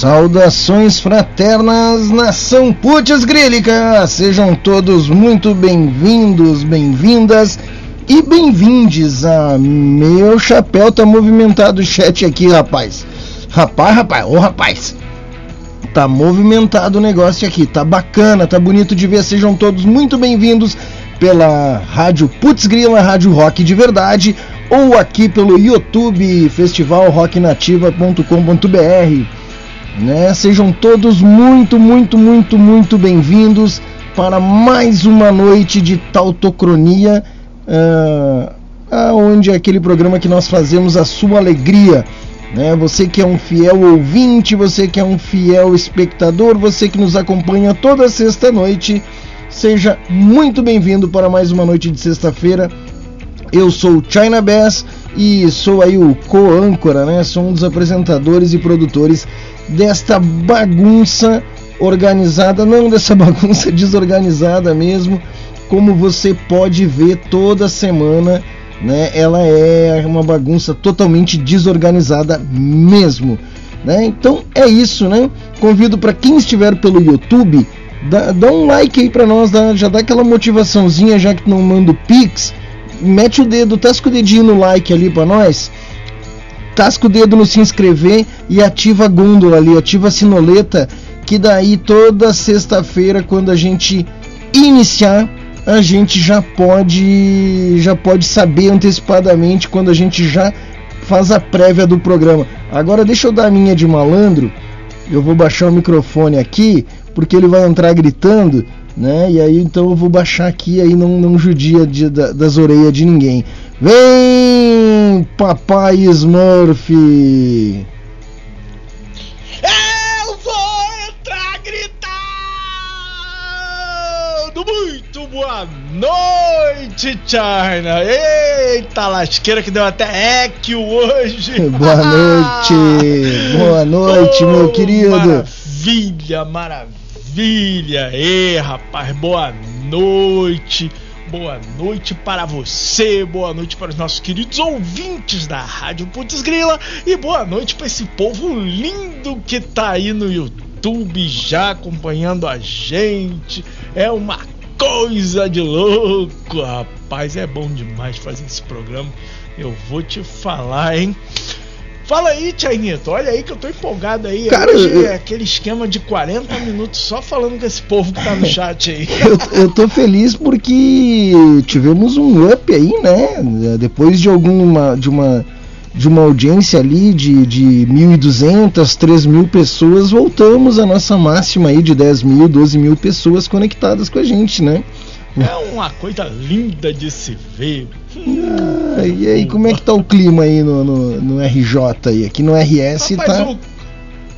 Saudações fraternas, nação Putz Grílica! Sejam todos muito bem-vindos, bem-vindas e bem-vindes a meu chapéu tá movimentado o chat aqui, rapaz. Rapaz, rapaz, ô rapaz. Tá movimentado o negócio aqui, tá bacana, tá bonito de ver. Sejam todos muito bem-vindos pela Rádio Putz Grila, Rádio Rock de Verdade, ou aqui pelo YouTube, festivalrocknativa.com.br né? Sejam todos muito, muito, muito, muito bem-vindos para mais uma noite de tautocronia, uh, onde é aquele programa que nós fazemos a sua alegria. Né? Você que é um fiel ouvinte, você que é um fiel espectador, você que nos acompanha toda sexta-noite, seja muito bem-vindo para mais uma noite de sexta-feira. Eu sou o China Bass e sou aí o co-âncora, né? Sou um dos apresentadores e produtores desta bagunça organizada, não dessa bagunça desorganizada mesmo, como você pode ver toda semana, né? Ela é uma bagunça totalmente desorganizada mesmo, né? Então é isso, né? Convido para quem estiver pelo YouTube, dá, dá um like aí para nós, dá, já dá aquela motivaçãozinha, já que não manda o Pix, mete o dedo, tasca o dedinho no like ali para nós tasca o dedo no se inscrever e ativa a gôndola ali, ativa a sinoleta, que daí toda sexta-feira, quando a gente iniciar, a gente já pode já pode saber antecipadamente quando a gente já faz a prévia do programa. Agora deixa eu dar a minha de malandro. Eu vou baixar o microfone aqui, porque ele vai entrar gritando, né? E aí então eu vou baixar aqui aí não não judia de, da, das orelhas de ninguém. Vem, papai Smurf! Eu vou entrar gritando! Muito boa noite, China! Eita lasqueira que deu até eco hoje! Boa noite! boa noite, oh, meu querido! Maravilha, maravilha! Ei, rapaz, boa noite! Boa noite para você, boa noite para os nossos queridos ouvintes da Rádio Putz Grila e boa noite para esse povo lindo que tá aí no YouTube já acompanhando a gente. É uma coisa de louco, rapaz, é bom demais fazer esse programa. Eu vou te falar, hein? Fala aí, Tianito. Olha aí que eu tô empolgado aí. Cara, Hoje eu... é aquele esquema de 40 minutos só falando com esse povo que tá no chat aí. eu, eu tô feliz porque tivemos um up aí, né? Depois de alguma. de uma. De uma audiência ali de, de 1.200, 3.000 pessoas, voltamos à nossa máxima aí de 10 mil, 12 mil pessoas conectadas com a gente, né? É uma coisa linda de se ver. Ah, e aí, como é que tá o clima aí no, no, no RJ aí? Aqui no RS Rapaz, tá. O,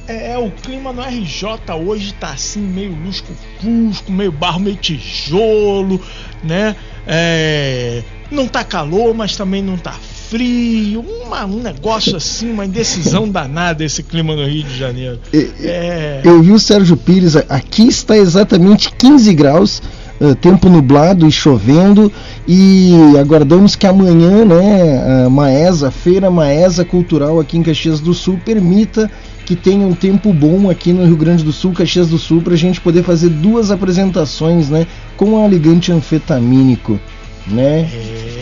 é, o clima no RJ hoje tá assim, meio lusco-fusco, meio barro, meio tijolo, né? É, não tá calor, mas também não tá frio, uma, um negócio assim, uma indecisão danada esse clima no Rio de Janeiro. É... Eu vi o Sérgio Pires, aqui está exatamente 15 graus uh, tempo nublado e chovendo e aguardamos que amanhã, né, a Maesa, Feira Maesa Cultural aqui em Caxias do Sul permita que tenha um tempo bom aqui no Rio Grande do Sul, Caxias do Sul, para a gente poder fazer duas apresentações, né, com o aligante anfetamínico, né?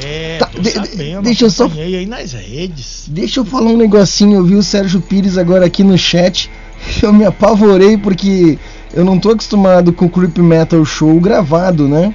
É, tá, de, sabendo, deixa eu só aí nas redes. Deixa eu falar um negocinho, eu vi o Sérgio Pires agora aqui no chat. Eu me apavorei porque eu não tô acostumado com o Creep Metal Show gravado, né?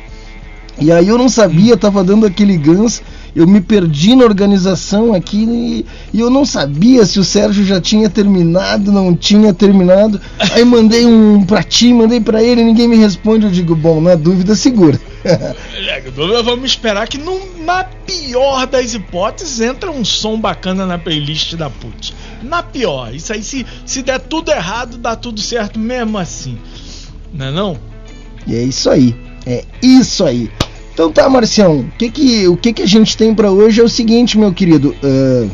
E aí eu não sabia, tava dando aquele Guns, eu me perdi na organização aqui e, e, eu não sabia se o Sérgio já tinha terminado, não tinha terminado. Aí mandei um pra ti, mandei pra ele, ninguém me responde. Eu digo, bom, na dúvida, segura. É, vamos esperar que na pior das hipóteses entra um som bacana na playlist da Put. Na pior, isso aí se, se der tudo errado, dá tudo certo mesmo assim. Não é não? E é isso aí. É isso aí. Então tá, Marcião, o que que, o que que a gente tem para hoje é o seguinte, meu querido. Uh,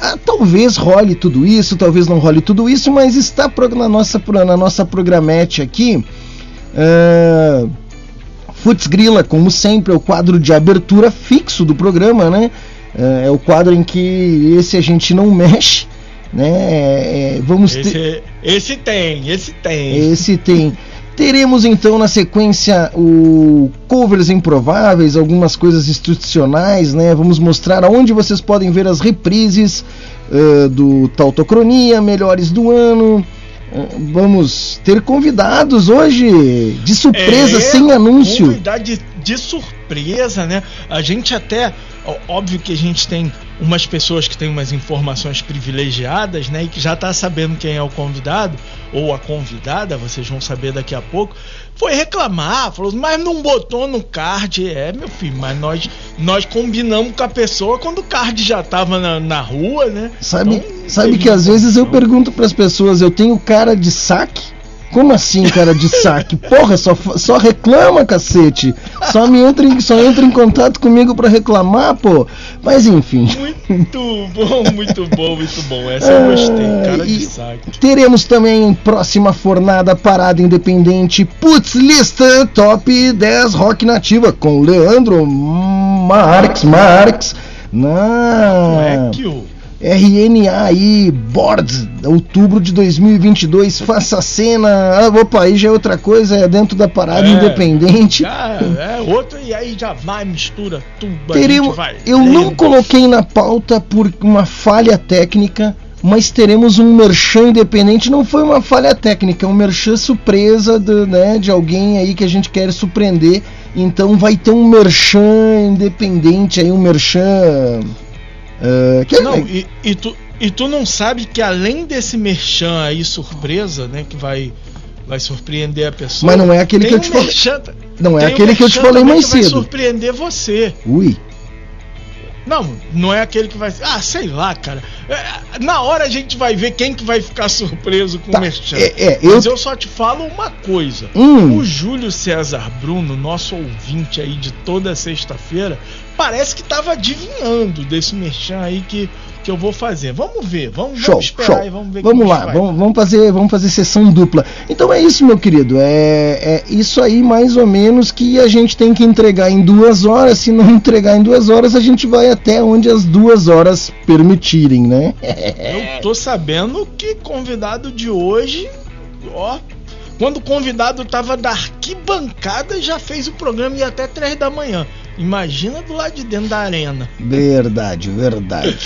ah, talvez role tudo isso, talvez não role tudo isso, mas está na nossa, na nossa programete aqui. Uh, Futs Grila, como sempre, é o quadro de abertura fixo do programa, né? Uh, é o quadro em que esse a gente não mexe né? É, vamos esse, ter... esse tem, esse tem. Esse tem. Teremos então na sequência o covers improváveis, algumas coisas institucionais, né? Vamos mostrar aonde vocês podem ver as reprises uh, do Tautocronia, melhores do ano. Uh, vamos ter convidados hoje de surpresa, é, sem anúncio. Convidado de surpresa, né? A gente até, óbvio que a gente tem umas pessoas que têm umas informações privilegiadas, né? E que já tá sabendo quem é o convidado ou a convidada, vocês vão saber daqui a pouco. Foi reclamar, falou, mas não botou no card. É, meu filho, mas nós nós combinamos com a pessoa quando o card já tava na, na rua, né? Sabe, então, sabe que às vezes eu pergunto para as pessoas, eu tenho cara de saque? Como assim, cara de saque? Porra, só, só reclama, cacete. Só me entra em, só entra em contato comigo para reclamar, pô. Mas enfim. Muito bom, muito bom, muito bom. Essa eu gostei, cara de saque. Teremos também próxima fornada parada independente Putz Lista Top 10 Rock Nativa com Leandro Marx Marx na. Como RNA aí, Boards, outubro de 2022, faça a cena. Ah, opa, aí já é outra coisa, é dentro da parada é, independente. Já, é outro, e aí já vai, mistura tudo. Teremos, eu lendo. não coloquei na pauta por uma falha técnica, mas teremos um merchan independente. Não foi uma falha técnica, é um merchan surpresa de, né, de alguém aí que a gente quer surpreender. Então vai ter um merchan independente aí, um merchan Uh, que não, e, e, tu, e tu não sabe que além desse merchan aí surpresa, né, que vai vai surpreender a pessoa. Mas não é aquele que eu te falei. Não é aquele um que eu te falei mais cedo. Vai surpreender você. Ui. Não, não é aquele que vai. Ah, sei lá, cara. É, na hora a gente vai ver quem que vai ficar surpreso com tá, o Merchan. É, é, eu... Mas eu só te falo uma coisa. Hum. O Júlio César Bruno, nosso ouvinte aí de toda sexta-feira, parece que estava adivinhando desse merchan aí que, que eu vou fazer. Vamos ver, vamos, show, vamos esperar show. e vamos ver Vamos lá, vamos, vamos, fazer, vamos fazer sessão dupla. Então é isso, meu querido. É, é isso aí mais ou menos que a gente tem que entregar em duas horas. Se não entregar em duas horas, a gente vai até onde as duas horas permitirem, né? eu tô sabendo que convidado de hoje, ó, quando o convidado tava da arquibancada, já fez o programa e até três da manhã. Imagina do lado de dentro da arena. Verdade, verdade.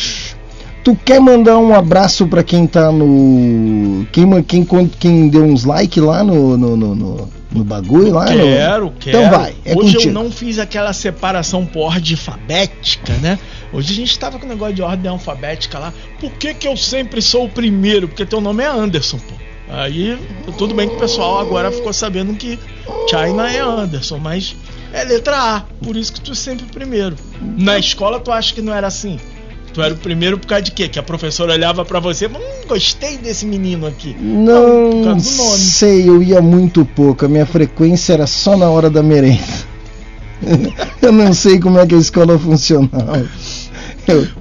Tu quer mandar um abraço para quem tá no. Quem, quem, quem deu uns like lá no, no, no, no, no bagulho lá? Quero, no... quero. Então vai. É Hoje contigo. eu não fiz aquela separação por ordem alfabética, né? Hoje a gente tava com o negócio de ordem alfabética lá. Por que, que eu sempre sou o primeiro? Porque teu nome é Anderson, pô. Aí, tudo bem que o pessoal agora ficou sabendo que China é Anderson, mas é letra A, por isso que tu é sempre o primeiro. Na escola tu acha que não era assim? Tu era o primeiro por causa de quê? Que a professora olhava para você, hum, gostei desse menino aqui. Não, não sei, eu ia muito pouco. A minha frequência era só na hora da merenda. eu não sei como é que a escola funcionava.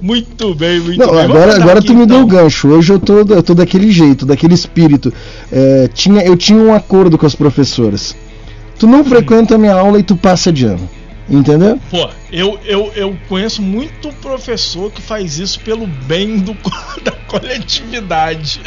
Muito bem, muito não, bem. Agora, agora aqui, tu me então. deu o gancho. Hoje eu tô, eu tô daquele jeito, daquele espírito. É, tinha, eu tinha um acordo com as professoras. Tu não frequenta a minha aula e tu passa de ano. Entendeu? Pô, eu, eu, eu conheço muito professor que faz isso pelo bem do, da coletividade.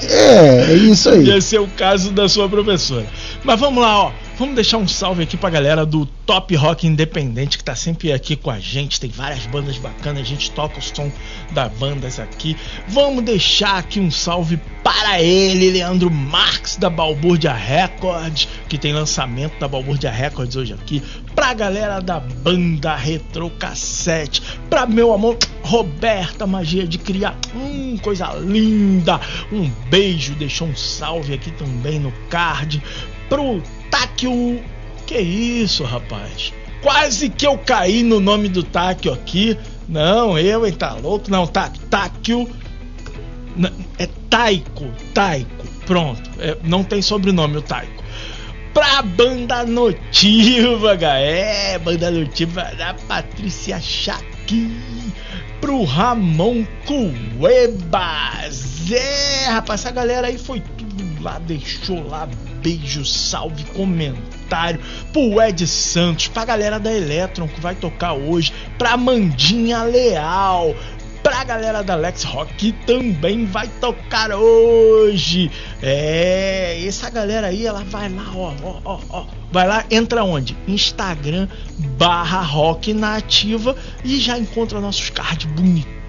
É, é isso aí. Ia ser o caso da sua professora. Mas vamos lá, ó. Vamos deixar um salve aqui pra galera do Top Rock Independente que tá sempre aqui com a gente. Tem várias bandas bacanas, a gente toca o som das bandas aqui. Vamos deixar aqui um salve para ele, Leandro Marques da Balbúrdia Records, que tem lançamento da Balbúrdia Records hoje aqui. Pra galera da banda Retro Cassete, pra meu amor Roberta Magia de Criar, hum, coisa linda. Um beijo, deixou um salve aqui também no card pro Táquio. Que isso, rapaz? Quase que eu caí no nome do Táquio aqui. Não, eu, hein, tá louco? Não, tá, Táquio. É Taiko, Taiko. Pronto, é, não tem sobrenome o Taiko. Pra banda notiva, é, banda notiva da Patrícia Chaqui. Pro Ramon Cuebas. É, rapaz, essa galera aí foi lá, deixou lá beijo, salve, comentário pro Ed Santos, pra galera da Electron que vai tocar hoje, pra Mandinha Leal, pra galera da Lex Rock que também vai tocar hoje. É, essa galera aí, ela vai lá, ó, ó, ó, ó. Vai lá, entra onde? Instagram barra Rock Nativa e já encontra nossos cards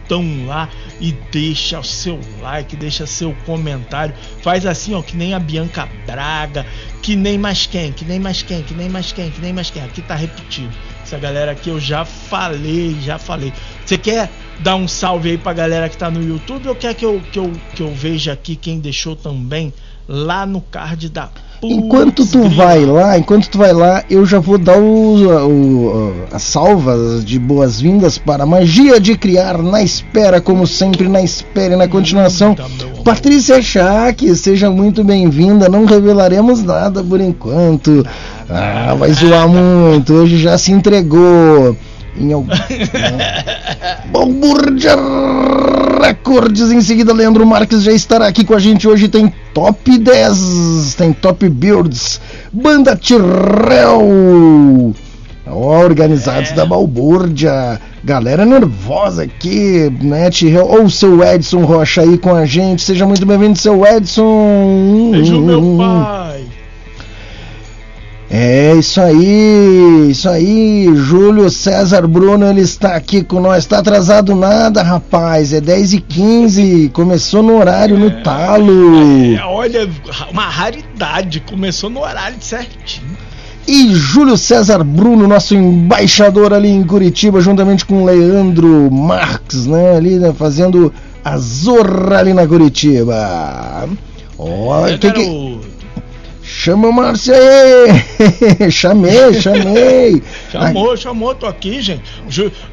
bonitão lá e deixa o seu like, deixa seu comentário. Faz assim, ó, que nem a Bianca Braga, que nem mais quem, que nem mais quem, que nem mais quem, que nem mais quem. Aqui tá repetido. Essa galera aqui eu já falei, já falei. Você quer dar um salve aí pra galera que tá no YouTube ou quer que eu, que eu, que eu veja aqui quem deixou também lá no card da Enquanto tu vai lá, enquanto tu vai lá, eu já vou dar o, o, as salvas de boas-vindas para a magia de criar na espera, como sempre, na espera e na continuação. Patrícia Schack, seja muito bem-vinda. Não revelaremos nada por enquanto. Ah, vai zoar muito. Hoje já se entregou em algum. Balbúrdia Recordes. Em seguida, Leandro Marques já estará aqui com a gente. Hoje tem Top 10, tem Top Builds, Banda Tirrell. Organizados é. da Balbúrdia, galera nervosa aqui, né, Tirrell, ou o seu Edson Rocha aí com a gente, seja muito bem-vindo, seu Edson. Beijo, meu pai. É isso aí, isso aí, Júlio César Bruno, ele está aqui com nós. Está atrasado nada, rapaz. É 10 e 15 começou no horário, é, no talo. É, olha, uma raridade, começou no horário certinho. E Júlio César Bruno, nosso embaixador ali em Curitiba, juntamente com Leandro Marques, né, ali né, fazendo a zorra ali na Curitiba. Olha, é, que, que... Chama o Márcio aí! chamei, chamei! chamou, chamou, tô aqui, gente.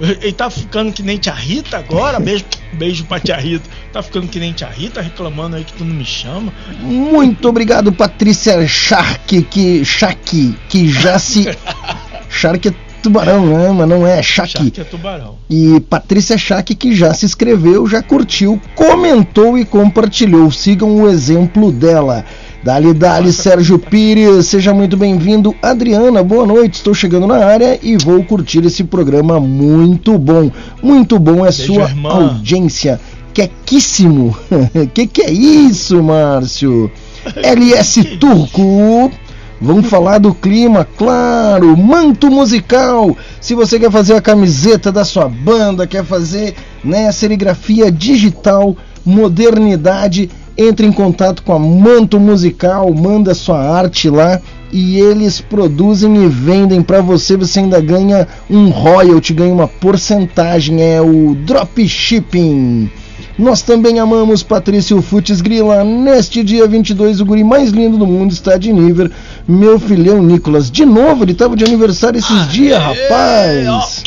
Ele tá ficando que nem tia Rita agora. Beijo, beijo pra tia Rita. Tá ficando que nem tia Rita, reclamando aí que tu não me chama. Muito obrigado, Patrícia Shark, que, Shark, que já se. Shark é tubarão, né? Mas não é. Shark é tubarão. E Patrícia Shark, que já se inscreveu, já curtiu, comentou e compartilhou. Sigam o exemplo dela. Dali, dali, Sérgio Pires, seja muito bem-vindo. Adriana, boa noite, estou chegando na área e vou curtir esse programa muito bom. Muito bom é Beijo, sua irmã. audiência. Quequíssimo. que que é isso, Márcio? LS Turco. Vamos falar do clima, claro. Manto musical. Se você quer fazer a camiseta da sua banda, quer fazer né, serigrafia digital, modernidade entre em contato com a Manto Musical, manda sua arte lá e eles produzem e vendem para você. Você ainda ganha um royalty, ganha uma porcentagem, é o dropshipping. Nós também amamos Patrício Futs Grila. Neste dia 22, o guri mais lindo do mundo está de nível. Meu filhão Nicolas. De novo, ele estava de aniversário esses dias, rapaz.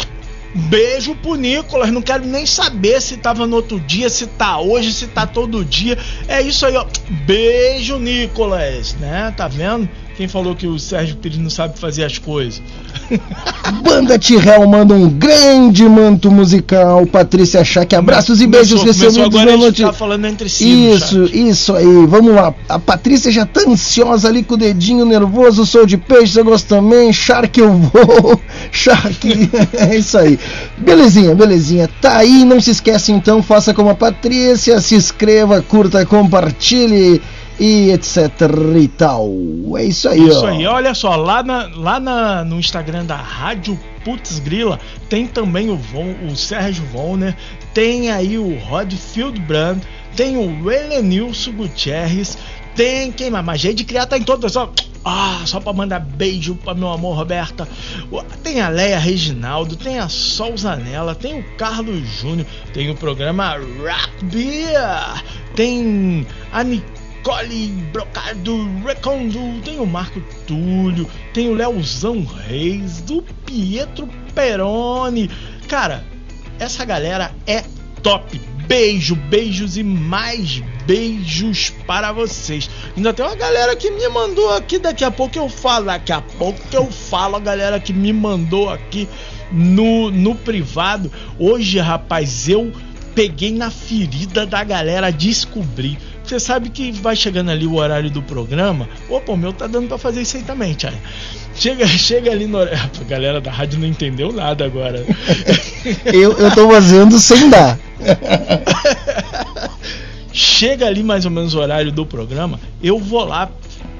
Beijo pro Nicolas, não quero nem saber se tava no outro dia, se tá hoje, se tá todo dia. É isso aí, ó. Beijo, Nicolas, né? Tá vendo? Quem falou que o Sérgio Pires não sabe fazer as coisas? Banda Tirrell manda um grande manto musical. Patrícia Schack, abraços e beijos recebidos agora a gente tá falando entre si. Isso, isso aí. Vamos lá. A Patrícia já tá ansiosa ali com o dedinho nervoso. Sou de peixe, eu gosto também. Shark eu vou. Shark. é isso aí. Belezinha, belezinha. Tá aí. Não se esquece então, faça como a Patrícia. Se inscreva, curta, compartilhe e etc e tal. É isso aí, Isso ó. aí, olha só, lá, na, lá na, no Instagram da Rádio Putz Grila tem também o, Von, o Sérgio Vonner, tem aí o Rod Fieldbrand, tem o Elenilson Gutierrez, tem quem mais? Magia de criar tá em todas, só. Ah, só pra mandar beijo pra meu amor Roberta. Tem a Leia Reginaldo, tem a Sol Zanella, tem o Carlos Júnior, tem o programa Rock Beer, tem a Nicole Nicole Brocado Recondo, tem o Marco Túlio, tem o Leozão Reis, do Pietro Peroni. Cara, essa galera é top. Beijo, beijos e mais beijos para vocês. Ainda tem uma galera que me mandou aqui, daqui a pouco eu falo, daqui a pouco eu falo, a galera que me mandou aqui no, no privado. Hoje, rapaz, eu peguei na ferida da galera, descobri você sabe que vai chegando ali o horário do programa. Opa, o meu tá dando pra fazer isso aí também, Thiago. Chega, chega ali no A galera da rádio não entendeu nada agora. eu, eu tô fazendo sem dar. chega ali mais ou menos o horário do programa, eu vou lá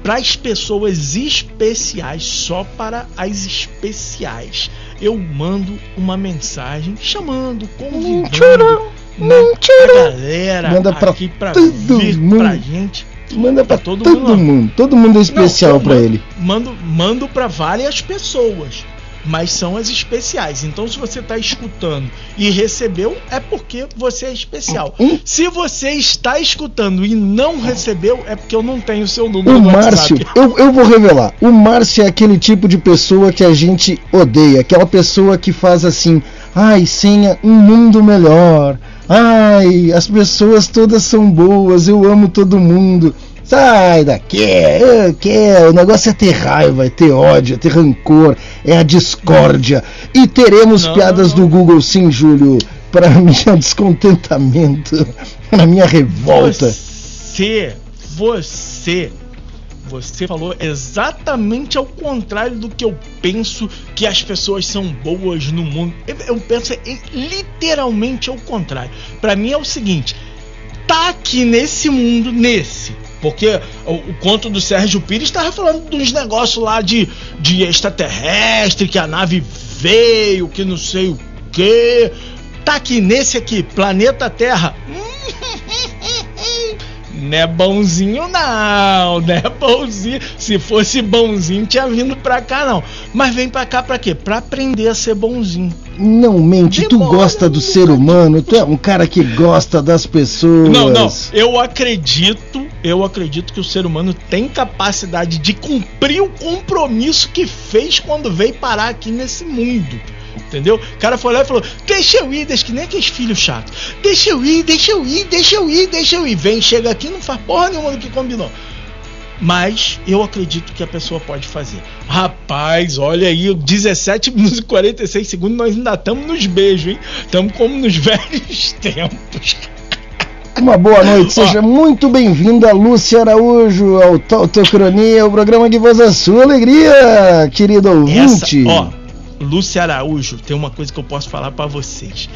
para as pessoas especiais, só para as especiais. Eu mando uma mensagem chamando, convidando né, a galera Manda pra aqui para todo vir mundo. pra gente. Manda pra Pra todo todo, mundo, mundo. Todo mundo é especial Não, pra mando- ele. Mando, mando para várias pessoas, mas são as especiais. Então, se você está escutando e recebeu, é porque você é especial. Hum. Se você está escutando e não recebeu, é porque eu não tenho o seu número O Márcio, eu, eu vou revelar. O Márcio é aquele tipo de pessoa que a gente odeia. Aquela pessoa que faz assim: ai, senha um mundo melhor. Ai, as pessoas todas são boas. Eu amo todo mundo. Sai daqui, eu quero. O negócio é ter raiva, é ter ódio, é ter rancor, é a discórdia. E teremos Não, piadas não, não. do Google, sim, Júlio, para minha descontentamento, para minha revolta. Você, você, você falou exatamente ao contrário do que eu penso que as pessoas são boas no mundo. Eu, penso em- literalmente ao contrário. Pra mim é o seguinte: tá aqui nesse mundo, nesse. Porque o, o conto do Sérgio Pires estava falando uns negócios lá de, de extraterrestre, que a nave veio, que não sei o que. Tá aqui nesse aqui, planeta Terra. Não é bonzinho, não. Não é bonzinho. Se fosse bonzinho, tinha vindo pra cá, não. Mas vem pra cá pra quê? Pra aprender a ser bonzinho. Não mente, tu Demora gosta do ser humano, tu é um cara que gosta das pessoas. Não, não. Eu acredito, eu acredito que o ser humano tem capacidade de cumprir o compromisso que fez quando veio parar aqui nesse mundo. Entendeu? O cara foi lá e falou: Deixa eu ir, deixa que nem aqueles filhos chatos. Deixa eu ir, deixa eu ir, deixa eu ir, deixa eu ir. Vem, chega aqui, não faz porra nenhuma do que combinou. Mas eu acredito que a pessoa pode fazer. Rapaz, olha aí, 17 minutos e 46 segundos, nós ainda estamos nos beijos, hein? Estamos como nos velhos tempos. Uma boa noite, seja muito bem-vinda, Lúcia Araújo, ao Tautocronia, o programa que faz a sua alegria, querido ouvinte. Essa, ó, Lúcia Araújo, tem uma coisa que eu posso falar pra vocês.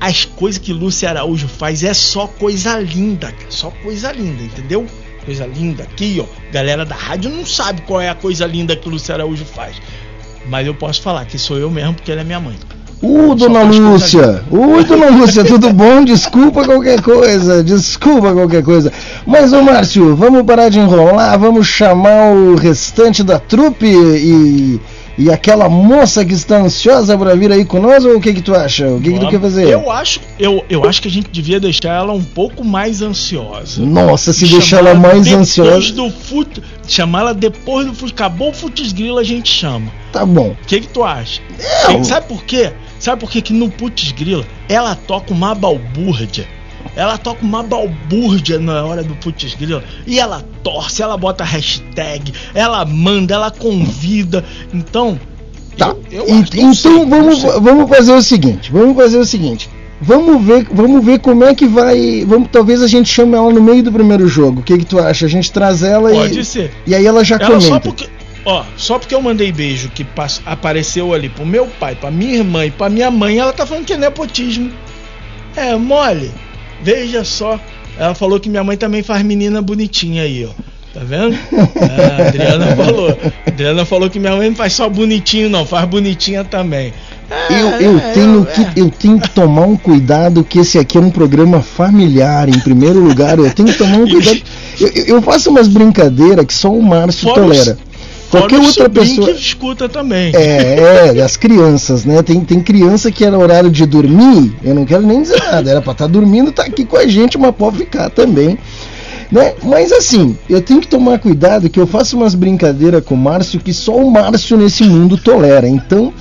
As coisas que Lúcia Araújo faz é só coisa linda, só coisa linda, entendeu? Coisa linda aqui, ó. Galera da rádio não sabe qual é a coisa linda que Lúcia Araújo faz. Mas eu posso falar que sou eu mesmo porque ela é minha mãe. Uh, dona Lúcia! Ui, dona Lúcia, tudo bom? Desculpa qualquer coisa, desculpa qualquer coisa. Mas, ô Márcio, vamos parar de enrolar, vamos chamar o restante da trupe e, e aquela moça que está ansiosa para vir aí nós, ou o que que tu acha? O que que tu quer fazer? Eu acho, eu, eu acho que a gente devia deixar ela um pouco mais ansiosa. Nossa, se deixar ela mais depois ansiosa, Do fut... Chamar ela depois do fut... Acabou o Futs Grila, a gente chama. tá bom. O que que tu acha? Não. Sabe por quê? Sabe por quê que no Putz Grila ela toca uma balbúrdia? Ela toca uma balbúrdia na hora do Putz Grila e ela torce, ela bota hashtag, ela manda, ela convida. Então, Tá. eu, eu então não vamos, vamos fazer o seguinte, vamos fazer o seguinte. Vamos ver, vamos ver como é que vai. Vamos, talvez a gente chame ela no meio do primeiro jogo. O que que tu acha? A gente traz ela Pode e, ser. e aí ela já Ela só comenta. porque, ó, só porque eu mandei beijo que apareceu ali pro meu pai, pra minha irmã e pra minha mãe, ela tá falando que é nepotismo. É, mole. Veja só. Ela falou que minha mãe também faz menina bonitinha aí, ó. Tá vendo? É, a Adriana falou. A Adriana falou que minha mãe não faz só bonitinho, não, faz bonitinha também. É, Eu, eu é, tenho é. que, eu tenho que tomar um cuidado que esse aqui é um programa familiar, em primeiro lugar. Eu tenho que tomar um cuidado. Eu, eu- faço umas brincadeiras que só o Márcio Fora tolera. Fora Qualquer o outra pessoa. que escuta também. É, é, as crianças, né? Tem, tem criança que era horário de dormir, eu não quero nem dizer nada, era pra estar dormindo, tá aqui com a gente, mas pode ficar também. Né? Mas assim, eu tenho que tomar cuidado que eu faço umas brincadeiras com o Márcio que só o Márcio nesse mundo tolera. Então,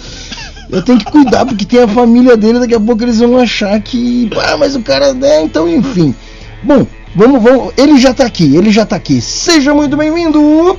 eu tenho que cuidar porque tem a família dele, daqui a pouco eles vão achar que, ah, mas o cara, né? Então, enfim. Bom, vamos, vamos, ele já tá aqui, ele já tá aqui. Seja muito bem-vindo.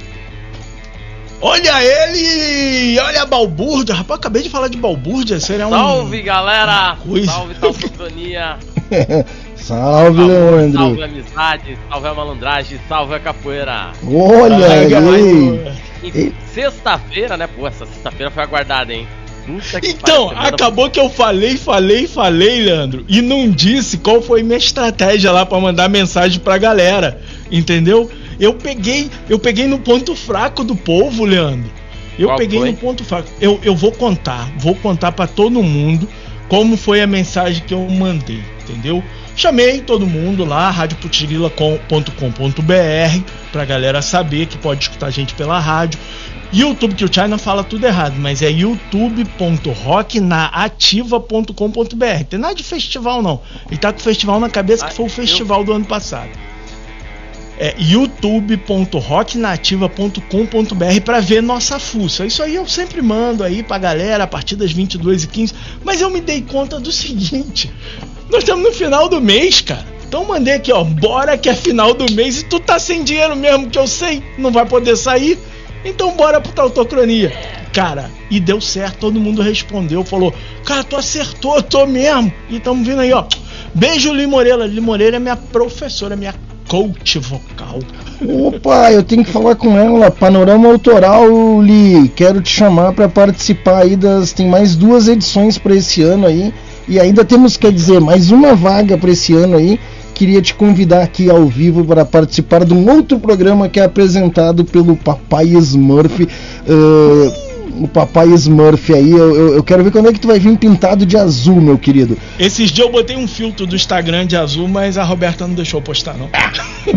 Olha ele! Olha a balbúrdia! Rapaz, acabei de falar de balbúrdia, seria um. Salve galera! Salve Talsotonia! Salve, Salve Leandro. a amizade, salve a malandragem, salve a capoeira! Olha aí. sexta-feira, né? Pô, essa sexta-feira foi aguardada, hein? Puta que Então, acabou que eu falei, falei, falei, Leandro, e não disse qual foi minha estratégia lá pra mandar mensagem pra galera, entendeu? Eu peguei, eu peguei no ponto fraco do povo, Leandro. Eu Qual peguei foi? no ponto fraco. Eu, eu vou contar, vou contar pra todo mundo como foi a mensagem que eu mandei, entendeu? Chamei todo mundo lá, radioputirila.com.br, pra galera saber que pode escutar a gente pela rádio. YouTube, que o China fala tudo errado, mas é youtube.rocknaativa.com.br. Tem nada de festival, não. Ele tá com o festival na cabeça que Ah, foi o festival do ano passado. É youtube.rocknativa.com.br para ver nossa fuça. Isso aí eu sempre mando aí pra galera a partir das 22h15. Mas eu me dei conta do seguinte: nós estamos no final do mês, cara. Então mandei aqui, ó, bora que é final do mês e tu tá sem dinheiro mesmo, que eu sei, não vai poder sair. Então bora pro Tautocronia. Cara, e deu certo, todo mundo respondeu, falou: Cara, tu acertou, tô mesmo. E tamo vindo aí, ó. Beijo, Limoreira. Limoreira é minha professora, minha coach vocal. Opa, eu tenho que falar com ela. Panorama Autoral, Li. Quero te chamar para participar aí das. Tem mais duas edições para esse ano aí. E ainda temos, quer dizer, mais uma vaga para esse ano aí. Queria te convidar aqui ao vivo para participar de um outro programa que é apresentado pelo Papai Smurf. Uh, o Papai Smurf aí, eu, eu, eu quero ver quando é que tu vai vir pintado de azul, meu querido. Esses dias eu botei um filtro do Instagram de azul, mas a Roberta não deixou postar, não.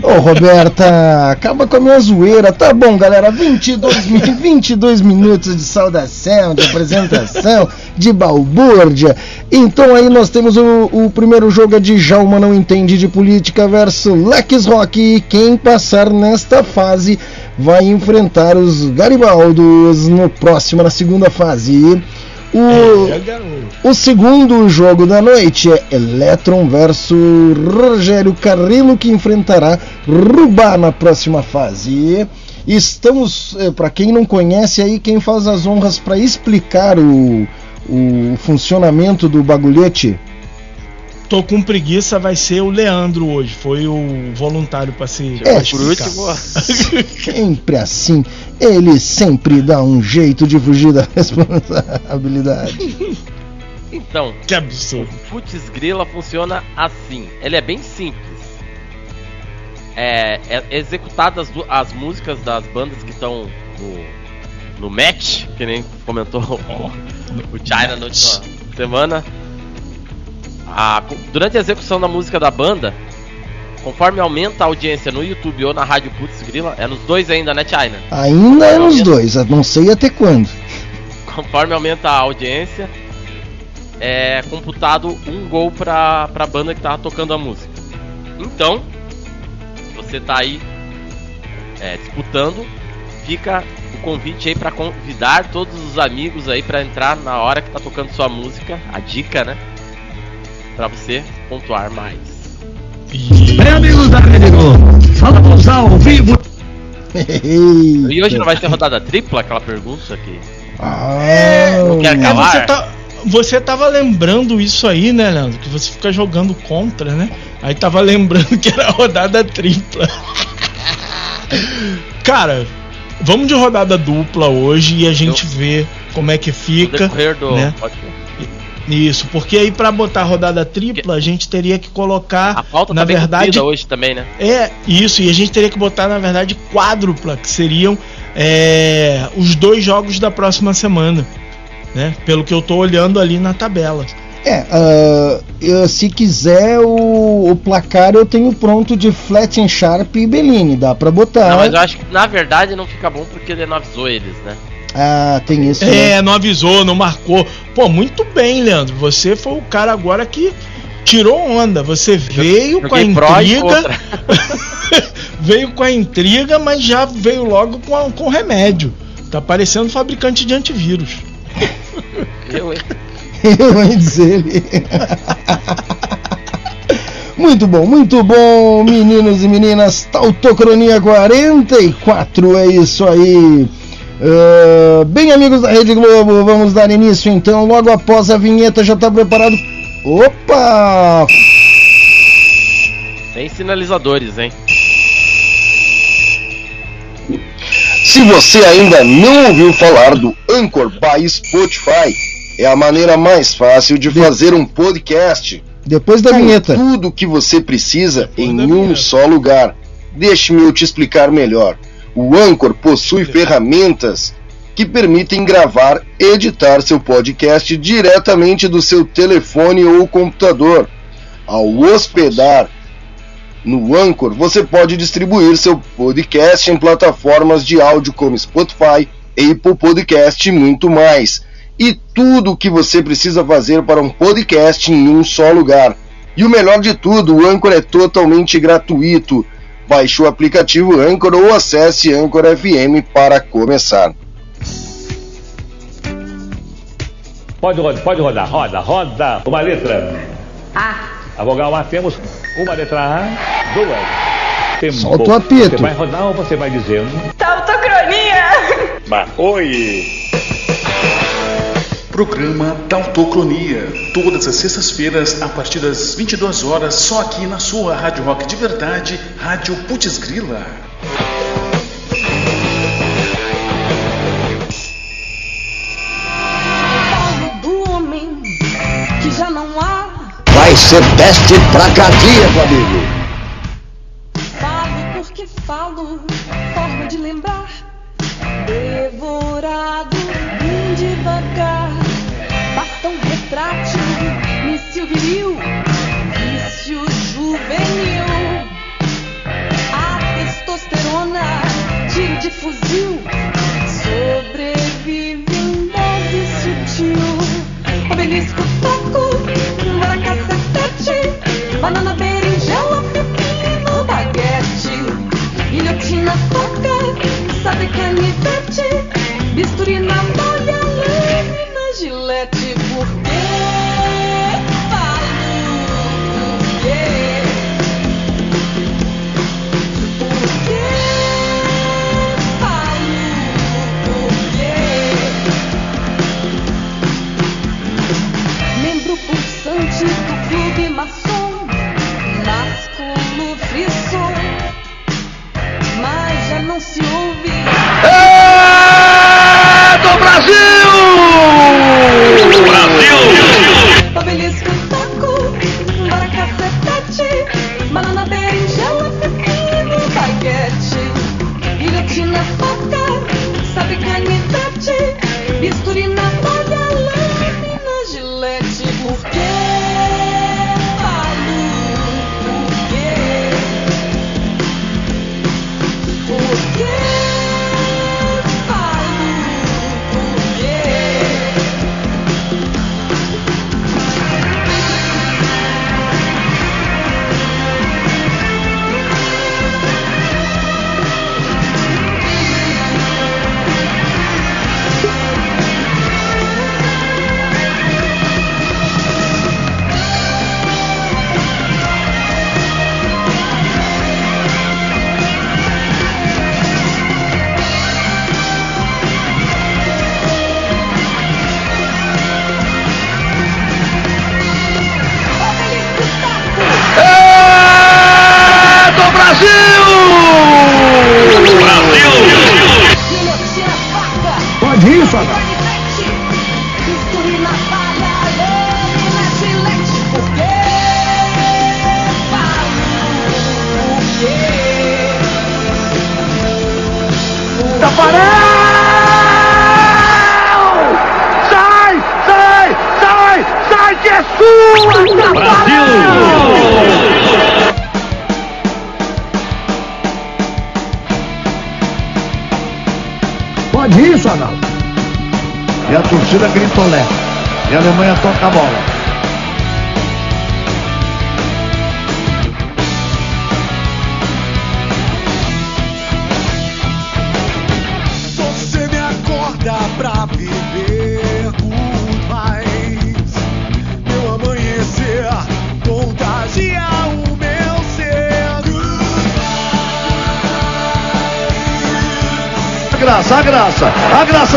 Ô Roberta, acaba com a minha zoeira. Tá bom, galera. 22, mi- 22 minutos de saudação, de apresentação, de balbúrdia. Então aí nós temos o, o primeiro jogo é de Jalma Não Entende de Política versus Lex Rock. E quem passar nesta fase vai enfrentar os Garibaldos no próximo, na segunda fase. O, É, o segundo jogo da noite é Electron versus Rogério Carrillo, que enfrentará Rubá na próxima fase. Estamos, para quem não conhece aí, quem faz as honras para explicar o, o funcionamento do bagulhete. Tô com preguiça, vai ser o Leandro hoje. Foi o voluntário pra se. É, pra Por último, Sempre assim, ele sempre dá um jeito de fugir da responsabilidade. então, Que absurdo. Putz Grila funciona assim. Ele é bem simples. É, é executadas du- as músicas das bandas que estão no, no match, que nem comentou o China na última semana. A- durante a execução da música da banda, conforme aumenta a audiência no YouTube ou na rádio Putz Grila, é nos dois ainda, né, China? Ainda é nos dois, não sei até quando. conforme aumenta a audiência, é computado um gol pra, pra banda que tava tocando a música. Então, você tá aí é, disputando, fica o convite aí pra convidar todos os amigos aí pra entrar na hora que tá tocando sua música, a dica, né? Pra você pontuar mais. E... Bem, amigos da Rede Globo, falamos ao vivo. E hoje não vai ter rodada tripla, aquela pergunta aqui. Ah, Não quer É, acabar? você, tá, você tava lembrando isso aí, né, Leandro? Que você fica jogando contra, né? Aí tava lembrando que era rodada tripla. Cara, vamos de rodada dupla hoje e a gente vê como é que No fica. decorrer do. né? Pode- Isso, porque aí pra botar rodada tripla, a gente teria que colocar, A pauta na tá verdade, hoje também, né? é isso, e a gente teria que botar, na verdade, quádrupla, que seriam é, os dois jogos da próxima semana. Né? Pelo que eu tô olhando ali na tabela. É, eu- se quiser o, o placar eu tenho pronto de Flat and Sharp e Bellini, dá pra botar. Não, mas eu acho que na verdade não fica bom porque ele não avisou eles, né? Ah, tem isso. né? É, não avisou, não marcou. Pô, muito bem, Leandro. Você foi o cara agora que tirou onda. Você veio com a Joguei pró e intriga. veio com a intriga, mas já veio logo com, a- com o remédio. Tá parecendo fabricante de antivírus. Eu, hein? Eu ia dizer ele. Muito bom, muito bom, meninos e meninas. Tautocronia 44, é isso aí. Ah, bem, amigos da Rede Globo, vamos dar início então. Logo após a vinheta, já tá preparado. Opa! Sem sinalizadores, hein? Se você ainda não ouviu falar do Anchor by Spotify, é a maneira mais fácil de fazer um podcast. Depois da Com vinheta. tudo o que você precisa Depois em um vinheta. só lugar. Deixe-me eu te explicar melhor. O Anchor possui ferramentas que permitem gravar e editar seu podcast diretamente do seu telefone ou computador. Ao hospedar no Anchor, você pode distribuir seu podcast em plataformas de áudio como Spotify, Apple Podcast e muito mais. E tudo o que você precisa fazer para um podcast em um só lugar. E o melhor de tudo, o Anchor é totalmente gratuito. Baixe o aplicativo Anchor ou acesse Anchor FM para começar. Pode rodar, pode rodar, roda, roda. Uma letra. A. A vogal A temos uma letra A, duas. Tempo. Solta o apito. Você vai rodar ou você vai dizendo? Tautocronia. Mas, oi! Programa Tautocronia, todas as sextas-feiras a partir das 22 horas, só aqui na sua Rádio Rock de Verdade, Rádio Putz Grila. Falo do homem que já não há. Vai ser teste pra cardíaco, amigo. Falo porque falo, forma de lembrar. Devorado retrátil, míssil viril, vício juvenil. A testosterona, tiro de fuzil. Sobrevive em dose sutil. Obelisco, taco, bora cacetete. Banana, berinjela, pepino, baguete. Guilhotina, faca, sabe canivete. Bisturi na malha, lâmina, gilete.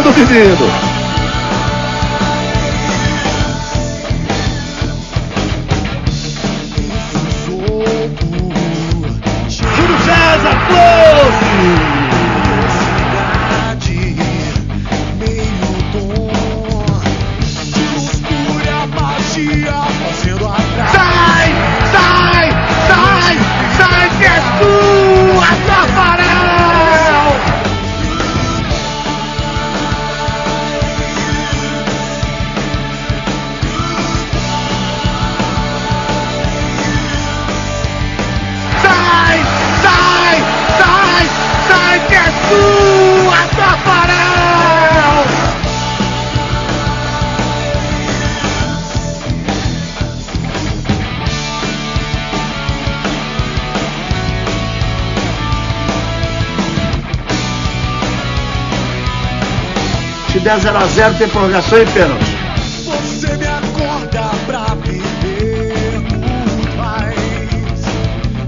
Do menino. Der 0x0, tem prorrogação e pênalti. Você me acorda pra viver muito mais.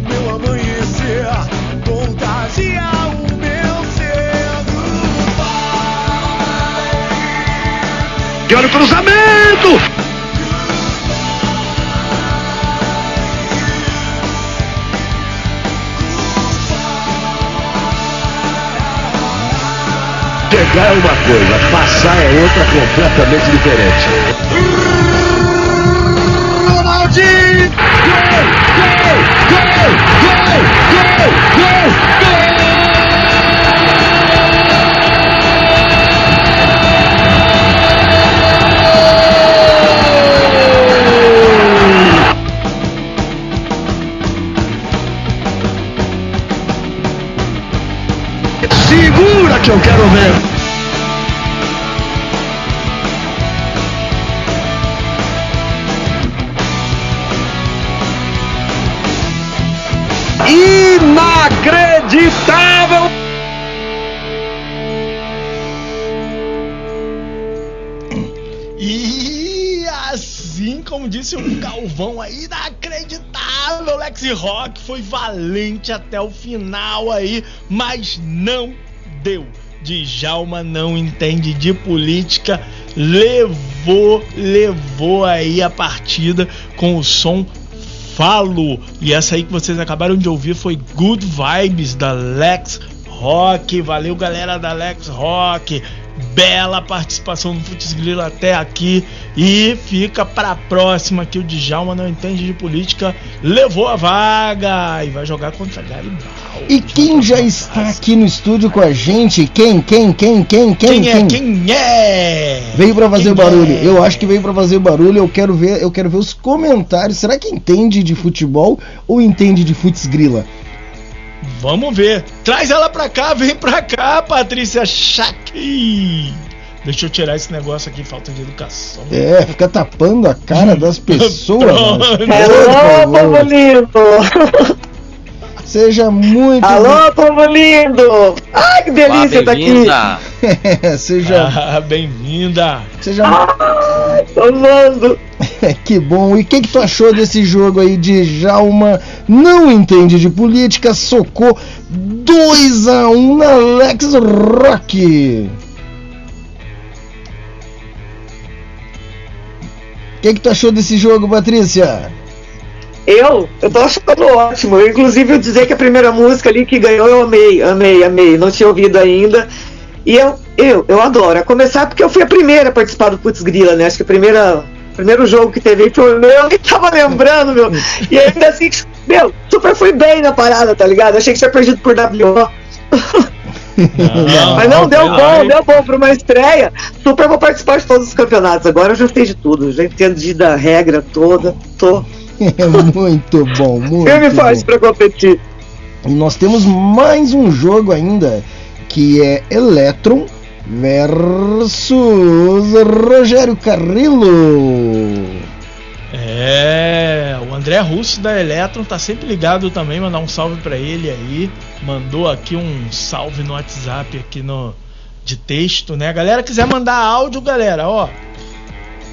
Meu amanhecer contagia o meu ser. De olho cruzamento! Coisa, passar é outra completamente diferente. Ronaldinho! Segura que eu quero ver! Como disse o Galvão aí, inacreditável, Lex Rock foi valente até o final aí, mas não deu. Djalma não entende de política, levou, levou aí a partida com o som Falo. E essa aí que vocês acabaram de ouvir foi Good Vibes da Lex Rock. Valeu, galera da Lex Rock. Bela participação no Futs Grilo até aqui. E fica pra próxima que o Djalma não entende de política. Levou a vaga e vai jogar contra Garibaldi. E quem já está aqui no estúdio com a gente? Quem, quem, quem, quem, quem, Quem é? Quem é? Veio pra fazer Quem barulho. é? Eu acho que veio pra fazer barulho. Eu quero ver, eu quero ver os comentários. Será que entende de futebol ou entende de futs grila? Vamos ver. Traz ela pra cá, vem pra cá, Patrícia Chaqui. Deixa eu tirar esse negócio aqui, falta de educação. É, fica tapando a cara das pessoas. Pronto. Alô, povo favor. lindo! Seja muito Alô, povo lindo! Ai, que delícia tá aqui! bem-vinda. seja, Ah, bem-vinda. seja Ai, tô amando! que bom. E o que, que tu achou desse jogo aí de Jalma? Não entende de política, socou 2 a 1 na Lex Rock. O que, que tu achou desse jogo, Patrícia? Eu? Eu tô achando ótimo. Eu, inclusive, eu dizer que a primeira música ali que ganhou, eu amei, amei, amei. Não tinha ouvido ainda. E eu, eu, eu adoro. A começar porque eu fui a primeira a participar do Putz Grila, né? Acho que a primeira. Primeiro jogo que teve foi o meu, eu nem tava lembrando, meu. E ainda assim, meu, super fui bem na parada, tá ligado? Achei que tinha perdido por WO. Mas não, deu bom, deu bom pra uma estreia. Super vou participar de todos os campeonatos. Agora eu já sei de tudo, já entendi da regra toda. Tô muito bom, muito e bom. forte pra competir. E nós temos mais um jogo ainda, que é Electron versus Rogério Carrillo. É, o André Russo da Electron tá sempre ligado também, mandar um salve pra ele aí. Mandou aqui um salve no WhatsApp aqui no de texto, né? A galera quiser mandar áudio, galera, ó.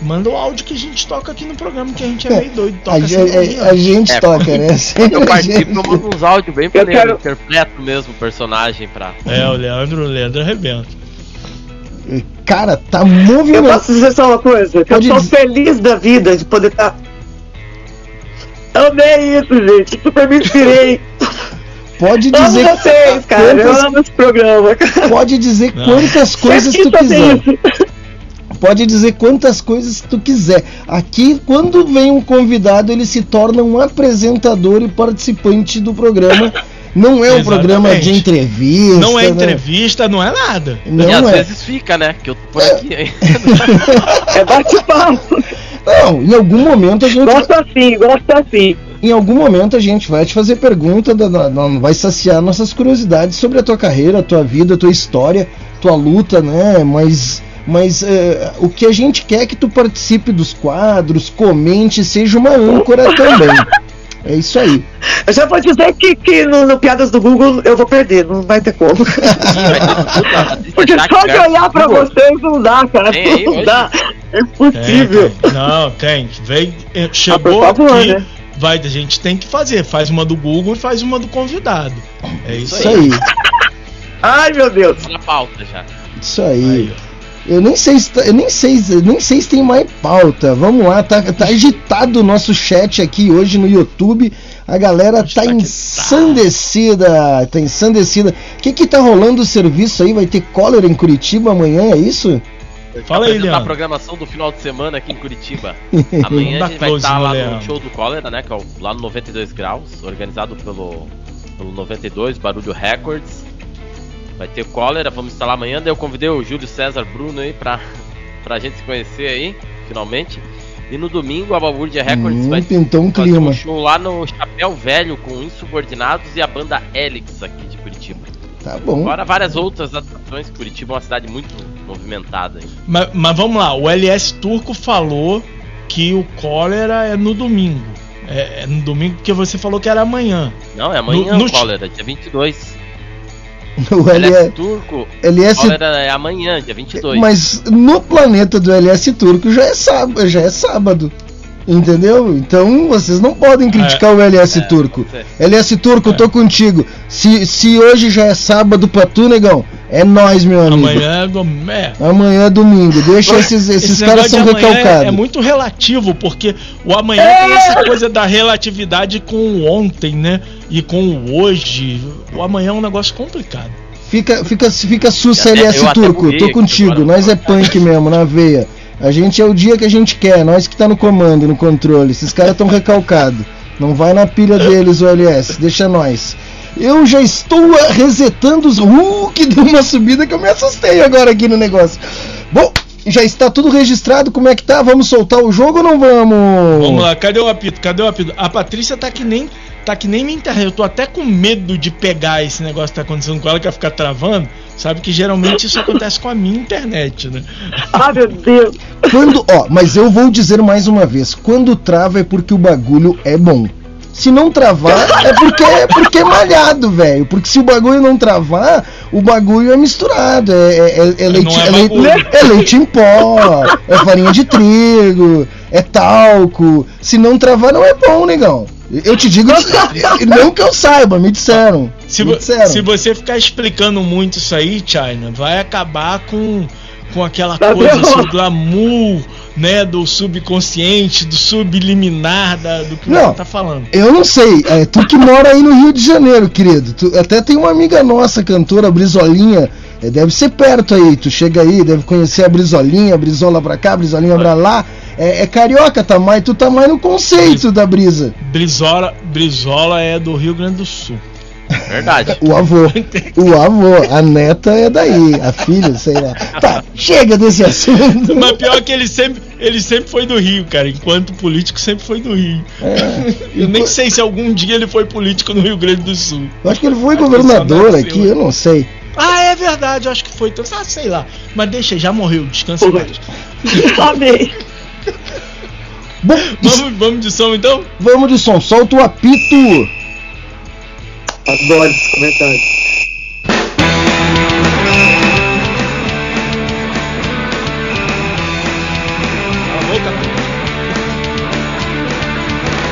Manda o áudio que a gente toca aqui no programa, que a gente é meio doido, toca A, ge- sempre a- a gente É, toca, né? Sempre Eu participo, gente- eu mando uns áudios bem Eu maneiros, quero- interpreto mesmo o personagem pra. É, o Leandro, o Leandro arrebenta. Cara, tá Eu movimentado. posso dizer só uma coisa? Pode eu tô feliz da vida de poder estar. Amei isso, gente. Super me inspirei. Pode Amo dizer, vocês, cara. Eu quantas- amo esse programa. pode dizer Não. quantas coisas tu quiser. isso. Pode dizer quantas coisas tu quiser. Aqui, quando vem um convidado, ele se torna um apresentador e participante do programa. Não é um programa de Exatamente. entrevista. Não é né? entrevista, não é nada. Não e às é. vezes fica, né? Que eu tô por aqui ainda. É bate-papo. Não, em algum momento a gente. Gosto assim, gosto assim. Em algum momento a gente vai te fazer pergunta, vai saciar nossas curiosidades sobre a tua carreira, a tua vida, a tua história, tua luta, né? Mas, mas é, o que a gente quer é que tu participe dos quadros, comente, seja uma âncora também. É isso aí. Eu já vou dizer que, que no, no Piadas do Google eu vou perder, não vai ter como. Porque só de olhar pra vocês não dá, cara. Não dá. É impossível. tem. Não, tem. Vem, eh, chegou por favor, aqui. né? Vai, a gente tem que fazer. Faz uma do Google e faz uma do convidado. É isso, Isso aí. aí. Ai, meu Deus. Tá na pauta já. Isso aí. Aí. Eu nem sei se tá- eu nem sei, nem sei se tem mais pauta. Vamos lá, tá, tá agitado o nosso chat aqui hoje no YouTube. A galera tá tá. ensandecida, tá ensandecida. O que que tá rolando o serviço aí? Vai ter cólera em Curitiba amanhã, é isso? Fala aí, apresentar a Leandro. programação do final de semana aqui em Curitiba. Amanhã a gente vai estar no lá Leandro. no show do Cólera, né? Que é o- lá no 92 Graus, organizado pelo, pelo 92, Barulho Records. Vai ter Cólera, vamos lá amanhã. Daí eu convidei o Júlio César Bruno aí pra, pra gente se conhecer aí, finalmente. E no domingo a Balbúrdia Records Hum, vai pintou um fazer clima. um show lá no Chapéu Velho com Insubordinados e a banda Helix aqui de Curitiba. Tá bom. Fora várias outras atrações, Curitiba é uma cidade muito movimentada. hein? Mas, mas vamos lá, o LS Turco falou que o cólera é no domingo. É, é no domingo porque você falou que era amanhã. Não, é amanhã No- no o Cólera, dia 22. O LS LS, Turco, LS é amanhã, dia 22. Mas no planeta do LS Turco já é sábado, já é sábado. Entendeu? Então vocês não podem criticar o LS é, Turco. pode LS Turco, eu tô contigo. Se, se hoje já é sábado pra tu, negão, é nós, meu amigo. Amanhã é do. É. Amanhã é domingo. Deixa esses, esses Esse caras são recalcados. É, é muito relativo, porque o amanhã tem essa coisa da relatividade com o ontem, né? E com o hoje. O amanhã é um negócio complicado. Fica, fica, fica sussa até- LS Turco, tô contigo. Nós é punk mesmo, na veia. A gente é o dia que a gente quer, nós que tá no comando, no controle. Esses caras tão recalcados. Não vai na pilha deles o LS, deixa nós. Eu já estou resetando os. Uh, que deu uma subida que eu me assustei agora aqui no negócio. Bom, já está tudo registrado, como é que tá? Vamos soltar o jogo ou não vamos? Vamos lá, cadê o apito? Cadê o apito? A Patrícia tá que nem. Tá que nem minha internet. Eu tô até com medo de pegar esse negócio que tá acontecendo com ela, que vai ficar travando. Sabe que geralmente isso acontece com a minha internet, né? Ai, meu Deus. Quando, ó, mas eu vou dizer mais uma vez, quando trava é porque o bagulho é bom. Se não travar, é porque é porque é malhado, velho. Porque se o bagulho não travar, o bagulho é misturado. É, é- é- é leite, é é, leite, é leite em pó, é farinha de trigo, é talco. Se não travar, não é bom, negão. Eu te digo, não que eu saiba, me disseram. Se, me disseram. se você ficar explicando muito isso aí, China, vai acabar com, com aquela Tá coisa, esse glamour, né, do subconsciente, do subliminar da, do que Não. você tá falando. Eu não sei, é tu que mora aí no Rio de Janeiro, querido. Tu- até tem uma amiga nossa, cantora Brizolinha, é, deve ser perto aí. Tu chega aí, deve conhecer a Brizolinha, Brizola pra cá, Brizolinha pra lá. É, é carioca, tá mais, tu tá mais no conceito da brisa. Brizola, Brizola é do Rio Grande do Sul. Verdade. O avô, o avô, a neta é daí, a filha, sei lá. Tá, chega desse assunto. Mas pior que ele sempre, ele sempre foi do Rio, cara. Enquanto político, sempre foi do Rio. É, Eu nem sei se algum dia ele foi político no Rio Grande do Sul. eu acho que ele foi que governador aqui, eu não sei. Ah, é verdade, eu acho que foi. Então, ah, sei lá. Mas deixa, já morreu, descansa. Amei. Bom, Vamos, vamos de som então? vamos de som, solta o apito. Adoro esses comentários. Alô, Capitão.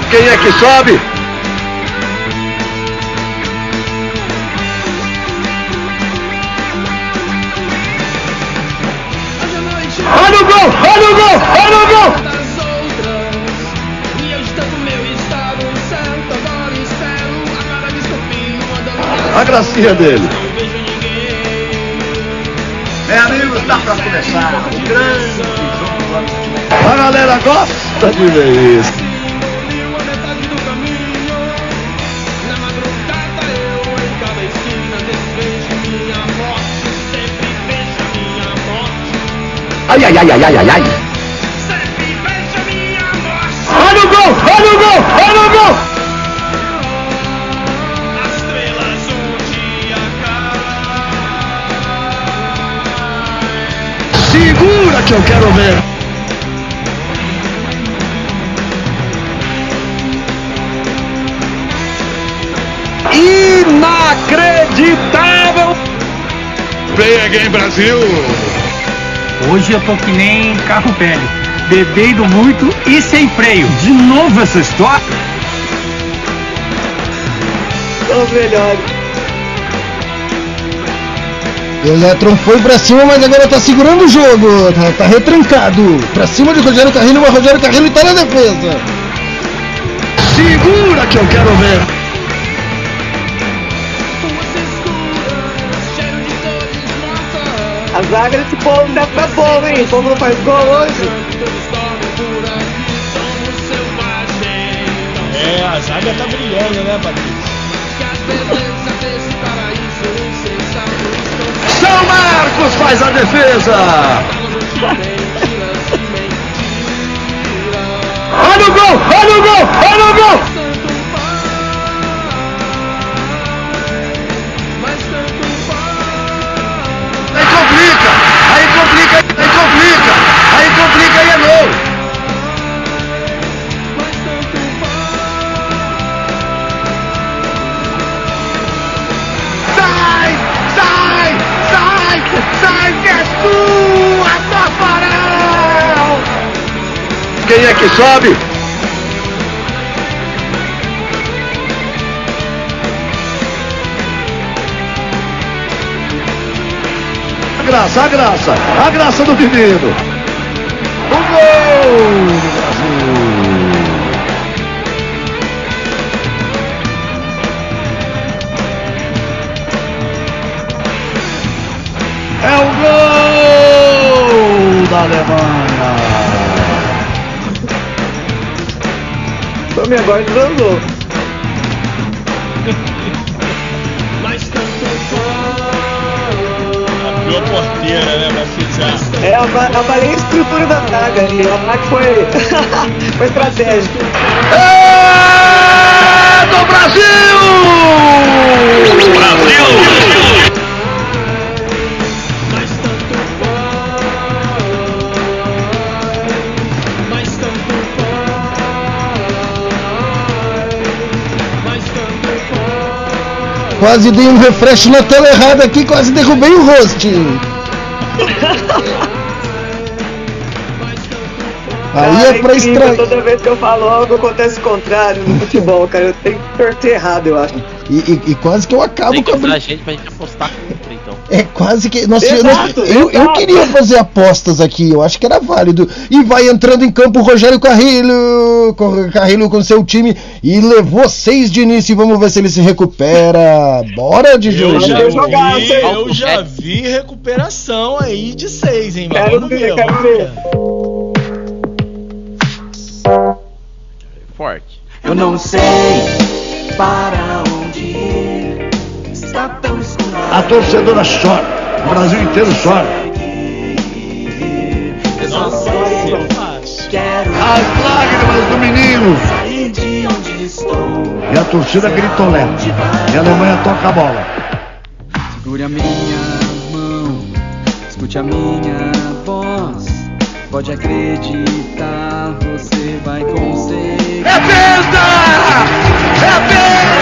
Quem é que sobe? Olha o gol! Olha o gol! Olha o gol! A gracinha dele. Meu amigo, está para começar o grande jogo A galera gosta de ver isso. Ai, ai, ai, ai, ai, ai, ai. Sempre vejo a minha morte. Olha o gol! Olha o gol! Olha o gol! Segura que eu quero ver. Inacreditável! Play again Brasil! Hoje eu tô que nem carro velho, bebendo muito e sem freio. De novo essa história? Os melhores. Eletron foi pra cima, mas agora tá segurando o jogo. Tá, tá retrancado. Pra cima de Rogério Carrilho, mas Rogério Carrilho tá na defesa. Segura que eu quero ver! A zaga desse povo deve tá boa, hein? O povo não faz gol hoje. É, a zaga tá brilhando, né, Patrícia? Marcos faz a defesa! Olha o gol! Olha o gol! Olha o gol! Que sobe? A graça, a graça, a graça do menino. O gol do Brasil. É o gol da Alemanha. Tome agora desandou. Abriu a porteira, né, Patrícia? É, eu avalei a estrutura da zaga ali. O ataque foi, foi estratégico. É do Brasil! Brasil! Quase dei um refresh na tela errada aqui, quase derrubei o host. Aí é pra incrível, extrair. Toda vez que eu falo algo acontece o contrário no futebol, cara. Eu tenho que torcer errado, eu acho. E, e- e quase que eu acabo Tem que com a gente pra. É quase que. Nós, Exato, eu, eu queria fazer apostas aqui, eu acho que era válido. E vai entrando em campo o Rogério Carrilho, Carrilho com seu time e levou seis de início. Vamos ver se ele se recupera. Bora, Didi. Eu já jogar, vi, eu já vi recuperação aí de seis, hein? Mas Quero ver, quero ver. Forte. Eu não sei para onde ir. Está tão escuro. A torcedora chora. O Brasil inteiro chora. As lágrimas do menino. E a torcida gritolé. E a Alemanha toca a bola. Segure a minha mão, escute a minha voz. Pode acreditar, você vai conseguir. É penta! É penta!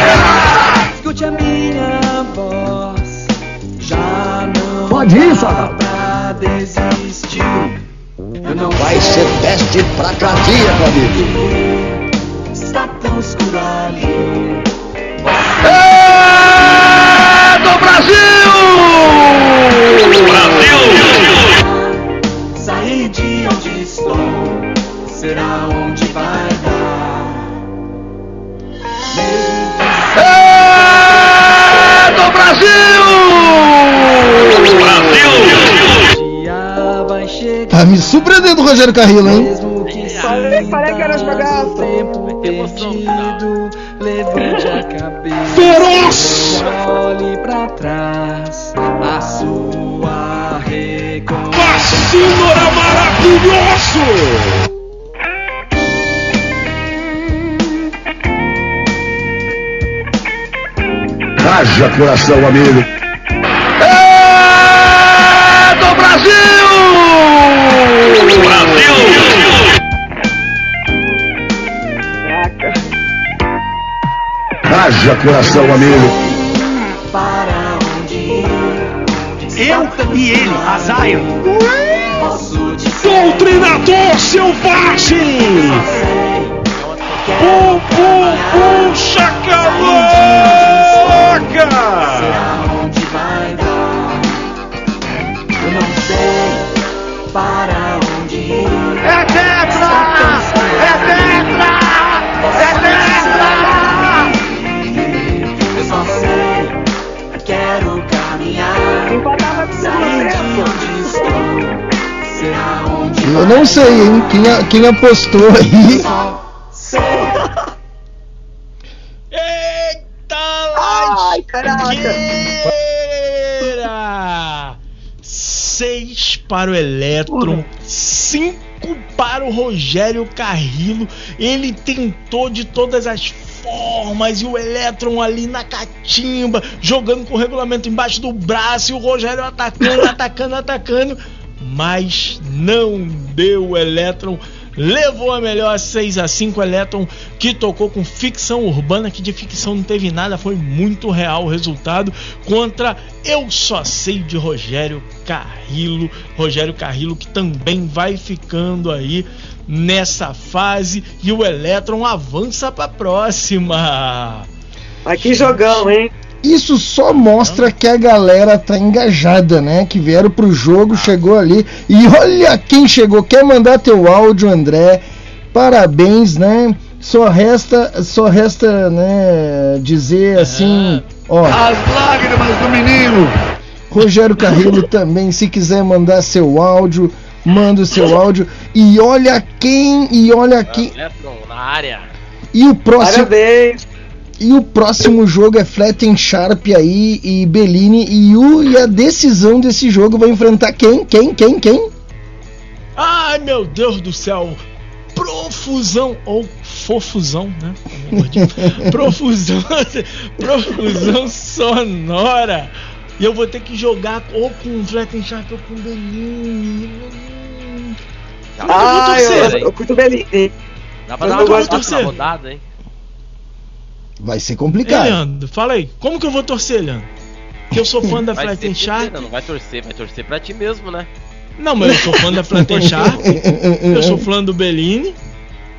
Pode ir, não Vai ser teste pra cardíaco, meu amigo. Está tão escuro ali. É do Brasil! Brasil! Sair de onde estou. Será onde surpreendendo o Rogério Carrilho, hein? Mesmo que Falei- que era sinta jogaço. o tempo Emoção, perdido, levante a cabeça. Feroz! Olhe pra trás, a sua recompensa. Vacina maravilhoso! Haja coração, amigo. Brasil! Haja coração, amigo. para Eu e ele, a Zion. Doutrinador selvagem! Pum, pum, pum, chacalaca! Eu não sei, hein? Quem, a- quem apostou aí. sei. Eita Ai, caraca. Seis para o Electron, cinco para o Rogério Carrilo. Ele tentou de todas as formas e o Electron ali na catimba, jogando com o regulamento embaixo do braço e o Rogério atacando, atacando, atacando. Mas não deu o Electron. Levou a melhor 6 a 5 Electron, que tocou com ficção urbana, que de ficção não teve nada, foi muito real o resultado. Contra Eu Só Sei de Rogério Carrilo. Rogério Carrilo que também vai ficando aí nessa fase. E o Electron avança para próxima. Aqui jogão, hein? Isso só mostra que a galera tá engajada, né? Que vieram pro jogo, chegou ali. E olha quem chegou. Quer mandar teu áudio, André? Parabéns, né? Só resta, só resta, né, dizer assim, ó, As lágrimas do menino! Rogério Carrillo também, se quiser mandar seu áudio, manda o seu áudio. E olha quem, e olha quem. Electron na área. E o próximo Parabéns. E o próximo jogo é Flatten Sharp aí e Bellini e, o, e a decisão desse jogo vai enfrentar quem? Quem? Quem? Quem? Ai meu Deus do céu! Profusão ou fofusão, né? Profusão, profusão sonora. E eu vou ter que jogar ou com Flatten Sharp ou com. Dá pra Ah, eu, eu curto Belini. Dá pra eu dar uma torcer. rodada, hein? Vai ser Ei, complicado. Leandro, fala aí. Como que eu vou torcer, Leandro? Que eu sou fã da Flatten Sharp. torcer, não vai torcer, vai torcer pra ti mesmo, né? Não, mas eu sou fã da Flatten Sharp. Eu sou fã do Bellini.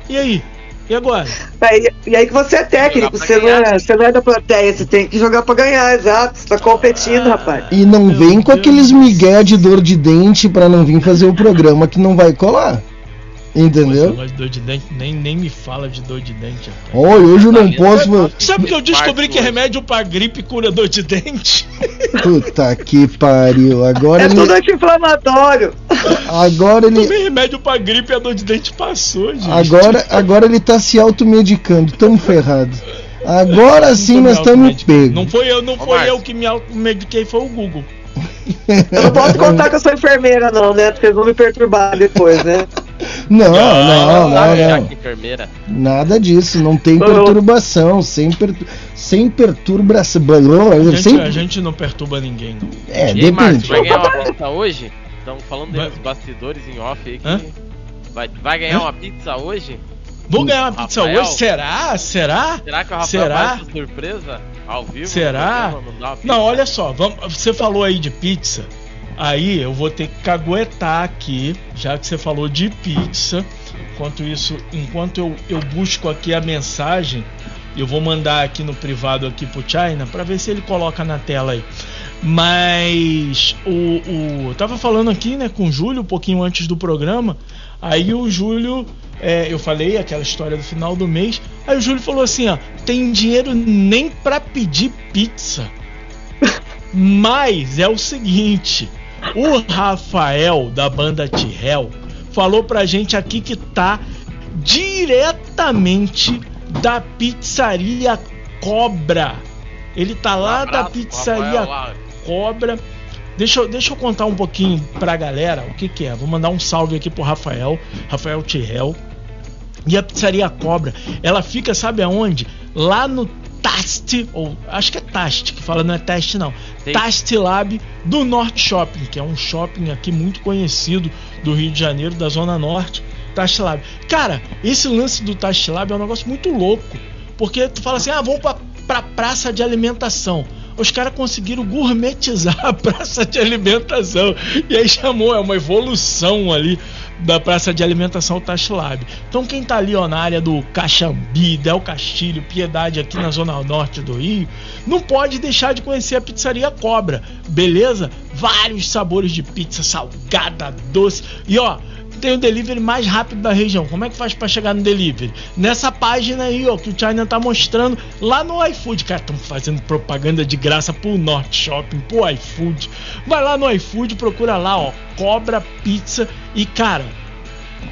E aí? E agora? Aí- e aí que você é técnico, você não é, você não é da plateia, você tem que jogar pra ganhar, exato. Você tá competindo, rapaz. E não vem com Deus aqueles migué de dor de dente pra não vir fazer o programa que não vai colar. Entendeu? de dor de dente, nem, nem me fala de dor de dente. rapaz. Olha, hoje eu não posso. Sabe que eu descobri que remédio pra gripe cura dor de dente? Puta que pariu. Agora É ele. tudo anti-inflamatório. Agora ele. Tomei remédio pra gripe e a dor de dente passou, gente. Agora, agora ele tá se automedicando. Tamo ferrado. Agora sim nós estamos pegos. Não foi eu, não foi eu que me automediquei, foi o Google. Eu não posso contar que eu sou enfermeira, não, né? Porque eles vão me perturbar depois, né? Não, não, não, não. enfermeira. Nada disso, não tem Não. perturbação, sem, per... sem perturbação. A gente, Sem... a gente não perturba ninguém, não. É, e aí, depende. vai ganhar uma pizza hoje? Estamos falando Vai- dos bastidores em off aí que. Hã? Vai, vai ganhar Hã? uma pizza hoje? Vou ganhar uma pizza Rafael? hoje? Será? Será? Será que o Rafael Será? surpresa? Ao vivo? Será? não? Não, olha só, vamos, você falou aí de pizza. Aí eu vou ter que caguetar aqui, já que você falou de pizza. Enquanto isso, enquanto eu, eu busco aqui a mensagem, eu vou mandar aqui no privado aqui pro China para ver se ele coloca na tela aí. Mas o, o eu tava falando aqui, né, com o Júlio um pouquinho antes do programa. Aí o Júlio, é, eu falei aquela história do final do mês. Aí o Júlio falou assim, ó, tem dinheiro nem para pedir pizza. Mas é o seguinte, o Rafael da banda Tirel falou pra gente aqui que tá diretamente da pizzaria Cobra. Ele tá lá da Abraço, pizzaria Rafael. Cobra. Deixa eu, deixa eu contar um pouquinho pra galera o que, que é. Vou mandar um salve aqui pro Rafael, Rafael Tirel. E a pizzaria Cobra, ela fica, sabe aonde? Lá no Tast, ou acho que é Tast que fala, não é Test não. Sim. Tast Lab do Norte Shopping, que é um shopping aqui muito conhecido do Rio de Janeiro, da Zona Norte. Tast Lab. Cara, esse lance do Tast Lab é um negócio muito louco. Porque tu fala assim, ah, vou pra, pra praça de alimentação. os caras conseguiram gourmetizar a praça de alimentação. E aí chamou, é uma evolução ali da praça de alimentação Tashlab. Então quem tá ali ó, na área do Caxambi, Del Castilho, Piedade aqui na zona norte do Rio, não pode deixar de conhecer a pizzaria Cobra, beleza? Vários sabores de pizza, salgada, doce. E ó, tem o delivery mais rápido da região. Como é que faz para chegar no delivery? Nessa página aí, ó, que o China tá mostrando lá no iFood. Cara, estão fazendo propaganda de graça pro Norte Shopping, pro iFood. Vai lá no iFood, procura lá, ó, Cobra Pizza e cara,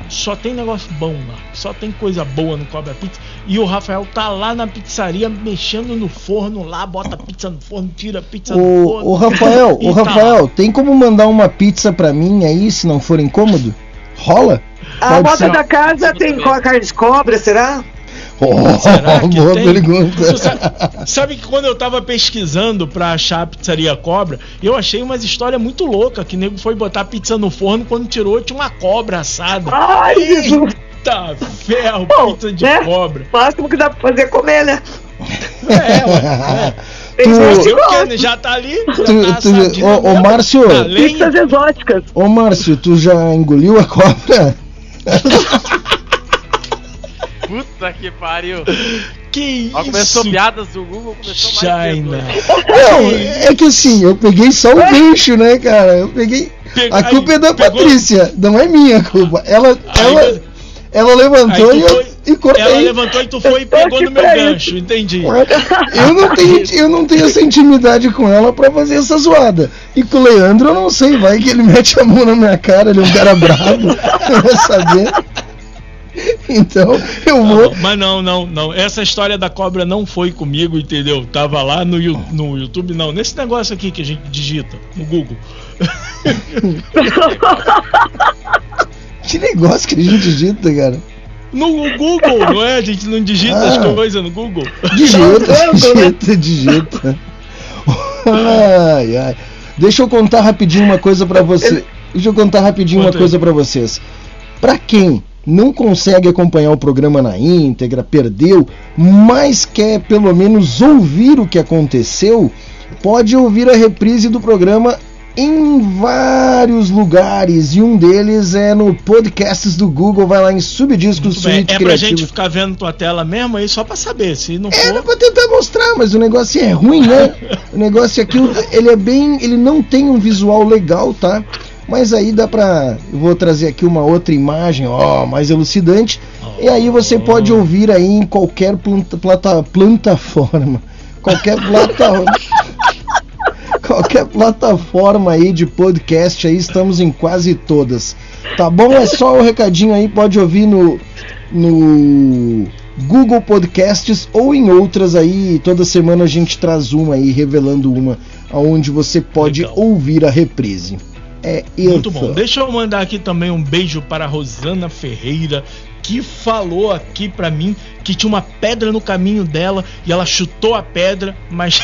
só tem negócio bom lá, só tem coisa boa no Cobra Pizza. E o Rafael tá lá na pizzaria mexendo no forno lá, bota pizza no forno, tira pizza no forno. O, o Rafael, o tá Rafael, lá. tem como mandar uma pizza pra mim aí, se não for incômodo? Rola? A moda da casa tem co- carne de cobra, será? Oh, Será que boa tem? pergunta. Sabe, sabe que quando eu tava pesquisando pra achar a pizzaria Cobra, eu achei umas histórias muito loucas, que nego foi botar pizza no forno, quando tirou tinha uma cobra assada. Ai, Jesus. Eita ferro, Bom, pizza de né? cobra. O máximo que dá pra fazer é comer, né? É, ué, Tem Tu- gente que Fazer o quê, gosta. né? Já tá ali, já Tu- tá tu- ô, ô. Márcio. Tá. Pizzas exóticas. Ô Márcio, tu já engoliu a cobra? Puta que pariu. Que Ó, começou isso? piadas do Google, começou mais China. vergonha. Não, é que assim, eu peguei só o gancho, né, cara? Eu peguei. Pe- A culpa aí, é da pegou- Patrícia, não é minha culpa. Ela, Aí ela, ela levantou Aí e eu foi- e cortei. Ela levantou e tu foi e pegou no meu gancho, entendi. Eu não tenho, eu não tenho essa intimidade com ela pra fazer essa zoada. E com o Leandro eu não sei, vai que ele mete a mão na minha cara, ele é um cara brabo, vai saber. Então, eu vou. Mas não, não, não. Essa história da cobra não foi comigo, entendeu? Tava lá no, no YouTube, não. Nesse negócio aqui que a gente digita no Google. Que negócio que a gente digita, cara. No Google, não é? A gente não digita as Ah. coisas no Google. Digita, digita, digita. Ai, ai. Deixa eu contar rapidinho uma coisa pra você. Deixa eu contar rapidinho uma Conta aí. coisa pra vocês. Pra quem não consegue acompanhar o programa na íntegra, perdeu, mas quer pelo menos ouvir o que aconteceu, pode ouvir a reprise do programa em vários lugares e um deles é no podcasts do Google, vai lá em Subdiscos. Suíte É pra Criativa. gente ficar vendo tua tela mesmo aí só pra saber. Se não Era for. pra tentar mostrar, mas o negócio é ruim, né? O negócio aqui, ele é bem. Ele não tem um visual legal, tá? Mas aí dá pra. Eu vou trazer aqui uma outra imagem, ó, mais elucidante. E aí você pode ouvir aí em qualquer planta, plata- plataforma. Qualquer plataforma. Qualquer plataforma aí de podcast aí, estamos em quase todas. Tá bom? É só o recadinho aí, pode ouvir no, no Google Podcasts ou em outras aí. Toda semana a gente traz uma aí, revelando uma, aonde você pode Legal. ouvir a reprise. É Muito bom. Deixa eu mandar aqui também um beijo para a Rosana Ferreira, que falou aqui pra mim que tinha uma pedra no caminho dela e ela chutou a pedra, mas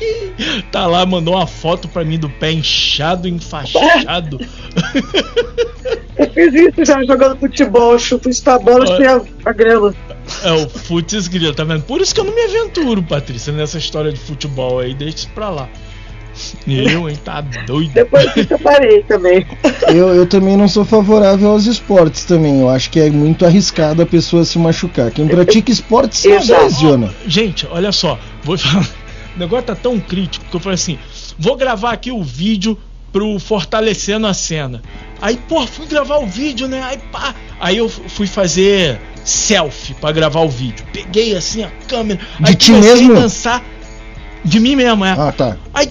tá lá, mandou uma foto pra mim do pé inchado, enfaixado. Eu fiz isso já jogando futebol, chuto a bola, chutei a, a grama. É o Futs Grila, tá vendo? Por isso que eu não me aventuro, Patrícia, nessa história de futebol aí, deixa isso pra lá. Eu, hein, tá doido. Depois disso eu parei também. Eu, eu também não sou favorável aos esportes também. Eu acho que é muito arriscado a pessoa se machucar. Quem pratica esportes se Exato. lesiona. Gente, olha só, vou falar. O negócio tá tão crítico que eu falei assim: vou gravar aqui o vídeo pro Fortalecendo a Cena. Aí, pô, fui gravar o vídeo, né? Aí, pá. Aí eu fui fazer selfie pra gravar o vídeo. Peguei assim a câmera. De aí ti comecei mesmo? a dançar. De mim mesmo, é. Ah, tá. Aí,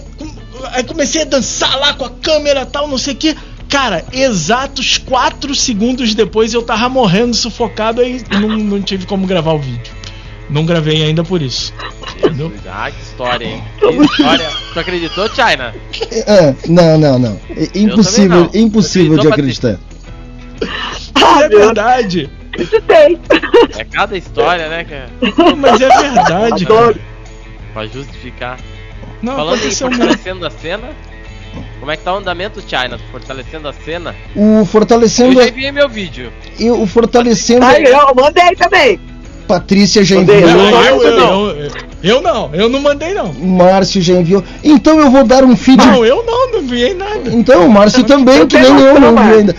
aí comecei a dançar lá com a câmera tal, não sei o que. Cara, exatos 4 segundos depois eu tava morrendo sufocado aí não, não tive como gravar o vídeo. Não gravei ainda por isso. Entendeu? Ah, que história, hein? Que história. Tu acreditou, China? É, não, não, não. É impossível, não. impossível de acreditar. Ah, é verdade. Acreditei. É cada história, né, cara? Mas é verdade, cara. Pra justificar. Não, Falando em fortalecendo a cena, como é que tá o andamento, China? Fortalecendo a cena? O Eu fortalecendo. já enviei meu vídeo. e o fortalecendo. Aí, eu mandei também. Patrícia já Mandei, enviou. Não, Não, eu, não. eu, eu, Eu não, eu não mandei não. O Márcio já enviou. Então eu vou dar um feed. Não, eu não, não enviei nada. Então, o Márcio também, que nem eu não vi ainda.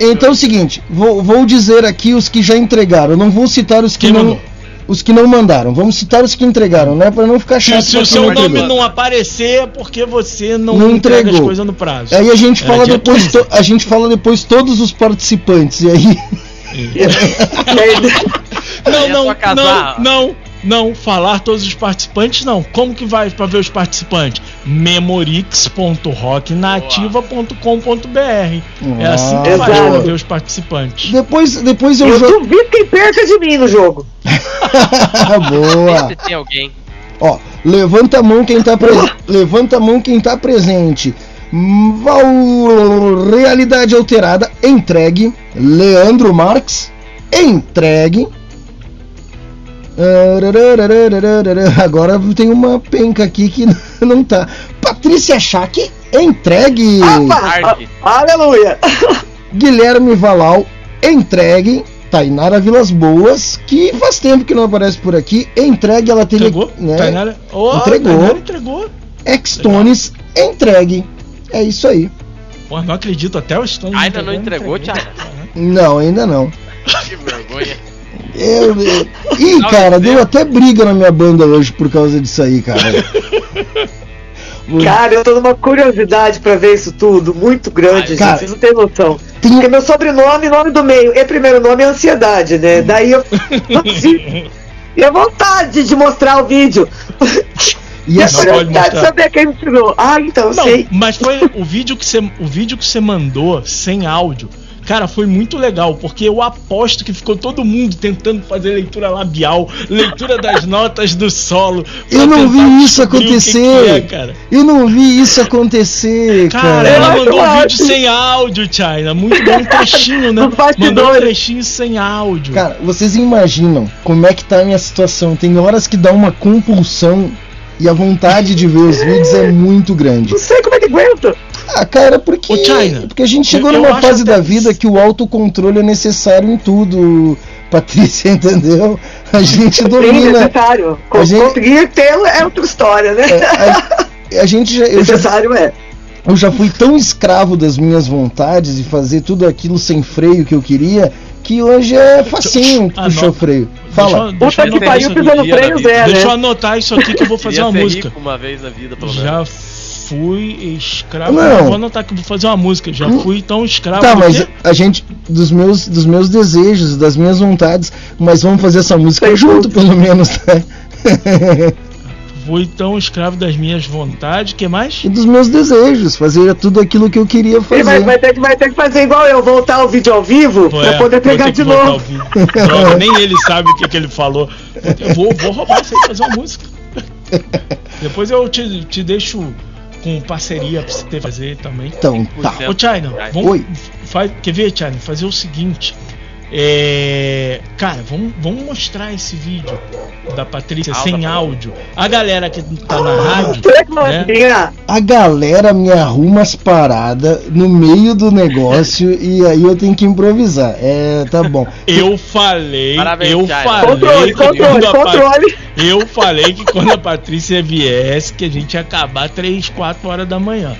Então é o seguinte, vou, vou dizer aqui os que já entregaram. Eu não vou citar os que Quem não. mandou? Os que não mandaram. Vamos citar os que entregaram, né? Pra não ficar chato. se o seu não nome entregou. não aparecer é porque você não, Não entrega as entregou. coisas no prazo. Aí a gente É, fala dia depois, 15. to- a gente fala depois todos os participantes e aí Não, é não, casar. não, não, não, falar todos os participantes não. Como que vai pra ver os participantes? memorix.rocknativa.com.br É assim que Ah, faz boa. pra ver os participantes. depois depois eu, Eu duvido quem perca de mim no jogo. boa. Tem alguém. Ó, levanta a mão quem tá pre- levanta a mão quem tá presente. Val... Realidade alterada entregue. Leandro Marques entregue. Agora tem uma penca aqui que não tá. Patrícia Schack entregue. Opa, aleluia. Guilherme Valau entregue. Tainara Vilas Boas, que faz tempo que não aparece por aqui, entregue, ela teve. Entregou? Né, Tainara, oh, Entregou. Tainara entregou. Extones entregue. É isso aí. Pô, não acredito, até o Stone Ainda não entregou. Thiago? Não, ainda não. Que vergonha. Eu, eu- Ih, cara, deu. até briga na minha banda hoje por causa disso aí, cara. Cara, eu tô numa curiosidade pra ver isso tudo, muito grande, gente. Cara, Vocês não têm noção. tem- Porque meu sobrenome, nome do meio e primeiro nome é ansiedade, né? Daí eu. e a vontade de mostrar o vídeo. E a curiosidade saber quem me ensinou. Ah, então eu Não, sei. mas foi o vídeo que você o vídeo que você mandou sem áudio. Cara, foi muito legal, porque eu aposto que ficou todo mundo tentando fazer leitura labial, leitura das notas do solo. eu não vi isso o que acontecer. que é, cara. Eu não vi isso acontecer, Cara, cara. ela mandou um vídeo sem áudio, China. Muito bom, um trechinho, né? Mandou um trechinho sem áudio. Cara, vocês imaginam como é que tá a minha situação? Tem horas que dá uma compulsão e a vontade de ver os vídeos é muito grande. Não sei como é que aguenta. Ah, cara, porque, Ô, China, porque a gente chegou numa fase da vida que o autocontrole é necessário em tudo, Patrícia, entendeu? A gente Sim, domina. necessário. Co- A gente- Conseguir tê-lo é outra história, né? É, a, a gente já, eu já necessário é. eu já fui tão escravo das minhas vontades e fazer tudo aquilo sem freio que eu queria, que hoje é facinho Ah, puxar o freio. Deixa Fala. eu- Puta deixa eu que pariu pisando freio zero, Deixa eu né? anotar isso aqui que eu vou fazer uma música. uma vez na vida, pelo menos. Já fui escravo. Não. Não. Vou anotar que eu vou fazer uma música. Já fui tão escravo. Tá, mas a gente, dos meus, dos meus desejos, das minhas vontades, mas vamos fazer essa música Sei junto, tudo. pelo menos, né? Fui tão escravo das minhas vontades. que mais? e dos meus desejos, fazer tudo aquilo que eu queria fazer. vai, vai ter que, vai ter que fazer igual eu, voltar o vídeo ao vivo Pô, pra é, poder pegar de novo. Droga, nem ele sabe o que, que ele falou. Eu vou, vou roubar isso aí e fazer uma música. Depois eu te, te deixo com parceria pra você fazer também. Então, tá. Ô, China, vamos, Oi. faz, quer ver, China? Fazer o seguinte. É, cara, vamos, vamos mostrar esse vídeo da Patrícia Alta sem áudio. A galera que tá na rádio. Será que não né? é? A galera me arruma as paradas no meio do negócio e aí eu tenho que improvisar. É, tá bom. Eu falei, Parabéns, eu falei Controle, controle, controle. eu falei que quando a Patrícia viesse, que a gente ia acabar 3, 4 horas da manhã.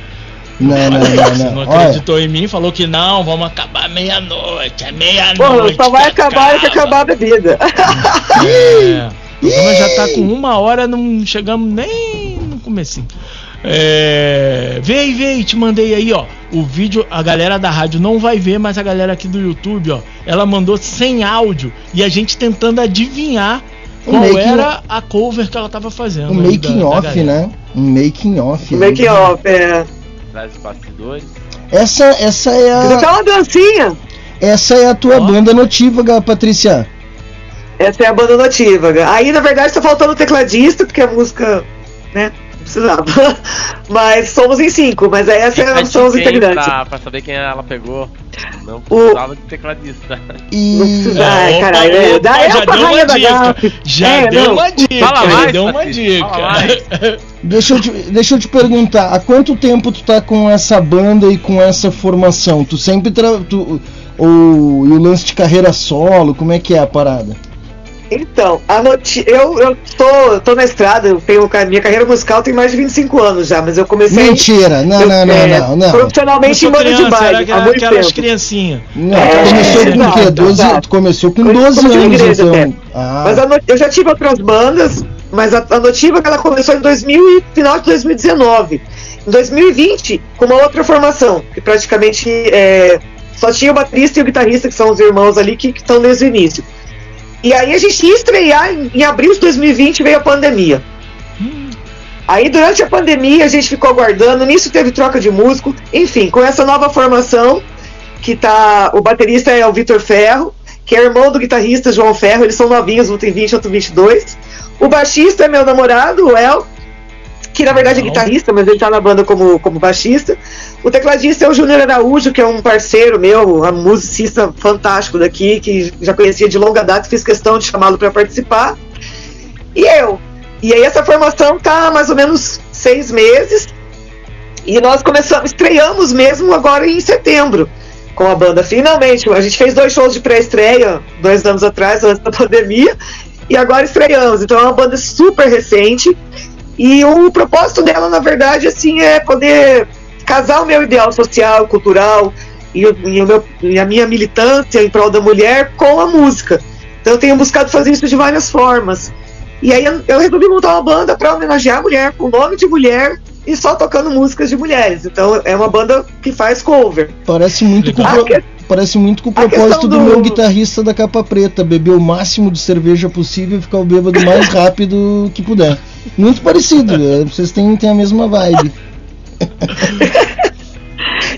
Não, não, Você não, não não. Olha, acreditou em mim, falou que não, vamos acabar meia-noite, é meia-noite. só vai acabar que acabar a bebida. É, o programa já tá com uma hora, não chegamos nem no comecinho. É, vê aí, te mandei aí, ó. O vídeo, a galera da rádio não vai ver, mas a galera aqui do YouTube, ó, ela mandou sem áudio e a gente tentando adivinhar Um qual making- era a cover que ela tava fazendo. um making da- off, né? Um making off. Make off, é. Traz os bastidores. Essa, essa é a, uma dancinha. essa é a tua Ó. banda notívaga, Patrícia. Essa é a banda notívaga. Aí, na verdade, tá faltando o tecladista, porque a música, né, precisava. Mas somos em cinco, mas aí essa é, são os integrantes. Pra, pra saber quem ela pegou. Não precisava de tecladista. E Não precisa, É, ai, opa, caralho, é, opa, da já deu uma dica. Já É, deu não. uma dica. Fala já mais, deu uma dica. deixa eu, te, deixa eu te perguntar, há quanto tempo tu tá com essa banda e com essa formação? Tu sempre tra... tu, ou e o lance de carreira solo, como é que é a parada? Então, a noti eu, eu tô, tô na estrada, eu tenho, minha carreira musical tem mais de 25 anos já, mas eu comecei. Mentira, não, eu, não, não, é, não, não. Profissionalmente em banda de era baile. aquela- há muito aquelas tempo. criancinhas. Não, É, tu começou com o quê? 12, exato. tu começou com Coisa 12 de anos, igreja então. Ah, Mas eu já tive outras bandas, mas a, a Notiva ela começou em 2000 e final de 2019. Em 2020, com uma outra formação, que praticamente é, só tinha o baterista e o guitarrista, que são os irmãos ali, que estão desde o início. E aí a gente ia estrear em, em abril de 2020, veio a pandemia. Aí durante a pandemia a gente ficou aguardando, nisso teve troca de músico, enfim, com essa nova formação, que tá. O baterista é o Vitor Ferro, que é irmão do guitarrista João Ferro, eles são novinhos, um tem 20, outro 22. O baixista é meu namorado, o El, que na verdade é guitarrista, mas ele tá na banda como, como baixista. O tecladista é o Júnior Araújo, que é um parceiro meu, um musicista fantástico daqui, que já conhecia de longa data, fiz questão de chamá-lo para participar. E eu. E aí essa formação tá há mais ou menos seis meses. E nós começamos, estreamos mesmo agora em setembro com a banda. Finalmente, a gente fez dois shows de pré-estreia dois anos atrás, antes da pandemia, e agora estreamos. Então é uma banda super recente. E o propósito dela, na verdade, assim, é poder casar o meu ideal social, cultural e, o- e o meu- e a minha militância em prol da mulher com a música. Então eu tenho buscado fazer isso de várias formas. E aí eu, eu resolvi montar uma banda para homenagear a mulher, com o nome de mulher e só tocando músicas de mulheres. Então é uma banda que faz cover. Parece muito, com, pro- parece muito com o propósito do... do- meu guitarrista da capa preta, beber o máximo de cerveja possível e ficar o bêbado mais rápido que puder. Muito parecido, é, vocês têm, têm a mesma vibe.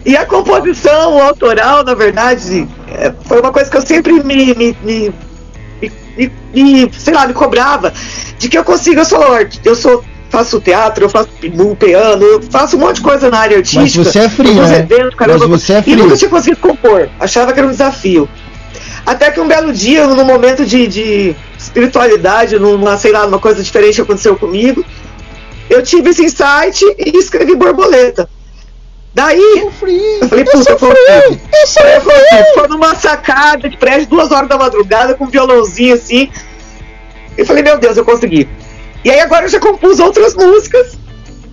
E a composição autoral, na verdade, é, foi uma coisa que eu sempre me, me, me, me- me- sei lá, me cobrava de que eu consigo, eu sou, eu sou faço teatro, eu faço pi- piano, eu faço um monte de coisa na área artística. Mas você é frio, né? eventos, caramba, Mas você é E frio. nunca tinha conseguido compor. Achava que era um desafio. Até que um belo dia, num momento de, de espiritualidade, numa, sei lá, numa coisa diferente aconteceu comigo, eu tive esse insight e escrevi borboleta. Daí, eu falei, puta, eu consigo. Eu consigo. Foi numa sacada de prédio, duas horas da madrugada, com um violãozinho assim. Eu falei, meu Deus, eu consegui. E aí agora eu já compus outras músicas.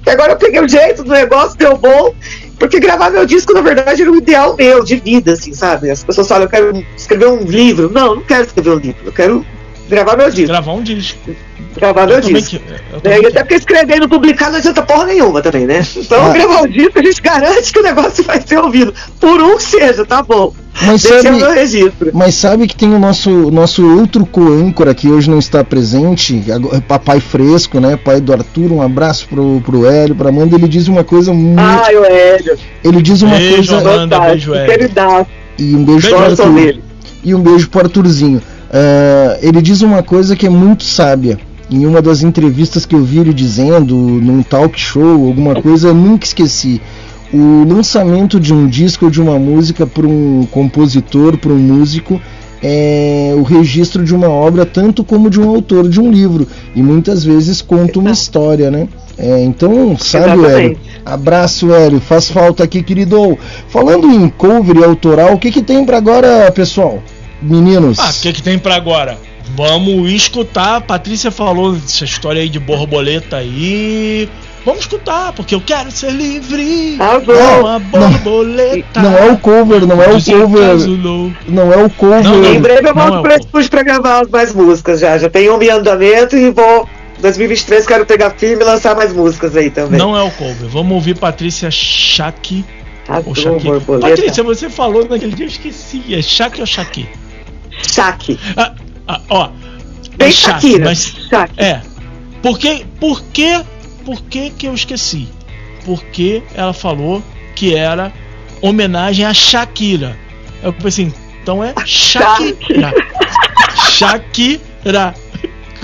E agora eu peguei o jeito do negócio, deu bom. Porque gravar meu disco, na verdade, era um ideal meu, de vida, assim, sabe? As pessoas falam, eu quero escrever um livro. Não, não quero escrever um livro, eu quero gravar meu disco. Gravar um disco. Gravar meu Eu disco. que- E até porque escrever e não publicar não adianta porra nenhuma também, né? Então, Ah. gravar o disco, a gente garante que o negócio vai ser ouvido. Por um que seja, tá bom. Mas Deixa sabe- o meu registro. Mas sabe que tem o nosso, nosso outro co-âncora que hoje não está presente, agora- é papai fresco, né? Pai do Arthur, um abraço pro, pro Hélio, pra Amanda, ele diz uma coisa muito. Ah, o Hélio. Ele diz uma Beijo, coisa. Amanda, beijo, Hélio. E um beijo pro Gosto Arthur. E um beijo pro Arthurzinho. Ah, ele diz uma coisa que é muito sábia. Em uma das entrevistas que eu vi ele dizendo, num talk show, alguma coisa, eu nunca esqueci. O lançamento de um disco ou de uma música por um compositor, por um músico, é o registro de uma obra, tanto como de um autor de um livro. E muitas vezes conta uma história, né? É, então, sabe. Hélio? Abraço, Hélio. Faz falta aqui, querido. Falando em cover e autoral, o que, que tem pra agora, pessoal? Meninos. Ah, o que, que tem pra agora? Vamos escutar. A Patrícia falou dessa história aí de borboleta aí. Vamos escutar, porque eu quero ser livre. A não. borboleta. Não é o cover, não é o cover. Não é o cover. Não, Em breve eu Não volto é o pra estúdio pra gravar mais músicas já. Já tenho um em andamento e vou. 2023 quero pegar firme e lançar mais músicas aí também. Não é o cover. Vamos ouvir Patrícia Shaki. Ou Azul. Patrícia, você falou naquele dia, eu esqueci. É Shaki ou Shaki? Shaq. Ah, ah, ó. Bem é Shaki, Shakira. mas. É. Por que, por que, por que que eu esqueci? Porque ela falou que era homenagem a Shakira. Eu pensei, então é Shakira. Shakira.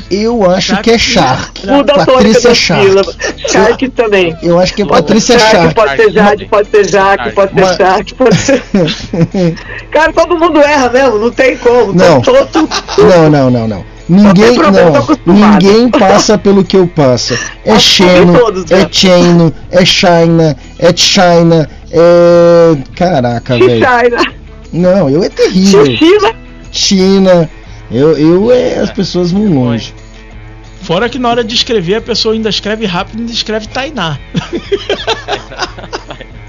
Eu acho que é Shark. Shark. Muda a tônica Patrícia da Shark. Shark também. Eu acho que é Patrícia Shark, Shark. pode ser Jade, pode ser Jaque, pode ser Shark, pode ser. Cara, todo mundo erra mesmo, não tem como. Não. Todo, Não, não, não, não. Ninguém, problema, não, ninguém passa pelo que eu passo. É Xeno, é? Cheno, é China, é China, é. Caraca, velho. China. Não, eu é terrível. China. China. Eu, eu é, as pessoas vão longe. Fora que na hora de escrever a pessoa ainda escreve rápido e ainda escreve Tainá.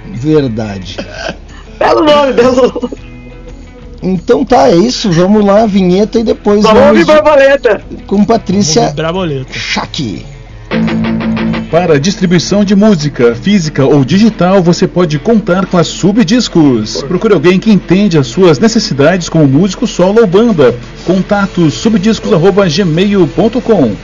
Verdade. Belo nome, belo nome. Então tá, é isso. Vamos lá, vinheta e depois Vamos vamos borboleta. com Patrícia Braboleta. Chaki. Para distribuição de música, física ou digital, você pode contar com a Subdiscos. Procure alguém que entende as suas necessidades como músico solo ou banda. Contato subdiscos@gmail.com.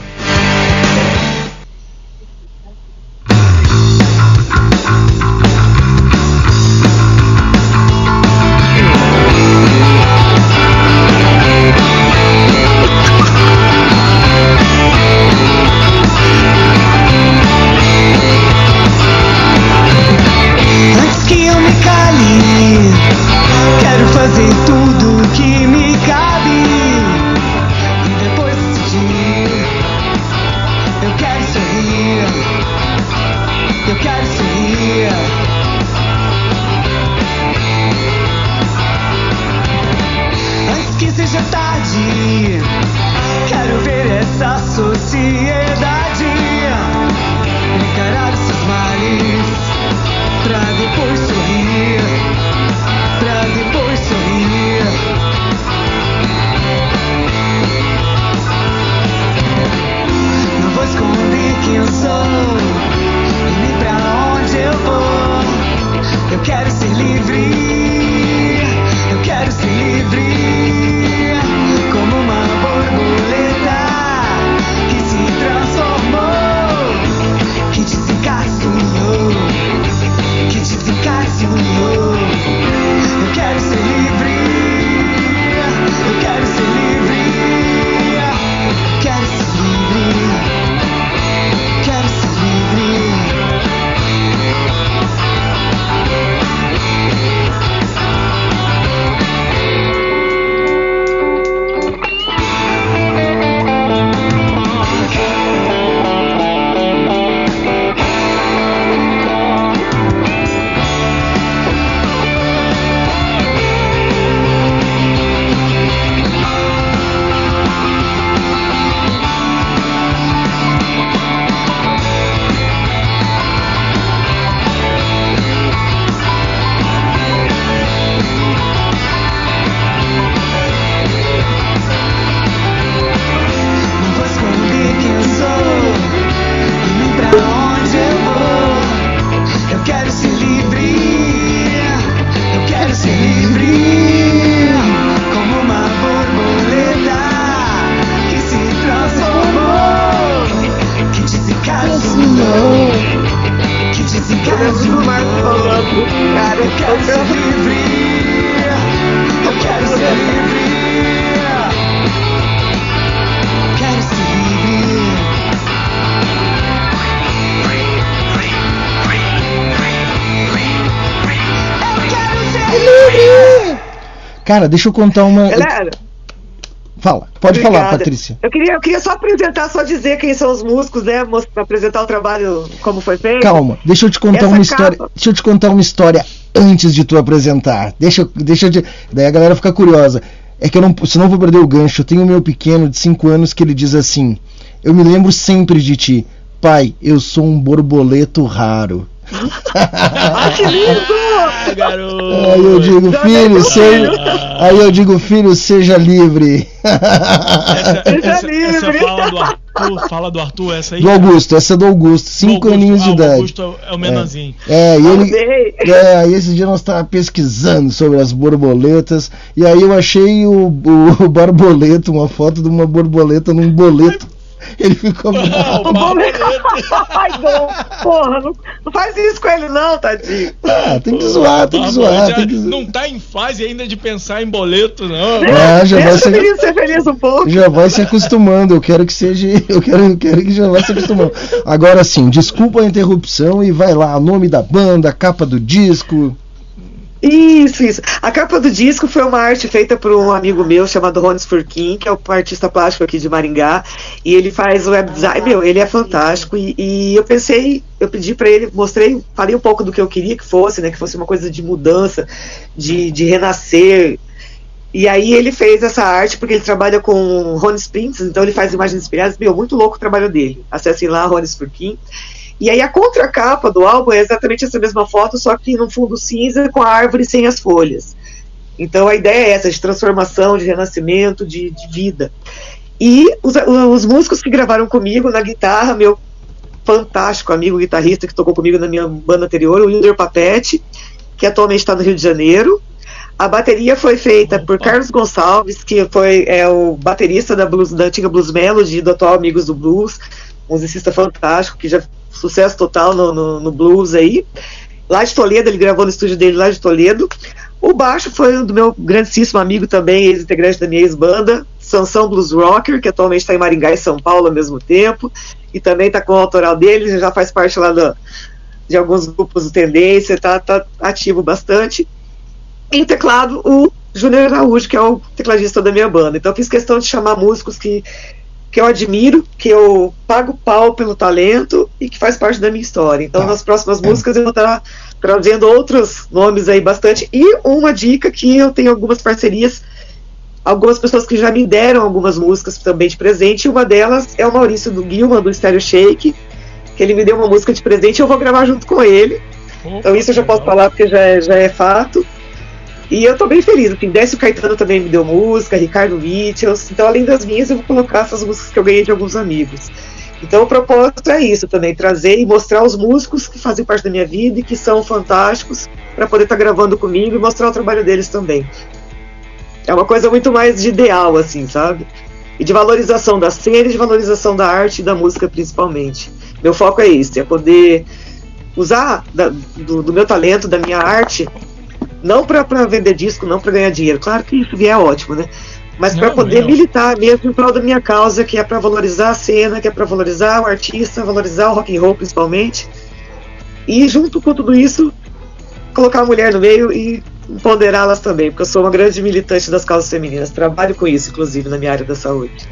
Cara, deixa eu contar uma. Galera, Fala, pode falar, obrigada. Patrícia. Eu queria, eu queria só apresentar, só dizer quem são os músicos, né? Mostrar, apresentar o trabalho, como foi feito. Calma, deixa eu te contar Essa uma história. capa- Deixa eu te contar uma história antes de tu apresentar. Deixa, eu- deixa eu te, daí a galera fica curiosa. É que eu não, senão eu vou perder o gancho. Eu tenho o meu pequeno de 5 anos que ele diz assim: Eu me lembro sempre de ti. Pai, eu sou um borboleto raro. Ah, que lindo! Ah, garoto! Aí eu digo, filho, seja. Aí eu digo, filho, seja livre. Essa, Seja essa- livre. essa fala do Arthur, fala do Arthur, essa aí. Do Augusto, essa é do Augusto, Do 5 Augusto. aninhos Ah, de o idade. Augusto é o menorzinho. É, e ele. É, aí esse dia nós estávamos pesquisando sobre as borboletas e aí eu achei o, o, borboleta, uma foto de uma borboleta num boleto. Ele ficou Ah, bravo. o. Ai, não. Porra, não, não faz isso com ele, não, tadinho. Ah, tem que zoar, tem que zoar, já tem que zoar. Não tá em fase ainda de pensar em boleto, não. Ah, já vai Deixa ser. feliz um pouco. Já vai se acostumando, eu quero que seja. Eu quero, eu quero que já vai se acostumando. Agora sim, desculpa a interrupção e vai lá, nome da banda, capa do disco. Isso, isso. A capa do disco foi uma arte feita por um amigo meu chamado Rones Furquim, que é um artista plástico aqui de Maringá, e ele faz web design. Meu, ele é fantástico. E, e eu pensei, eu pedi pra ele, mostrei, falei um pouco do que eu queria que fosse, né? Que fosse uma coisa de mudança, de, de renascer. E aí ele fez essa arte porque ele trabalha com Rony Sprints, então ele faz imagens inspiradas. Meu, muito louco o trabalho dele. Acessem lá, Rony Spurkin. E aí a contracapa do álbum é exatamente essa mesma foto, só que no fundo cinza com a árvore sem as folhas. Então a ideia é essa, de transformação, de renascimento, de, de vida. E os, os músicos que gravaram comigo na guitarra, meu fantástico amigo guitarrista que tocou comigo na minha banda anterior, o Wilder Papete, que atualmente está no Rio de Janeiro. A bateria foi feita por Carlos Gonçalves, que foi é, o baterista da, blues, da antiga Blues Melody, do atual Amigos do Blues, musicista fantástico, que já sucesso total no, no, no blues aí. Lá de Toledo, ele gravou no estúdio dele lá de Toledo. O baixo foi do meu grandíssimo amigo também, ex-integrante da minha ex-banda, Sansão Blues Rocker, que atualmente está em Maringá e São Paulo ao mesmo tempo, e também está com o autoral dele, já faz parte lá do, de alguns grupos do Tendência, está tá ativo bastante. Em teclado, o Júnior Araújo, que é o tecladista da minha banda. Então fiz questão de chamar músicos que, que eu admiro, que eu pago pau pelo talento e que faz parte da minha história. Então nas próximas músicas eu vou estar trazendo outros nomes aí bastante. E uma dica que eu tenho algumas parcerias, algumas pessoas que já me deram algumas músicas também de presente. E uma delas é o Maurício do Guilma, do Stereo Shake, que ele me deu uma música de presente e eu vou gravar junto com ele. Então isso eu já posso falar porque já é, já é fato. E eu tô bem feliz, assim, Décio Caetano também me deu música, Ricardo Mitchells, então além das minhas eu vou colocar essas músicas que eu ganhei de alguns amigos. Então o propósito é isso também, trazer e mostrar os músicos que fazem parte da minha vida e que são fantásticos para poder estar gravando comigo e mostrar o trabalho deles também. É uma coisa muito mais de ideal, assim, sabe? E de valorização da cena e de valorização da arte e da música principalmente. Meu foco é isso, é poder usar da- do, do meu talento, da minha arte, não para vender disco, não para ganhar dinheiro. Claro que isso vier é ótimo, né? Mas para poder não. militar mesmo em prol da minha causa, que é para valorizar a cena, que é para valorizar o artista, valorizar o rock and roll principalmente. E junto com tudo isso, colocar a mulher no meio e ponderá-las também, porque eu sou uma grande militante das causas femininas. Trabalho com isso, inclusive, na minha área da saúde.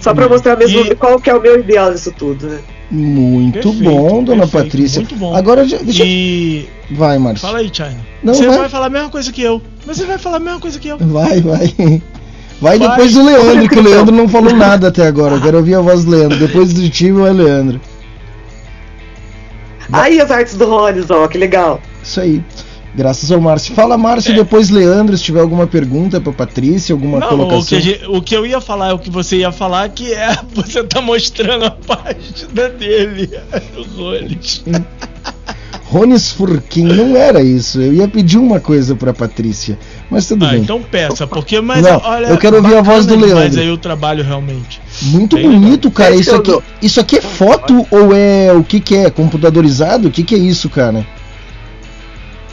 Só para mostrar mesmo E- qual que é o meu ideal nisso tudo, né? Muito Perfeito, bom, dona perfeito, Patrícia. muito bom. Agora já- deixa E. Vai, Márcio. Fala aí, China. Não, você vai. vai. falar a mesma coisa que eu. Mas você vai falar a mesma coisa que eu. Vai, vai. Vai Vai. depois do Leandro, que o Leandro não falou nada até agora. Eu quero ouvir a voz do Leandro. Depois do time vai Leandro. Aí as artes do Rollins, ó, que legal. Isso aí. Graças ao Márcio. Fala, Márcio, depois Leandro, se tiver alguma pergunta pra Patrícia, alguma Não, o que, colocação. gente- o que eu ia falar é o que você ia falar, que é você tá mostrando a página dele, os olhos. Rones Furquim, não era isso. Eu ia pedir uma coisa pra Patrícia. Mas tudo Ah, bem. então peça, porque mas Não, olha, eu quero ouvir a voz do Leandro. aí o trabalho realmente. Muito Bem bonito, cara. Esse Isso eu aqui, isso aqui é foto ou é o que que é? Computadorizado? O que que é isso, cara?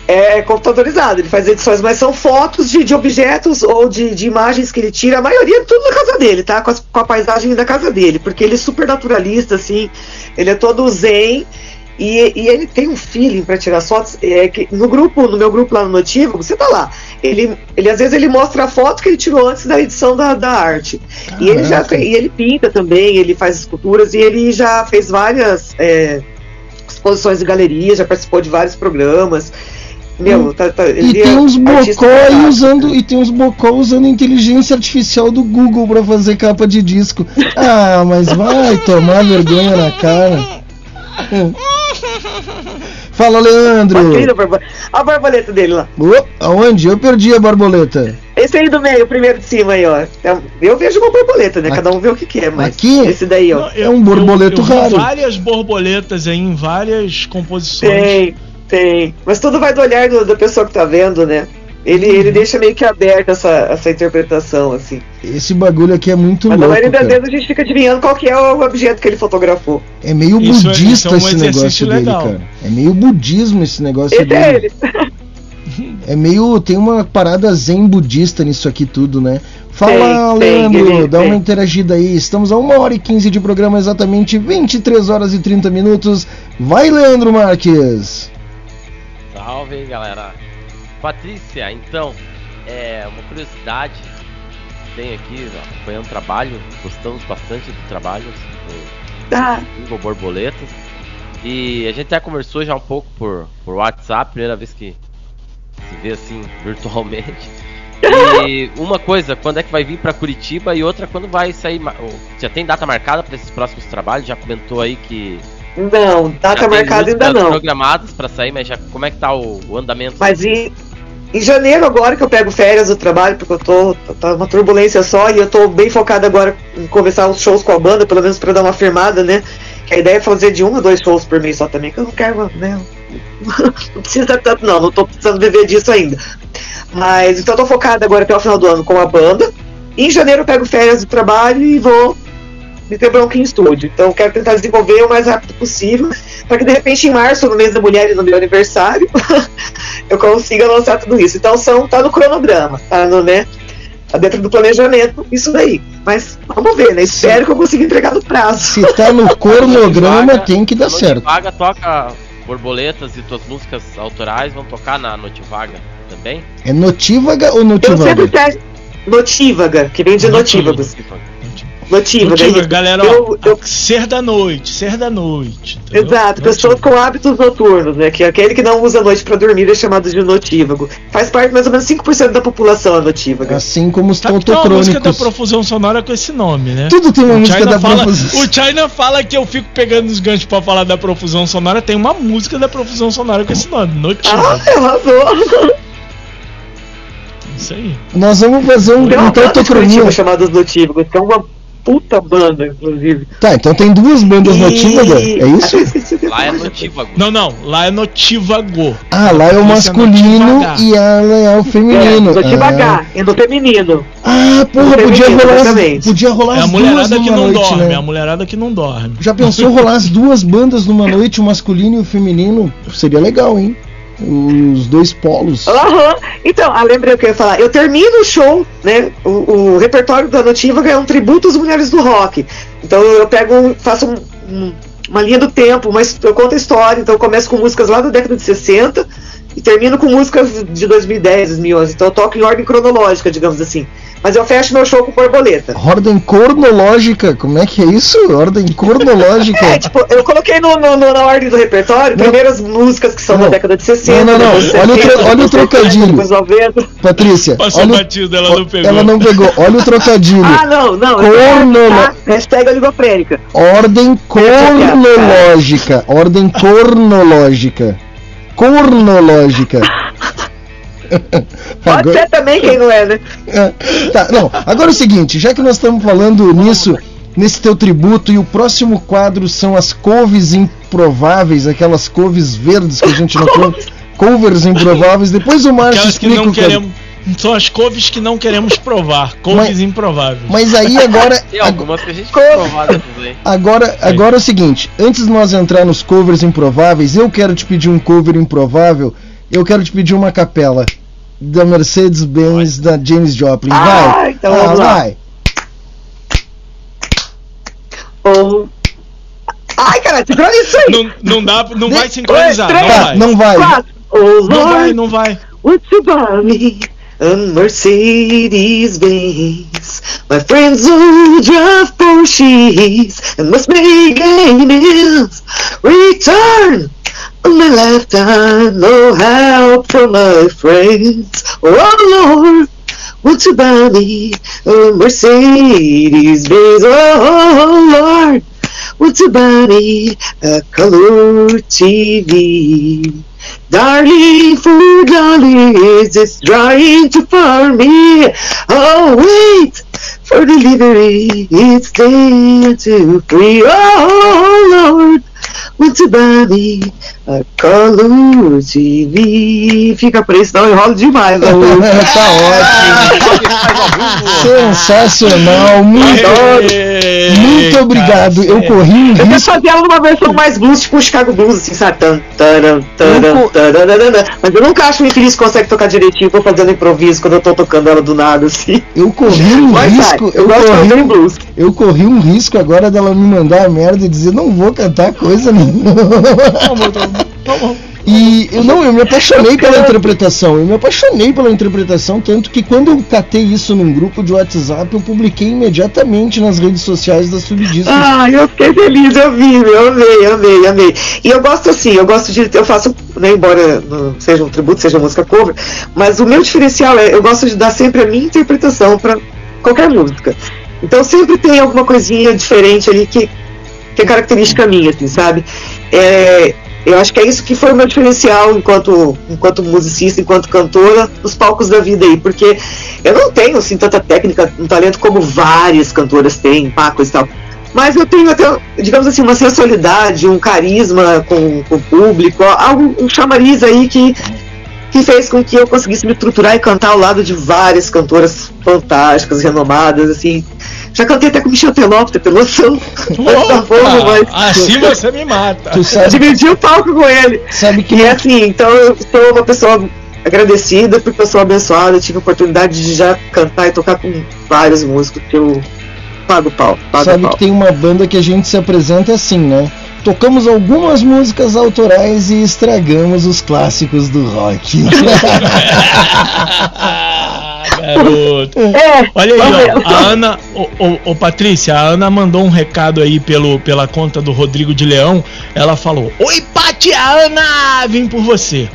É computadorizado, ele faz edições, mas são fotos de, de objetos ou de, de imagens que ele tira, a maioria tudo na casa dele, tá? Com, as- com a paisagem da casa dele, porque ele é super naturalista, assim, ele é todo zen. E, e ele tem um feeling para tirar fotos. É, que no grupo, no meu grupo lá no Notivo, você tá lá. Ele, ele às vezes ele mostra a foto que ele tirou antes da edição da, da arte. E ele já Caraca. e ele pinta também, ele faz esculturas e ele já fez várias é, exposições de galeria, já participou de vários programas. Meu, tá, tá, E tem é uns bocó usando e tem uns bocó usando inteligência artificial do Google pra fazer capa de disco. Ah, mas vai tomar vergonha na cara. Fala, Leandro. Borbo- A borboleta dele lá. Ô, aonde? Eu perdi a borboleta. Esse aí do meio, o primeiro de cima aí, ó. É- Eu vejo uma borboleta, né? Cada um vê o que quer, mas Aqui? esse daí, ó. Não, É um borboleto eu, eu raro. várias borboletas aí em várias composições. Tem, tem. Mas tudo vai do olhar do- da pessoa que tá vendo, né? Ele, Uhum. ele deixa meio que aberta essa, essa interpretação, assim. Esse bagulho aqui é muito Mas na louco, maioria das vezes a gente fica adivinhando qual que é o objeto que ele fotografou. É meio Isso é- budista isso é um esse negócio exercício dele, legal. cara. É meio budismo esse negócio Esse é dele. ele. É meio. Tem uma parada zen budista nisso aqui tudo, né? Fala, Tem, tem, Leandro, ele- dá uma tem. interagida aí. Estamos a 1 hora e 15 de programa, exatamente 23 horas e 30 minutos. Vai, Leandro Marques! Salve galera! Patrícia, então, é uma curiosidade que tem aqui, ó, acompanhando o trabalho, gostamos bastante do trabalho do Ah, Google Borboletas. E a gente até conversou já um pouco por, por WhatsApp, primeira vez que se vê assim virtualmente. E uma coisa, quando é que vai vir pra Curitiba e outra quando vai sair. Já tem data marcada pra esses próximos trabalhos? Já comentou aí que. Não, data já tem marcada ainda não. programadas pra sair, mas já como é que tá o, o andamento? Mas em, em janeiro, agora que eu pego férias do trabalho, porque eu tô. tá uma turbulência só e eu tô bem focado agora em conversar os shows com a banda, pelo menos pra dar uma firmada, né? Que a ideia é fazer de um a dois shows por mês só também, que eu não quero, né? Não precisa tanto, não, não tô precisando viver disso ainda. Mas então eu tô focado agora até o final do ano com a banda. Em janeiro eu pego férias do trabalho e vou meter bronca em estúdio. Então eu quero tentar desenvolver o mais rápido possível, para que de repente em março, no mês da mulher e no meu aniversário, eu consiga lançar tudo isso. Então são, tá no cronograma, tá no, né? Tá dentro do planejamento, isso daí. Mas vamos ver, né? Espero que eu consiga entregar no prazo. Se tá no cronograma, tem que dar A certo. Notivaga toca borboletas e tuas músicas autorais vão tocar na Notivaga também? É notívaga ou Eu notívaga? sempre peço notívaga, que vem de notívagos. Notívaga. Notívaga, isso. galera, Eu- ó, ser da noite, ser da noite. entendeu? Exato, pessoas com hábitos noturnos, né? Que é aquele que não usa a noite pra dormir é chamado de notívago. Faz parte mais ou menos 5% da população a notívaga. Assim como os Tá, tem uma música da profusão sonora com esse nome, né? Tudo tem uma O música China da fala, profusão. O China fala que eu fico pegando os ganchos pra falar da profusão sonora. Tem uma música da profusão sonora com esse nome, Ah, Notívaga. arrasou! Isso aí. Nós vamos fazer um, um. Curitiba chamada Os Notívagos, que é uma puta banda, inclusive. Tá, então tem duas bandas E- notívaga, é isso? Lá é. Notívago. Não, não, lá é Notívago. Ah, lá é o é masculino notívaga. e ela é o feminino. É, vou ah. é no feminino. Ah, porra, podia feminino, rolar, as, exatamente. podia rolar É a as duas mulherada que não noite, dorme, né? é a mulherada que não dorme. Já pensou rolar as duas bandas numa noite, o masculino e o feminino? Seria legal, hein? Os dois polos. Aham. Então, ah, lembrei o que eu ia falar. Eu termino o show, né? O, o repertório da Notívaga é um tributo às mulheres do rock. Então eu pego, faço um- um- uma linha do tempo, mas eu conto a história. Então eu começo com músicas lá da década de 60 e termino com músicas de 2010, 2011. Então eu toco em ordem cronológica, digamos assim. Mas eu fecho meu show com borboleta. Ordem cronológica, como é que é isso? Ordem cronológica. É, tipo, eu coloquei no, no- no- na ordem do repertório, Não. primeiras músicas que são Não. da década de 60. Não, não, não. depois Olha o 70, tro- olha o 70, trocadilho. Depois 90. Patrícia, Passou olha o- batido, ela não pegou. ela não pegou. Olha o trocadilho. Ah, não, não. Cornolo- Hashtag oligofrênica. Ordem cronológica. Ordem cronológica. Cronológica. Pode Agora- ser também quem não é, né? É, tá, não. Agora é o seguinte, já que nós estamos falando nisso, nesse teu tributo, e o próximo quadro são as couves improváveis, aquelas couves verdes que a gente não come. Covers improváveis. Depois o Márcio Aquelas que explica não o que é. queremos. São as couves que não queremos provar. Couves Mas- improváveis. Mas aí agora. Tem algumas que a gente dessas aí. Agora, agora é o seguinte, antes de nós entrar nos covers improváveis, eu quero te pedir um cover improvável. Eu quero te pedir uma capela da Mercedes-Benz da James Joplin. Vai. Ah, então ah, vamos lá. vai. Oh. Ai, caralho, sincroniza isso aí. Não, não dá, não vai sincronizar. Não vai. Não vai. Quatro. Oh, Não vai, não vai. would you buy me a Mercedes-Benz? My friends who drive Porsches and must make payments. Return my lifetime, no help from my friends. Oh Lord, would you buy me a Mercedes-Benz? Oh Lord, would you buy me a color TV? Darling, food darling, is it's trying to farm me. Oh, wait for delivery, it's day to free. Oh, Lord, me a color TV? Fica por isso, não enrola demais. ó. tá ótimo. Sensacional. Muito, muito obrigado. Eu corri um Eu quero risco. fazer ela numa versão mais blues, tipo um Chicago Blues, assim, sabe? Tan, taran, taran. Mas eu nunca acho que o infeliz consegue tocar direitinho, vou fazendo improviso quando eu tô tocando ela do nada, assim. Eu corri um Mas risco. eu Eu gosto de fazer corri, eu corri um risco agora dela me mandar a merda e dizer não vou cantar coisa nenhuma. Vamos, vamos. E eu não, eu me apaixonei pela interpretação. Eu me apaixonei pela interpretação, tanto que quando eu catei isso num grupo de WhatsApp, eu publiquei imediatamente nas redes sociais da Subdiscos. Ah, eu fiquei feliz, eu vi, eu amei, amei, amei. E eu gosto assim, eu gosto de. Eu faço, né, embora não seja um tributo, seja música cover, mas o meu diferencial é eu gosto de dar sempre a minha interpretação para qualquer música. Então sempre tem alguma coisinha diferente ali que, que é característica minha, assim, sabe? É, eu acho que é isso que foi o meu diferencial enquanto, enquanto musicista, enquanto cantora, nos palcos da vida aí, porque eu não tenho assim tanta técnica, um talento como várias cantoras têm, pacos e tal. Mas eu tenho até, digamos assim, uma sensualidade, um carisma com, com o público, algo, um chamariz aí que, que fez com que eu conseguisse me estruturar e cantar ao lado de várias cantoras fantásticas, renomadas, assim. Já cantei até com o Michel Teló, pra ter noção. Mas tá mas- assim você me mata. Tu sabe- Dividi o palco com ele. Sabe que E é assim, então eu sou uma pessoa agradecida porque eu sou abençoada, eu tive a oportunidade de já cantar e tocar com vários músicos que eu pago pau. Pago Sabe pau. que tem uma banda que a gente se apresenta assim, né? Tocamos algumas músicas autorais e estragamos os clássicos do rock. Garoto. É, Olha aí, ó, a Ana, ô, ô, ô, Patrícia, a Ana mandou um recado aí pelo, pela conta do Rodrigo de Leão. Ela falou: Oi, Pati, a Ana, vim por você.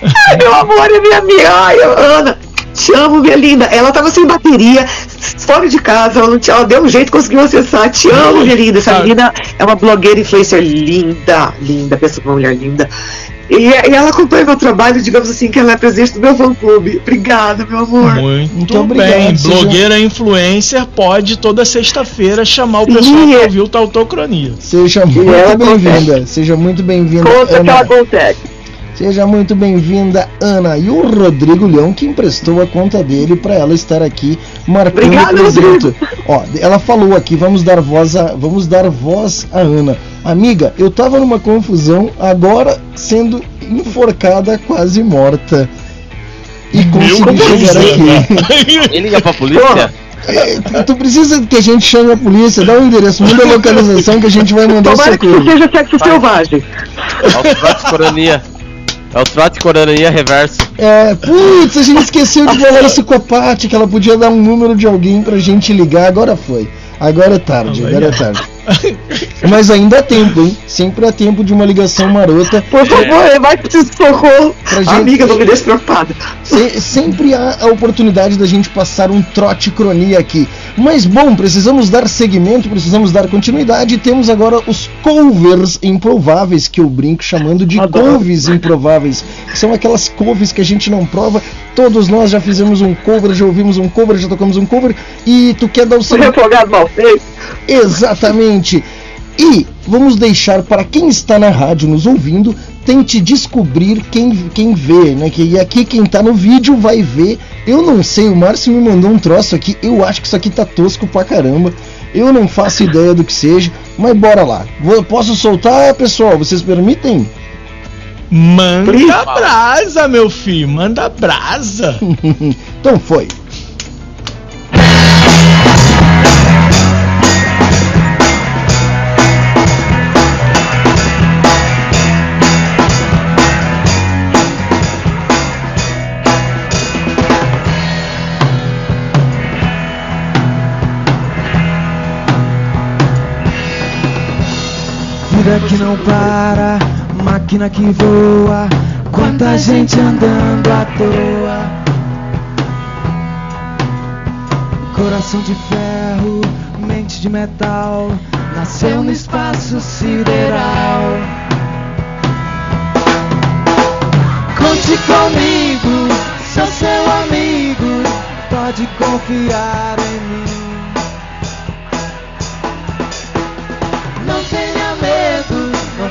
Ai, meu amor, é minha amiga. Ai, Ana, te amo, minha linda. Ela tava sem bateria, fora de casa, ela, não tinha, ela deu um jeito, conseguiu acessar. Te amo, minha linda. Essa Tá. menina é uma blogueira influencer linda, linda, pensa uma mulher linda. E, e ela acompanha meu trabalho, digamos assim, que ela é presidente do meu fã clube. Obrigada, meu amor. Muito, Muito obrigado, bem. Blogueira influencer pode toda sexta-feira chamar o pessoal é. pra ouvir o Tautocronia. Seja muito bem-vinda, seja muito bem-vinda, Conta que ela consegue. Seja muito bem-vinda, Ana. E o Rodrigo Leão que emprestou a conta dele para ela estar aqui marcando Obrigada, presença. Ó, ela falou aqui, vamos dar voz a, vamos dar voz a Ana. Amiga, eu tava numa confusão, agora sendo enforcada, quase morta. E consegui chegar aqui. Ele liga pra polícia? É, tu- precisa que a gente chame a polícia, dá o endereço, manda a localização que a gente vai mandar o Tomara que socorro. isso seja sexo selvagem. O trote coronia. É o trote coronia reverso. É, putz, a gente esqueceu de falar isso com a Paty, que ela podia dar um número de alguém pra gente ligar, agora foi. Agora é tarde, agora é tarde. Mas ainda há tempo, hein? Sempre há tempo de uma ligação marota. Por favor, vai precisar de socorro. Pra gente- Amiga, não me deixe preocupada. Se- sempre há a oportunidade da gente passar um trote cronia aqui. Mas bom, precisamos dar seguimento, precisamos dar continuidade. e Temos agora os covers improváveis, que eu brinco chamando de Adoro. couves improváveis. que São aquelas couves que a gente não prova. Todos nós já fizemos um cover, já ouvimos um cover, já tocamos um cover. E tu quer dar o O seu. refogado mal feito. Exatamente. E vamos deixar para quem está na rádio nos ouvindo, tente descobrir quem, quem vê, né? Que, e aqui quem tá no vídeo vai ver. Eu não sei, o Márcio me mandou um troço aqui. Eu acho que isso aqui tá tosco pra caramba. Eu não faço ideia do que seja, mas bora lá. Vou- posso soltar, pessoal? Vocês permitem? Manda brasa, meu filho, manda brasa. então foi. Vida que não para, máquina que voa, quanta gente andando à toa. Coração de ferro, mente de metal, nasceu no espaço sideral. Conte comigo, sou seu amigo, pode confiar em mim.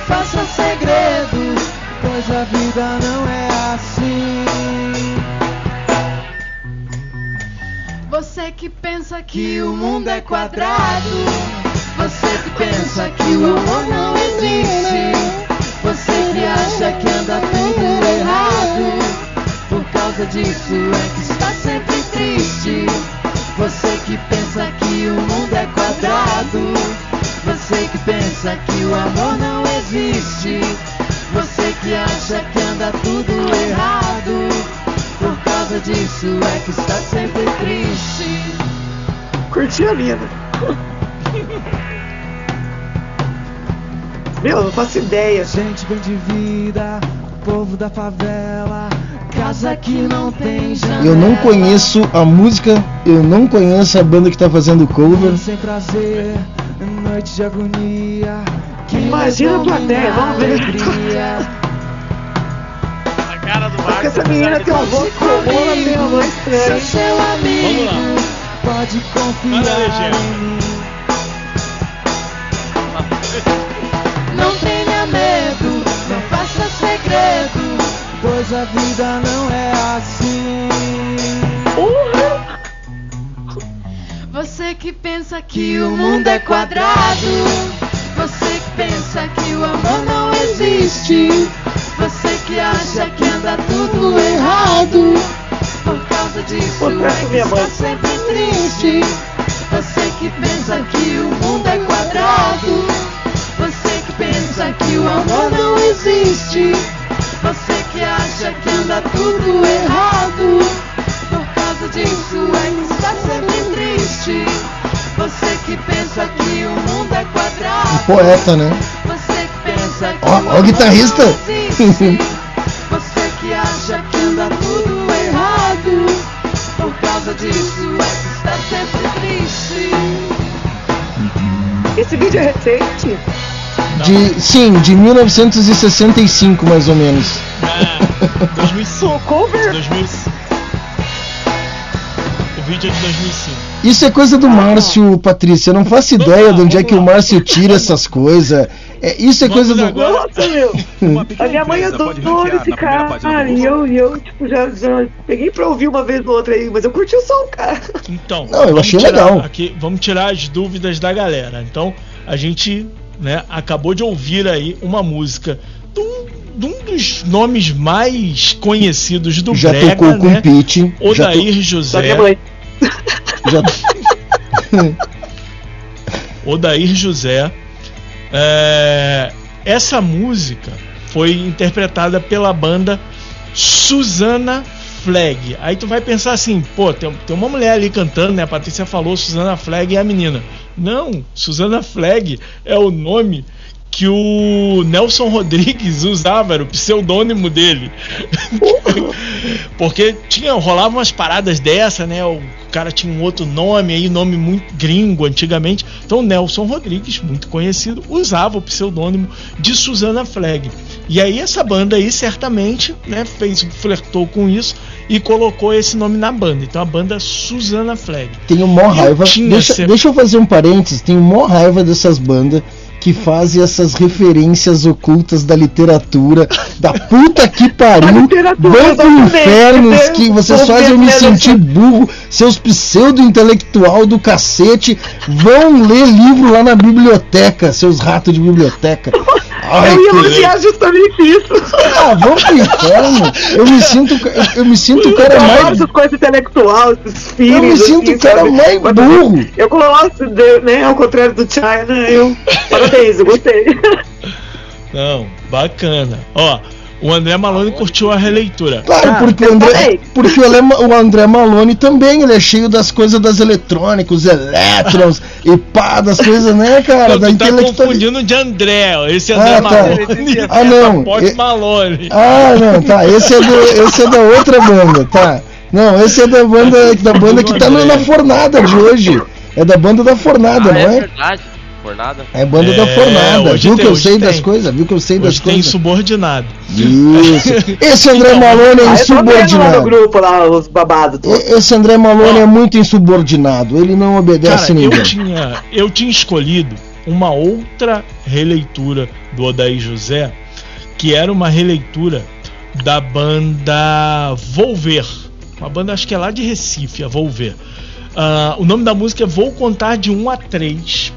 Faça segredos, pois a vida não é assim. Você que pensa que o mundo é quadrado. Você que pensa que o amor não existe. Você que acha que anda tudo errado. Por causa disso é que está sempre triste. Você que pensa que o mundo é quadrado. Você que pensa que o amor não existe. Você que acha que anda tudo errado. Por causa disso é que está sempre triste. Curti a mina. Meu, não faço ideia. Gente bem de vida, povo da favela, casa que não tem janela. Eu não conheço a música, eu não conheço a banda que tá fazendo o cover. Sem prazer, noite de agonia. Que Imagina a plateia, vamos ver. alegria. A cara do Porque Marcos. essa menina tem um voz comum, ela tem uma voz estranha. Vamos pode Olha a confiar legenda. em mim. Não tenha pois a vida não é assim. Você que pensa que o mundo é quadrado, você que pensa que o amor não existe, você que acha que anda tudo errado, por causa disso Pô, é que está mãe. sempre triste. Você que pensa que o mundo é quadrado, você que pensa que o amor não existe, você que acha que anda tudo errado, por causa disso é que está sempre triste. Você que pensa que o mundo é quadrado, Poeta, né? você que pensa que Ó, o ó o guitarrista. você que acha que anda tudo errado, por causa disso é que está sempre triste. Esse vídeo é recente? De, sim, de 1965 mais ou menos. É, 2005. Cover? 2005. O vídeo é de 2005. Isso é coisa do Márcio, Patrícia. Eu não faço ideia de onde é que o Márcio tira essas coisas. É, isso é coisa do. Nossa, meu. A minha mãe adorou esse cara. E eu, e eu tipo, já, já peguei pra ouvir uma vez ou outra aí, mas eu curti o som, cara. Então, Não, eu vamos achei tirar legal. Aqui, vamos tirar as dúvidas da galera. Então, a gente né, acabou de ouvir aí uma música de um, de um dos nomes mais conhecidos do Já Brega, tocou com né? o Pete. Já, to- Odair Da José. já Odair José. É, essa música foi interpretada pela banda Susana Flag. Aí tu vai pensar assim, pô, tem, tem uma mulher ali cantando, né? A Patrícia falou, Susana Flag é a menina. Não, Susana Flag é o nome que o Nelson Rodrigues usava, era o pseudônimo dele. Porque tinha, rolava umas paradas dessa, né? O cara tinha um outro nome aí, nome muito gringo antigamente. Então Nelson Rodrigues, muito conhecido, usava o pseudônimo de Susana Flag. E aí essa banda aí certamente, né, fez, flertou com isso e colocou esse nome na banda. Então a banda Susana Flag. tenho mó raiva. Deixa, deixa eu fazer um parênteses. Tenho mó raiva dessas bandas que fazem essas referências ocultas da literatura. Da puta que pariu. literatura, Vão pro exatamente. infernos que vocês fazem eu me sentir burro. Seus pseudo-intelectual do cacete. Vão ler livro lá na biblioteca, seus ratos de biblioteca. Ai, eu ia elogiar justamente isso. Ah, vamos pro inferno. Eu me sinto, eu, eu me sinto o cara eu mais. essas coisas intelectuais, esses filhos. Eu me sinto assim, o cara sabe? mais Mas burro. Eu gosto, de, né? Ao contrário do China, eu. Parabéns, eu gostei. Não, bacana. Ó, o André Malone curtiu a releitura. Claro, Ah, porque, o André, porque o, André, o André Malone também, ele é cheio das coisas das eletrônicas, elétrons e pá, das coisas, né, cara? Não, da tu tá confundindo de André, esse André Ah, tá. Malone. Ah, não. Malone. Ah, não, tá. Esse é, do, esse é da outra banda, tá. Não, esse é da banda, da banda que tá na fornada de hoje. É da banda da fornada, Ah, não é é? verdade. Fornada. É banda da É, fornada. hoje Viu tem, que eu sei tem. das coisas? Viu que eu sei das Hoje tem coisas? subordinado. Isso. Esse André Malone é Ah, insubordinado. grupo lá, os babados. Esse André Malone é muito insubordinado. Ele não obedece Cara, ninguém. eu tinha, eu tinha escolhido uma outra releitura do Odaí José, que era uma releitura da banda Volver. Uma banda, acho que é lá de Recife, a Volver. Ah, o nome da música é Vou Contar de 1 a 3.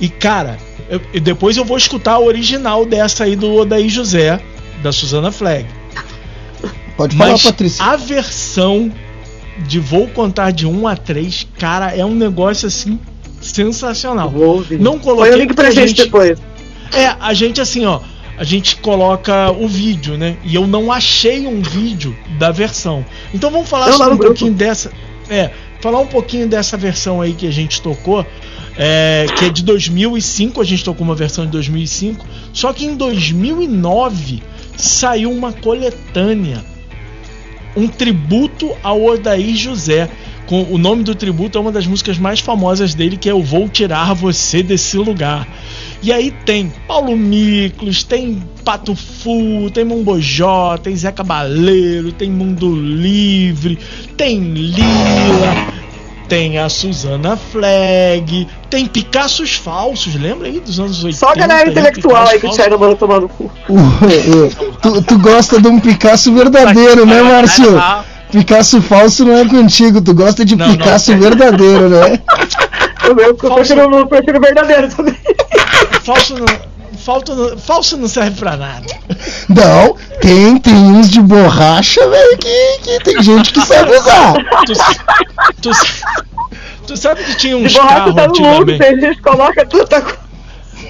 E cara, eu- e depois eu vou escutar a original dessa aí do Odaí José, da Susana Flag. Pode falar, Mas Patrícia. a versão de Vou Contar de 1 a 3, cara, é um negócio assim sensacional. Vou ouvir. Não coloquei Põe o link pra gente gente- depois. É, a gente assim, ó. a gente coloca o vídeo, né? E eu não achei um vídeo da versão. Então vamos falar no um grupo. pouquinho dessa. É, falar um pouquinho dessa versão aí que a gente tocou. É, que é de 2005, a gente tocou uma versão de 2005. Só que em 2009 saiu uma coletânea um tributo ao Odair José. Com o nome do tributo é uma das músicas mais famosas dele, que é Eu Vou Tirar Você Desse Lugar. E aí tem Paulo Miklos, tem Pato Fu, tem Mombojó, tem Zé Cabaleiro, tem Mundo Livre, tem Lila, tem a Suzana Flag, tem Picassos Falsos, lembra aí dos anos 80? Só a galera aí, intelectual aí que o Thiago manda tomar no cu. O- o- tu, tu gosta de um Picasso verdadeiro, né, Márcio? Picasso falso não é contigo, tu gosta de Não, não. Picasso verdadeiro, né? Eu, eu, eu prefiro, eu prefiro verdadeiro também. Falso não, falso não, falso não serve pra nada. Não, tem, tem uns de borracha, velho, que, que tem gente que sabe usar. Tu, tu, tu sabe que tinha uns carros tá no mundo, antigamente? tem gente que coloca tanta coisa.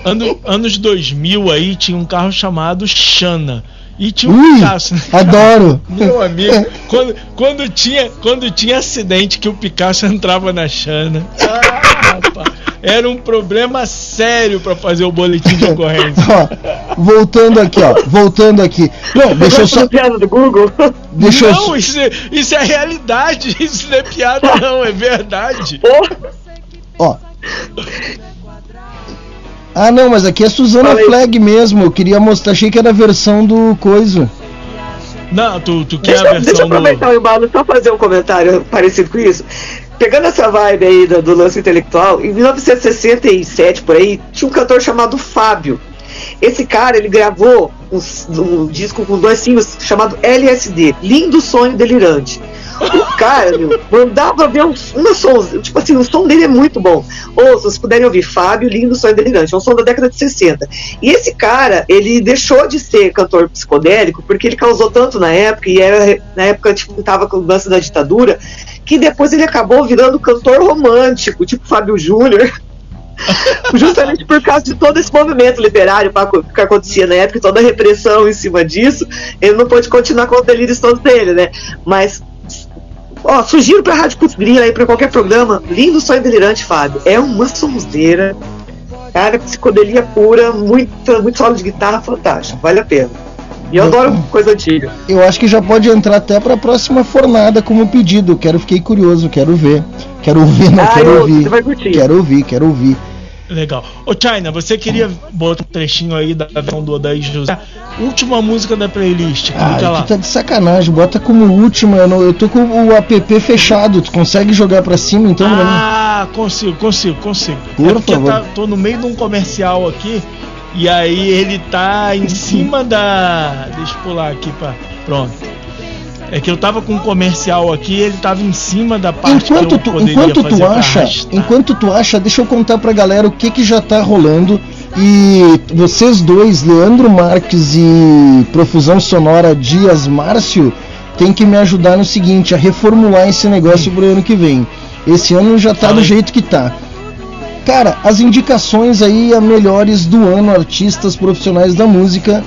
Ano, anos 2000 aí tinha um carro chamado Xana. E tinha um Ui, Picasso. adoro. Meu amigo, quando, quando, tinha, quando tinha acidente que o Picasso entrava na Xana. Ah, rapaz, era um problema sério pra fazer o boletim de ocorrência. Ó, voltando aqui, ó, voltando aqui. Não, deixa eu só. piada do Google. Deixa eu não, só- isso, é- isso é realidade, isso não é piada, não, é verdade. Ó. Ah, não, mas aqui é Suzana Fala aí. Flag mesmo. Eu queria mostrar, achei que era a versão do coisa. Não, tu, tu quer Deixa, a deixa eu versão do. aproveitar o embalo só fazer um comentário parecido com isso. Pegando essa vibe aí do, do lance intelectual, em 1967, por aí, tinha um cantor chamado Fábio. Esse cara, ele gravou um, um disco com dois singles chamado LSD, Lindo Sonho Delirante. O cara, meu, mandava ver um, uma som, tipo assim, o som dele é muito bom. Ou, se vocês puderem ouvir, Fábio, Lindo Sonho Delirante, é um som da década de 60. E esse cara, ele deixou de ser cantor psicodélico porque ele causou tanto na época, e era na época, tipo, tava com o lance da ditadura, que depois ele acabou virando cantor romântico, tipo Fábio Júnior. Justamente por causa de todo esse movimento liberário que acontecia na época, toda a repressão em cima disso, ele não pôde continuar com os delírios todos dele, né? Mas Ó, sugiro pra Rádio Putz Grila aí, pra qualquer programa. Lindo Sonho Delirante, Fábio. É uma sonzeira. Cara, psicodelia pura, muita, muito solo de guitarra, fantástico. Vale a pena. E eu adoro coisa antiga. Eu acho que já pode entrar até pra próxima fornada como pedido. Quero, fiquei curioso, quero ver. Quero ouvir, não Ah, quero eu- ouvir. você vai curtir. Quero ouvir, quero ouvir. Legal. Ô, China, você queria botar um trechinho aí da versão do Odaí José? Última música da playlist, Ah, lá. tá de sacanagem, bota como última. Eu, não- eu tô com o app fechado. Tu consegue jogar pra cima então? né? Ah, consigo, consigo, consigo. Por é porque favor. tá- tô no meio de um comercial aqui e aí ele tá em cima da. Deixa eu pular aqui pra. Pronto. É que eu tava com um comercial aqui ele tava em cima da parte Enquanto que eu tu, enquanto tu acha, enquanto tu acha, deixa eu contar pra galera o que que já tá rolando e vocês dois, Leandro Marques e Profusão Sonora Dias Márcio, tem que me ajudar no seguinte, a reformular esse negócio pro ano que vem. Esse ano já tá do jeito que tá. Cara, as indicações aí a melhores do ano, artistas profissionais da música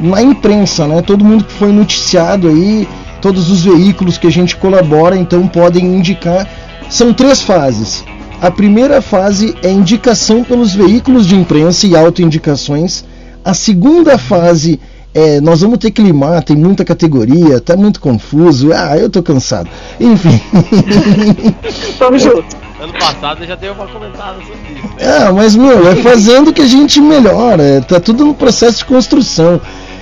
na imprensa, né? Todo mundo que foi noticiado aí, todos os veículos que a gente colabora, então podem indicar. São três fases. A primeira fase é indicação pelos veículos de imprensa e autoindicações. A segunda fase é nós vamos ter que limar, tem muita categoria, tá muito confuso. Ah, eu tô cansado. Enfim. Tamo junto. Ano passado eu já dei uma comentada sobre isso. Ah, mas meu, é fazendo que a gente melhora, é, tá tudo no processo de construção.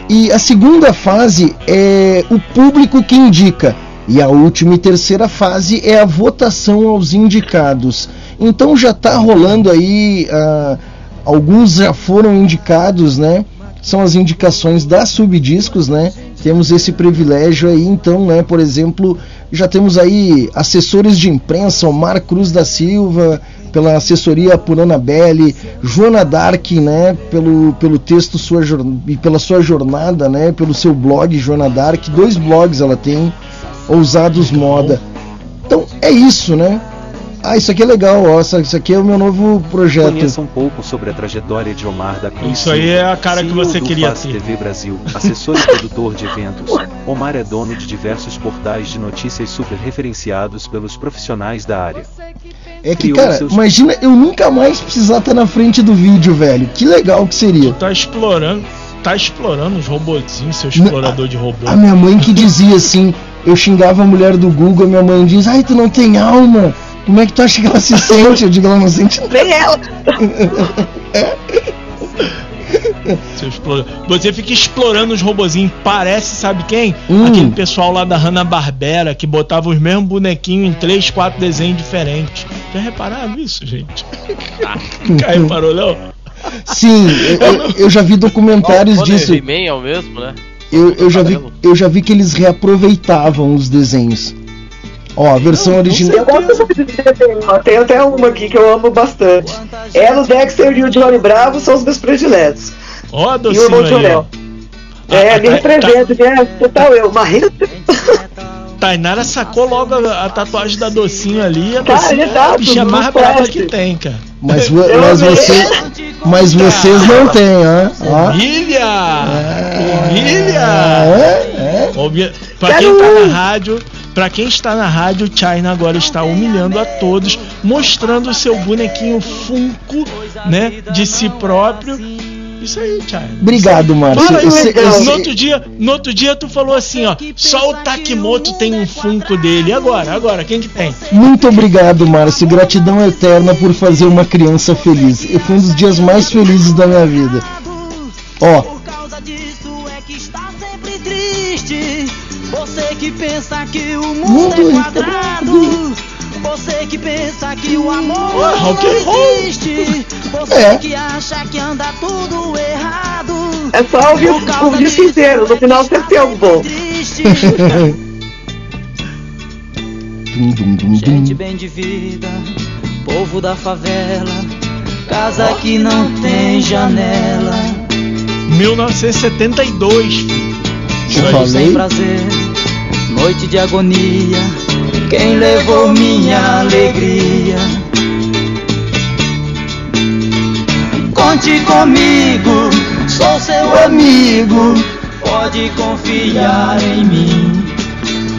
E a segunda fase é o público que indica. E a última e terceira fase é a votação aos indicados. Então já tá rolando aí, ah, alguns já foram indicados, né? São as indicações da Subdiscos, né? Temos esse privilégio aí, então, né? Por exemplo, já temos aí assessores de imprensa, Omar Cruz da Silva, pela assessoria por Anabelle, Joana Dark, né, pelo, pelo texto sua e pela sua jornada, né, pelo seu blog Joana Dark, dois blogs ela tem, Ousados Moda. Então é isso, né? Ah, isso aqui é legal, ó. Isso isso aqui é o meu novo projeto. Conheça um pouco sobre a trajetória de Omar da Cruz. Isso aí é a cara que CEO você do queria Faz ter. TV Brasil, assessor e produtor de eventos. Omar é dono de diversos portais de notícias super referenciados pelos profissionais da área. É que, Criou cara, seus- imagina eu nunca mais precisar estar na frente do vídeo, velho. Que legal que seria. Tá explorando, tá explorando os robozinhos, seu explorador de robô. A minha mãe que dizia assim, eu xingava a mulher do Google, minha mãe diz, ai, tu não tem alma. Como é que tu acha que ela se sente? Eu digo, ela não sente Nem ela. Você fica explorando os robozinhos. Parece, sabe quem? Hum. Aquele pessoal lá da Hanna-Barbera que botava os mesmos bonequinhos em três, quatro desenhos diferentes. Já repararam isso, gente? Nunca reparou, não? Sim, eu, eu- já vi documentários Quando disso. é o mesmo, né? Eu, eu já vi, eu já vi que eles reaproveitavam os desenhos. Ó, a versão original. Eu gosto de. Tem até uma aqui que eu amo bastante. Ela, o Dexter e o Johnny Bravo são os meus prediletos. Ó, a E o irmão docinho de. Orel. É, me representa, né? Total eu, marreta. Tainara sacou logo a, a tatuagem da docinho ali. A Cara, docinho é a não mais brava que tem, cara. Mas, mas, você, mas vocês não têm, ó. ó. Família! Família! É, é. Pra quem tá na rádio, pra quem está na rádio, o China agora está humilhando a todos, mostrando o seu bonequinho Funko, né, de si próprio. Isso aí, China. Obrigado, eu no, outro dia, no outro dia tu falou assim, ó, só o Takimoto tem um Funko dele. E agora? Agora, quem que tem? Muito obrigado, Márcio. Gratidão eterna por fazer uma criança feliz. E Foi um dos dias mais felizes da minha vida. Ó, que pensa que o mundo Mundo é é quadrado. Você que pensa que o amor and não roll. existe. Você É. que acha que anda tudo errado. É só ouvir o, o disco inteiro, no final sempre tem algo bom. Triste. Dum, dum, dum, Gente bem de vida, povo da favela, casa que não tem janela. 1972, filho. Eu Noite sem prazer, noite de agonia. Quem levou minha alegria? Conte comigo, sou seu amigo. Pode confiar em mim.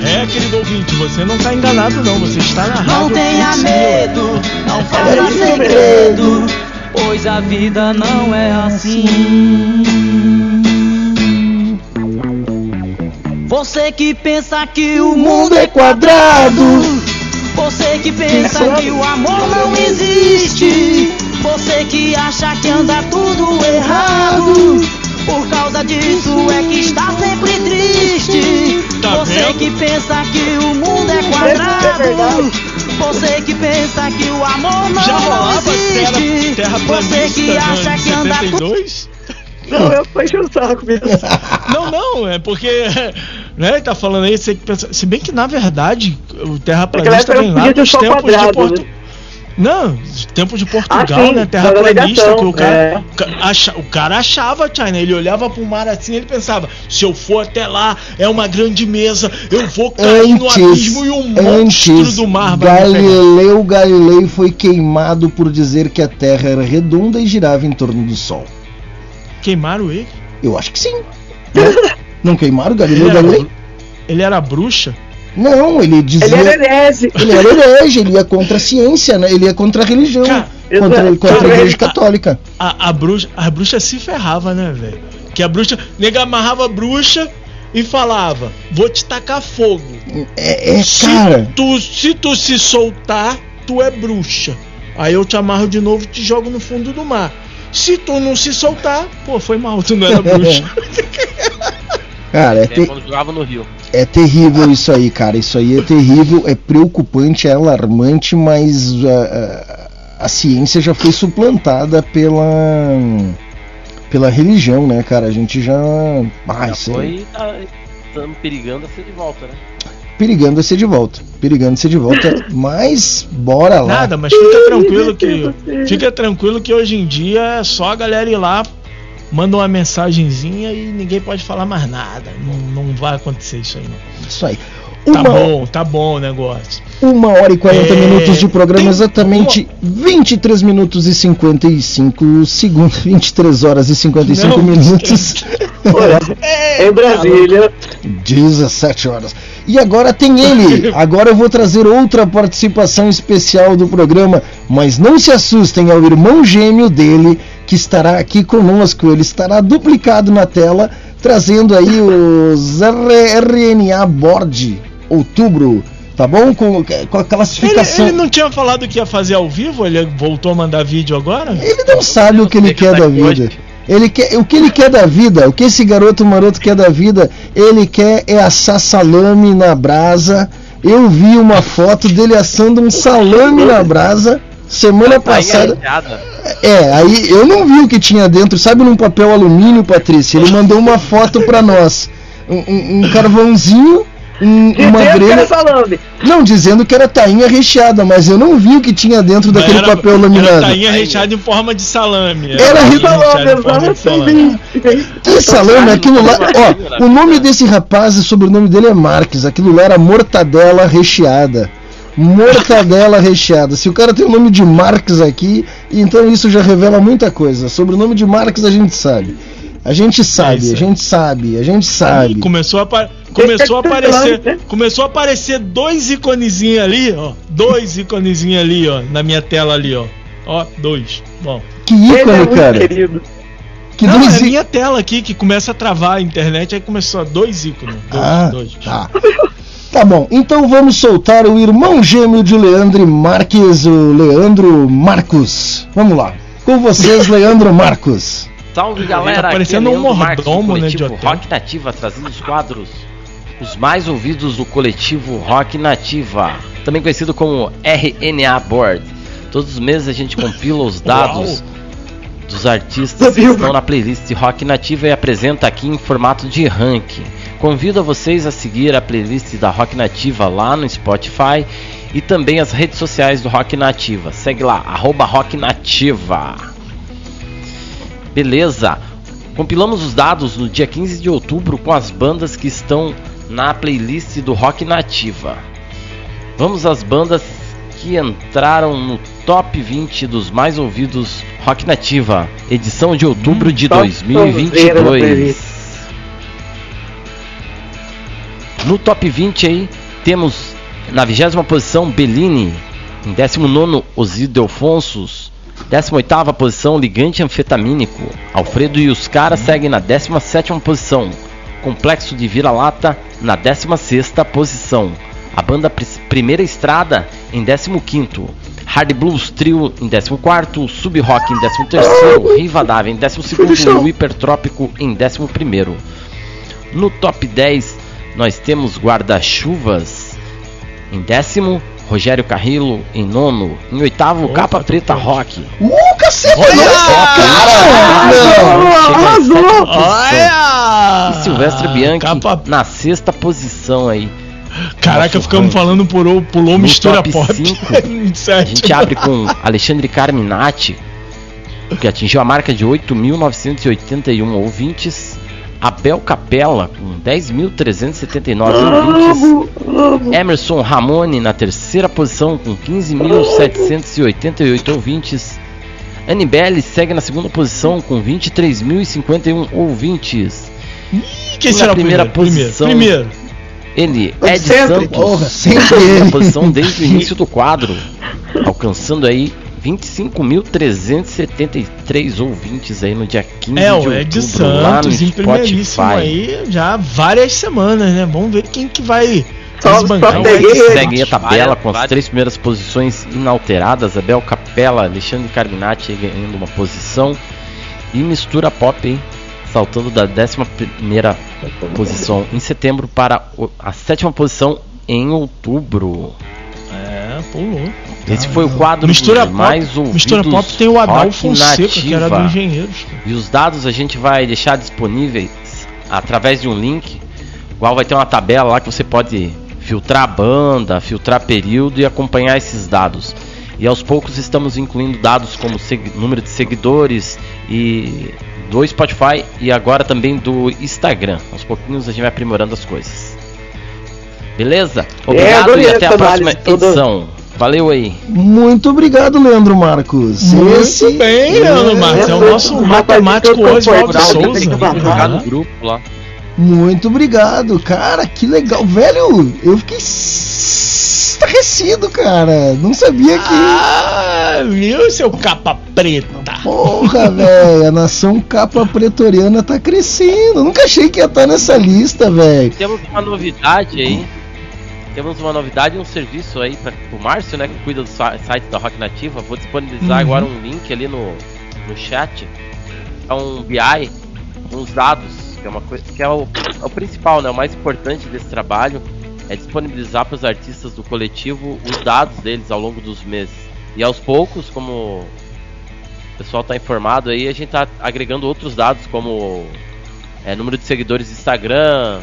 É, querido ouvinte, você não tá enganado não, você está na rádio. Não tenha Putz, medo, não É faça isso segredo, pois a vida não é assim. Você que pensa que o mundo é quadrado, você que pensa que o amor não existe, você que acha que anda tudo errado. Por causa disso é que está sempre triste. Tá você que pensa que o mundo é É quadrado. verdade. Você que pensa que o amor não, existe. Você que acha que anda tudo 72? Não, eu enchendo o saco mesmo. Não, não, é porque, né, ele tá falando aí, você que pensa, se bem que na verdade o terraplanista vem lá dos tempos de quadrado, Porto... né? Não, os tempos de Portugal, Ah, sim, né, terraplanista, que o cara, é. acha- o cara achava, China, ele olhava pro mar assim, ele pensava, se eu for até lá, é uma grande mesa, eu vou cair no Antes, abismo e um monstro antes do mar vai me pegar. Galileu Galilei foi queimado por dizer que a Terra era redonda e girava em torno do Sol. Queimaram ele? Eu acho que sim. Não queimaram Ele Galileu era, Galilei? bru- ele era bruxa? Não, ele dizia. Ele era herege. Ele era herege, ele ia contra a ciência, né? Ele ia contra a religião. Cara, contra, exato. contra a igreja ele- católica. A, a bruxa, a bruxa se ferrava, né, velho? Que a bruxa, nega amarrava a bruxa e falava: "Vou te tacar fogo". É, é se cara. tu se tu se soltar, tu é bruxa. Aí eu te amarro de novo e te jogo no fundo do mar. Se tu não se soltar, pô, foi mal, tu não era bruxa. Cara, é, É, te- quando jogava no Rio. é terrível isso aí, cara. Isso aí é terrível, é preocupante, é alarmante, mas a, a- a ciência já foi suplantada pela pela religião, né, cara? A gente já. Ah, Já foi tá, estamos perigando a ser de volta, né? Perigando a ser de volta. Perigando a ser de volta. Mas bora lá. Nada, mas fica tranquilo que fica tranquilo que hoje em dia é só a galera ir lá, manda uma mensagenzinha e ninguém pode falar mais nada. Não, não vai acontecer isso aí não. Isso aí. Tá Uma- bom, tá bom o negócio. Uma hora e 40 É, minutos de programa, tem exatamente 23 minutos e 55 segundos. 23 horas e 55 Não, minutos. Em Brasília. 17 horas. E agora tem ele. Agora eu vou trazer outra participação especial do programa. Mas não se assustem, é o irmão gêmeo dele que estará aqui conosco. Ele estará duplicado na tela, trazendo aí os RNA Board Outubro. Tá bom? Com, com a Ele, classificação. ele não tinha falado que ia fazer ao vivo? Ele voltou a mandar vídeo agora? Ele não sabe o que ele quer da vida. Ele quer, o que ele quer da vida, o que esse garoto maroto quer da vida, ele quer é assar salame na brasa. Eu vi uma foto dele assando um salame na brasa semana passada. É, aí eu não vi o que tinha dentro, sabe num papel alumínio, Patrícia? Ele mandou uma foto pra nós. Um, um- um carvãozinho, um- uma grelha. era salame. Não, dizendo que era tainha recheada, mas eu não vi o que tinha dentro daquele Era- papel Era laminado. tainha recheada em forma de salame. Era salame, forma de salame. Que salame, aquilo lá. Ó, o nome desse rapaz e sobrenome dele é Marques. Aquilo lá era mortadela recheada. Mortadela recheada. Se o cara tem o nome de Marques aqui, então isso já revela muita coisa. Sobre o nome de Marques a gente sabe. A gente sabe, isso a gente sabe, a gente sabe. Começou a, começou a aparecer, começou a aparecer dois iconezinhos ali, ó, dois iconezinhos ali, ó, na minha tela ali, ó, ó, dois. Bom. Que ícone, cara. Que Não, dois é a minha tela aqui que começa a travar a internet, aí começou a dois ícones. Dois, Ah, dois. tá. Tá bom, então vamos soltar o irmão gêmeo de Leandro Marques, o Leandro Marcos. Vamos lá. Com vocês, Leandro Marcos. Salve galera, Tá parecendo é um mordomo, né, de coletivo hotel. Rock Nativa, trazendo os quadros os mais ouvidos do coletivo Rock Nativa, também conhecido como RNA Board. Todos os meses a gente compila os dados dos artistas que estão na playlist Rock Nativa e apresenta aqui em formato de ranking. Convido a vocês a seguir a playlist da Rock Nativa lá no Spotify e também as redes sociais do Rock Nativa. Segue lá, arroba Rock Nativa. Beleza. Compilamos os dados no dia 15 de outubro com as bandas que estão na playlist do Rock Nativa. Vamos às bandas que entraram no top 20 dos mais ouvidos Rock Nativa, edição de outubro de top 2022. No top 20 aí temos na vigésima posição Bellini, em 19 Osídio Delfonsos, 18ª posição Ligante Anfetamínico, Alfredo e os caras seguem na 17ª posição, Complexo de Vira-Lata na 16ª posição, a banda Pri- Primeira Estrada em 15º, Hard Blues Trio em 14º, Sub Rock em 13º, Rivadavia em 12º e o Hipertrópico em 11º. No top 10 nós temos Guarda-Chuvas em décimo, Rogério Carrillo em nono, em oitavo Capa Preta Rock. Uh, cacete, Olha! nossa, cara! Posição. Olha! E Silvestre Bianchi Capa- na sexta posição aí. Caraca, ficamos falando pulou, pulou No mistura pop. cinco, Em A sétimo. gente abre com Alexandre Carminati, que atingiu a marca de 8.981 ouvintes. Abel Capella, com 10.379 ouvintes. Emerson Ramone na terceira posição, com 15.788 ouvintes. Anibele segue na segunda posição, com 23.051 ouvintes. Quem E será na o primeira primeiro? posição, Primeiro. ele, Ed Sempre. Santos, Porra, sempre na posição desde o início do quadro, alcançando aí 25.373 ouvintes aí no dia 15 É, de o outubro, Ed lá no Santos em primeiríssimo aí já há várias semanas, né? Vamos ver quem que vai Só- desbancar só o peguei Ed ele. Segue aí a tabela com as três primeiras posições inalteradas. Abel Capella, Alexandre Carminati ganhando uma posição. E mistura pop, hein? Saltando da 11 primeira posição em setembro para o- a sétima posição em outubro. É. Esse foi o quadro Mistura pop, mais ouvidos Mistura Pop tem o Adal Rock Fonseca, que era do. Engenheiros. E os dados a gente vai deixar disponíveis através de um link, igual vai ter uma tabela lá que você pode filtrar a banda, filtrar período e acompanhar esses dados. E aos poucos estamos incluindo dados como número de seguidores e do Spotify e agora também do Instagram. Aos pouquinhos a gente vai aprimorando as coisas. Beleza? Obrigado adorei e até a próxima edição. Valeu aí. Muito obrigado, Leandro Marcos. Muito Esse- bem, Leandro Marques. É o nosso matemático Oswaldo Souza. Jogar no grupo lá. Muito obrigado, cara, que legal. Velho, eu fiquei estarrecido, cara. Não sabia que. Ah, viu, seu capa preta? Porra, velho, a nação capa pretoriana tá crescendo. Nunca achei que ia estar nessa lista, velho. Temos uma novidade aí. Temos uma novidade, um serviço aí para o Márcio, né, que cuida do site da Rock Nativa. Vou disponibilizar Uhum. agora um link ali no, no chat. É um BI, uns dados, que é uma coisa que é o, é o principal, né, o mais importante desse trabalho é disponibilizar para os artistas do coletivo os dados deles ao longo dos meses. E aos poucos, como o pessoal está informado aí, a gente está agregando outros dados como é, número de seguidores no Instagram,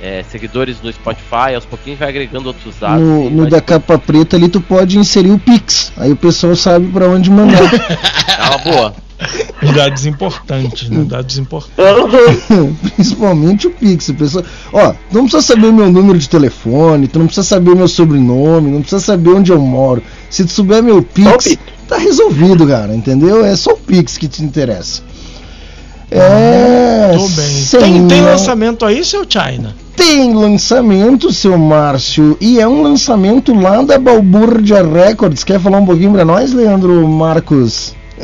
é, seguidores no Spotify, aos pouquinhos vai agregando outros dados. No, no da capa preta ali tu pode inserir o Pix. Aí o pessoal sabe pra onde mandar. É uma boa. Dados importantes, né? Dados importantes. Principalmente o Pix. Pessoal... Ó, tu não precisa saber o meu número de telefone, tu não precisa saber o meu sobrenome, não precisa saber onde eu moro. Se tu souber meu Pix, tá resolvido, cara, entendeu? É só o Pix que te interessa. É. Tô bem. Tem, tem lançamento aí, seu China? Tem lançamento, seu Márcio, e é um lançamento lá da Balbúrdia Records. Quer falar um pouquinho pra nós, Leandro Marcos?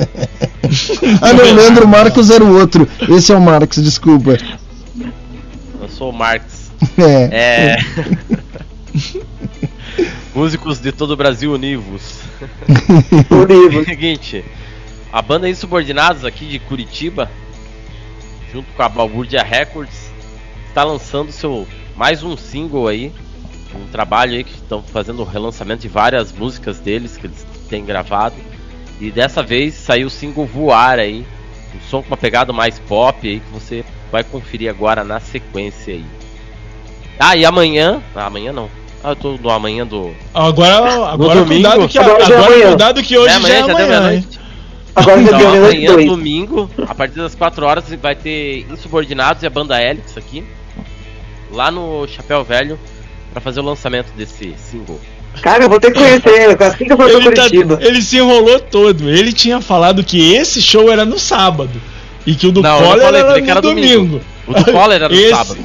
ah, não, Leandro Marcos era o outro. Esse é o Marcos, desculpa. Eu sou o Marx. É. É. Músicos de todo o Brasil univos. Univos. Seguinte, a banda Insubordinados aqui de Curitiba, junto com a Balbúrdia Records, está lançando seu mais um single aí, um trabalho aí que estão fazendo o relançamento de várias músicas deles que eles têm gravado. E dessa vez saiu o single Voar aí, um som com uma pegada mais pop aí que você vai conferir agora na sequência aí. Ah, e amanhã, ah, amanhã não. Ah, eu tô no amanhã do Agora, agora domingo. cuidado que, Agora é agora amanhã. cuidado que hoje É, já é amanhã, já deu amanhã, hein? meia-noite. Agora Então, amanhã, dois. domingo, a partir das 4 horas, vai ter Insubordinados e a banda Helix aqui, lá no Chapéu Velho, pra fazer o lançamento desse single. Cara, eu vou ter que conhecer, assim que eu for Ele, tá- Curitiba. ele se enrolou todo. Ele tinha falado que esse show era no sábado. E que o do Não, eu Collor falei, era no era domingo. domingo. O do Collor era no Esse- sábado.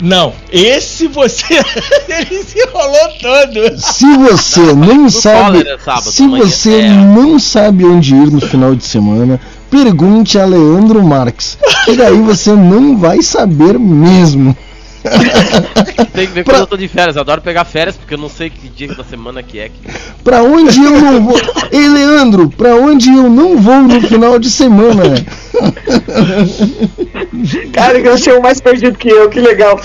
Não, esse você. ele se enrolou todo. Se você não do sabe, é sábado, se você É. não sabe onde ir no final de semana, pergunte a Leandro Marques. E daí você não vai saber mesmo. Tem que ver quando eu tô de férias. Eu adoro pegar férias porque eu não sei que dia da semana que é. Que... Pra onde eu não vou? Ei, Leandro, pra onde eu não vou no final de semana? Cara, que eu achei o mais perdido que eu, que legal.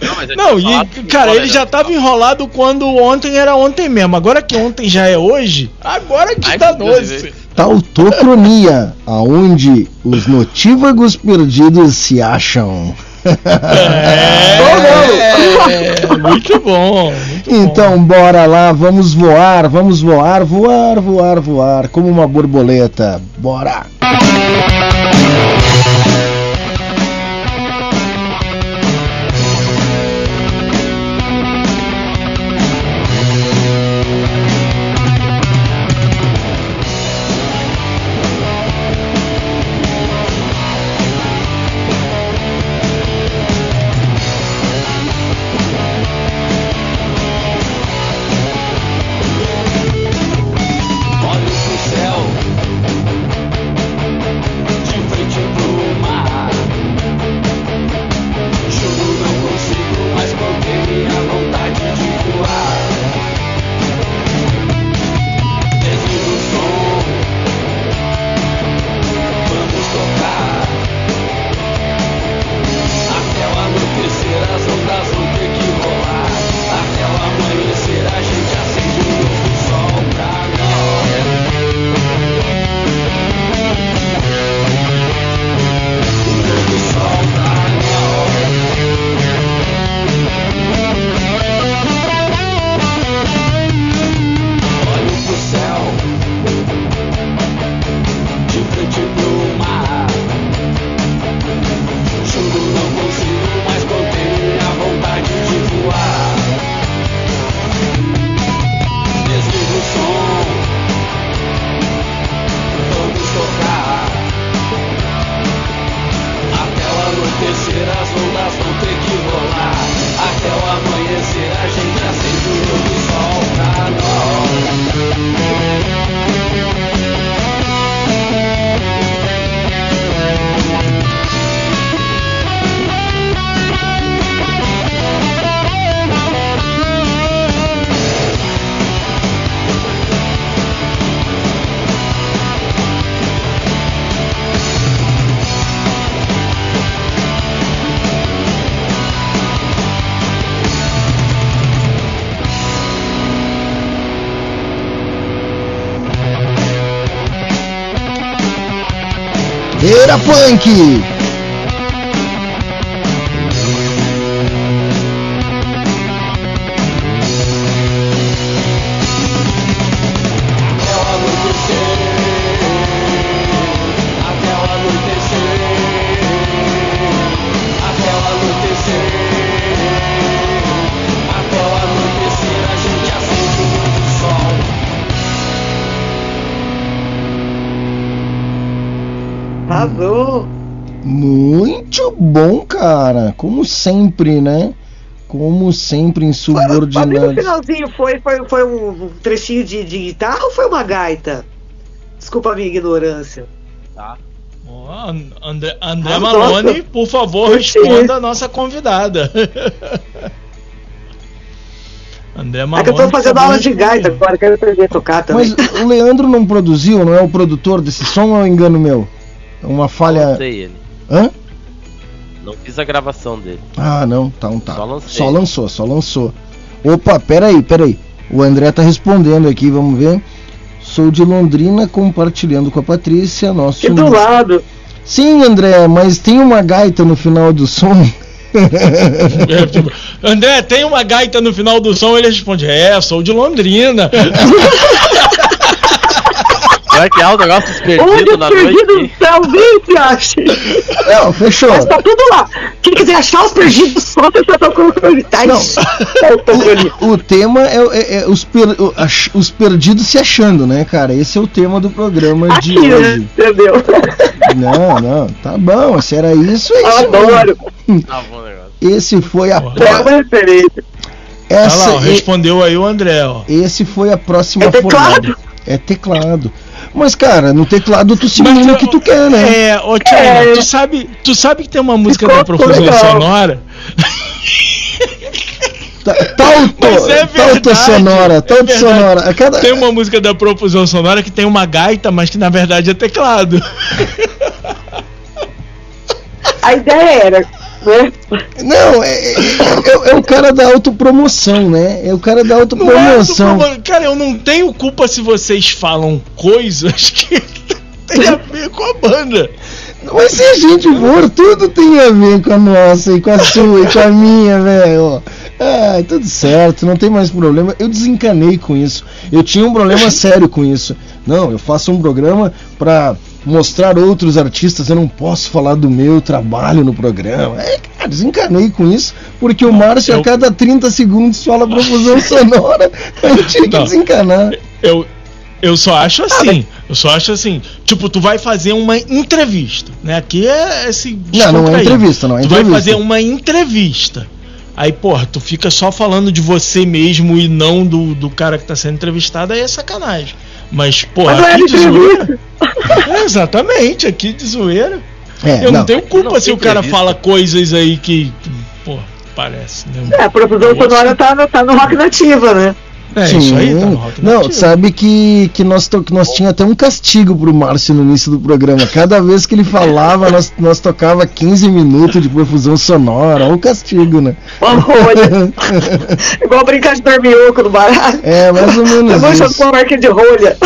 Não, mas eu Não, e cara, ele era já tava enrolado quando ontem era ontem mesmo. Agora que ontem já é hoje, agora que Ai, tá doce. Tautocronia, aonde os notívagos perdidos se acham. É, muito bom. muito bom. Então bora lá, vamos voar, vamos voar, voar, voar, voar, como uma borboleta. Bora! Era punk! Como sempre, né? Como sempre, Mas no insubordinado. finalzinho foi, foi, foi um trechinho de, de guitarra ou foi uma gaita? Desculpa a minha ignorância. Tá. And- André, André Ah, Malone, nossa. por favor, responda a nossa convidada. André É Malone. que eu tô fazendo aula de gaita agora, quero aprender a tocar também. Mas o Leandro não produziu, não é o produtor desse som ou é um engano meu? É uma falha. Lancei ele. Hã? Não fiz a gravação dele. Ah, não, tá, um tá. Só lancei. Só lançou, só lançou. Opa, peraí, peraí. O André tá respondendo aqui, vamos ver. Sou de Londrina, compartilhando com a Patrícia, nosso. E do lado. Sim, André, mas tem uma gaita no final do som. É, tipo, André, tem uma gaita no final do som? Ele responde: É, sou de Londrina. É que é o negócio dos perdidos Onde na perdido noite? do céu, vem, se acha. Não, fechou. Mas tá tudo lá. Quem quiser achar os perdidos, só você tá colocando. Tá ali. O tema é, é- é os, per- o- os perdidos se achando, né, cara? Esse é o tema do programa de Aqui, né? hoje. Entendeu? Não, não, tá bom. Se era isso, é isso. Adoro. Tá bom o negócio. Esse foi a. É uma referência. Olha Essa, lá, ó, respondeu aí o André, ó. Esse foi a próxima É teclado? fornada. É teclado. Mas, cara, no teclado tu Mas o que tu quer, né? É, ô Tchau, É. tu, sabe, tu sabe que tem uma música Ficou da Profusão legal. Sonora? Ta- Tauto, Mas é tauto verdade, sonora, é tauto verdade. sonora. A cada... Tem uma música da Profusão Sonora que tem uma gaita, mas que na verdade é teclado. A ideia era, né? Não, é, é, é- é o cara da autopromoção, né? É o cara da Não é autopromoção. autopromo- Cara, eu não tenho culpa se vocês falam coisas que tem a ver com a banda. Mas se a gente for, tudo tem a ver com a nossa e com a sua e com a minha, velho. Ah, tudo certo, não tem mais problema. Eu desencanei com isso. Eu tinha um problema sério com isso. Não, eu faço um programa pra mostrar outros artistas. Eu não posso falar do meu trabalho no programa. É, cara, desencanei com isso, porque o Márcio a eu- cada 30 segundos fala profusão sonora. Eu tinha que Não. desencanar. Eu, eu só acho assim. Eu só acho assim. Tipo, tu vai fazer uma entrevista, né? Aqui é esse. Não, não é entrevista, não é Tu vai entrevista. fazer uma entrevista. Aí, porra, tu fica só falando de você mesmo e não do, do cara que tá sendo entrevistado, aí é sacanagem. Mas, porra, Mas não aqui era de zoeira. É, exatamente, aqui de zoeira. É, eu não, não. tenho culpa Não se o cara fala coisas aí que. Porra, parece, né? É, a profusão sonora tá no, tá no rock nativa, né? É, Sim. isso aí tá no rock Não, sabe que, que, nós, to- que nós tinha até um castigo pro Márcio no início do programa. Cada vez que ele falava, nós, nós tocava 15 minutos de profusão sonora. Olha o castigo, né? Uma rolha. Igual brincar de dormioco no baralho. É, mais ou menos Eu vou isso. jogar uma marca de rolha.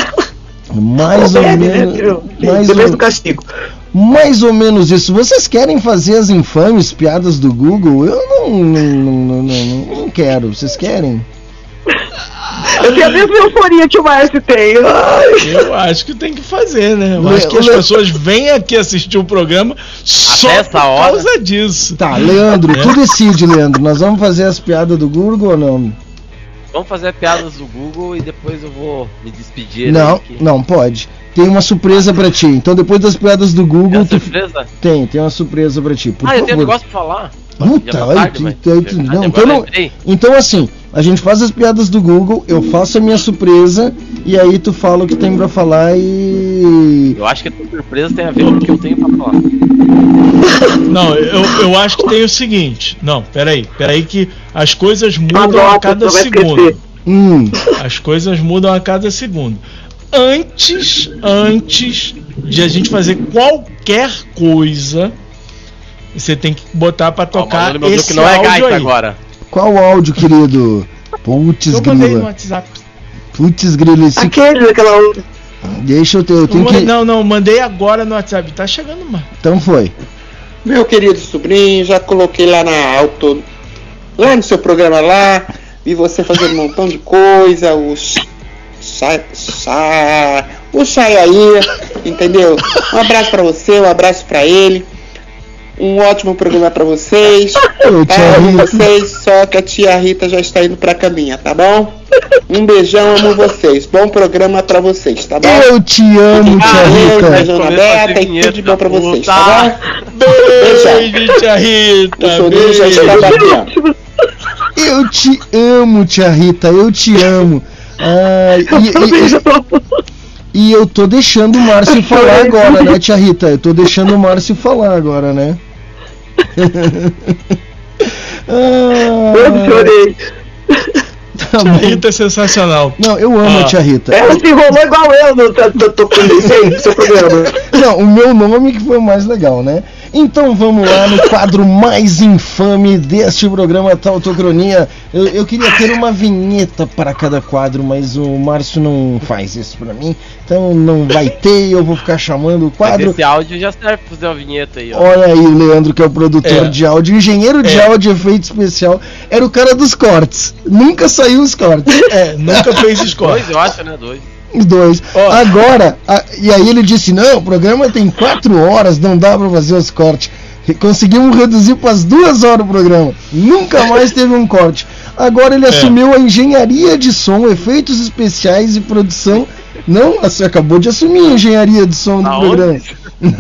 Mais ou né, menos. filho? Mais ou, do castigo. mais ou menos isso. Vocês querem fazer as infames piadas do Google? Eu não, não, não, não, não quero. Vocês querem? Eu tenho a mesma euforia que o Márcio tem. Ai. Eu acho que tem que fazer, né? Eu Le- acho que as Le- pessoas vêm aqui assistir o programa só essa por hora? causa disso. Tá, Leandro, É. tu decide, Leandro. Nós vamos fazer as piadas do Google ou não? Vamos fazer piadas do Google e depois eu vou me despedir. Não, aí, não pode. Tem uma surpresa pra ti. Então depois das piadas do Google, uma tu... surpresa? tem, tem uma surpresa pra ti. Por ah, eu tenho um favor. negócio pra falar. Puta, tá olha, tarde, tu- mas- tu- tu- Verdade, não, então, não- então assim, a gente faz as piadas do Google, eu faço a minha surpresa e aí tu fala o que tem pra falar e Eu acho que a tua surpresa tem a ver com o que eu tenho pra falar. Não, eu, eu acho que tem o seguinte. Não, peraí, peraí que as coisas mudam a cada segundo. hum, As coisas mudam a cada segundo. Antes, antes de a gente fazer qualquer coisa, você tem que botar o tocar mandou esse que não é áudio gaita aí. agora. Qual áudio, querido? Putz Eu mandei no. WhatsApp. Putz grila, esse Aquele daquela outra. Deixa eu ter, eu tenho que. Não, não, mandei agora no WhatsApp. Tá chegando, mano. Então foi. Meu querido sobrinho, já coloquei lá na auto, lá no seu programa lá, vi você fazendo um montão de coisa, os sai, sai, o sai aí, entendeu? Um abraço pra você, um abraço pra ele. Um ótimo programa pra vocês. Tá, tia amo vocês, só que a tia Rita já está indo pra caminha, tá bom? Um beijão, amo vocês. Bom programa pra vocês, tá bom? Eu te amo, tia Valeu, Rita. beijão na Beta e tudo de bom pra vocês, tá bom? Beijo, tia Rita. O já está batendo. Eu te amo, tia Rita, eu te amo. Ai, e, e- e eu tô deixando o Márcio falar agora, né, tia Rita? Eu tô deixando o Márcio falar agora, né? Eu chorei. Tá Tia bom. Rita é sensacional. Não, eu amo Ah. a tia Rita. Ela se enrolou igual eu no tô, tô, tô com no seu programa. Não, o meu nome que foi o mais legal, né? Então vamos lá no quadro mais infame deste programa Tautocronia. Eu, eu queria ter uma vinheta para cada quadro, mas o Márcio não faz isso pra mim. Então não vai ter, eu vou ficar chamando o Mas quadro. esse áudio já serve pra fazer uma vinheta aí, ó. Olha aí o Leandro, que é o produtor É. de áudio, engenheiro de É. áudio, efeito especial, era o cara dos cortes. Nunca saiu os cortes. É, nunca fez score. Dois, eu acho, né? Dois. Os dois. Ó. Agora, a- e aí ele disse: não, o programa tem quatro horas, não dá pra fazer os cortes. Conseguimos reduzir para as duas horas o programa. Nunca mais teve um corte. Agora ele assumiu a engenharia de som, efeitos especiais e produção. Não, você acabou de assumir a engenharia de som do Aonde? programa. Não,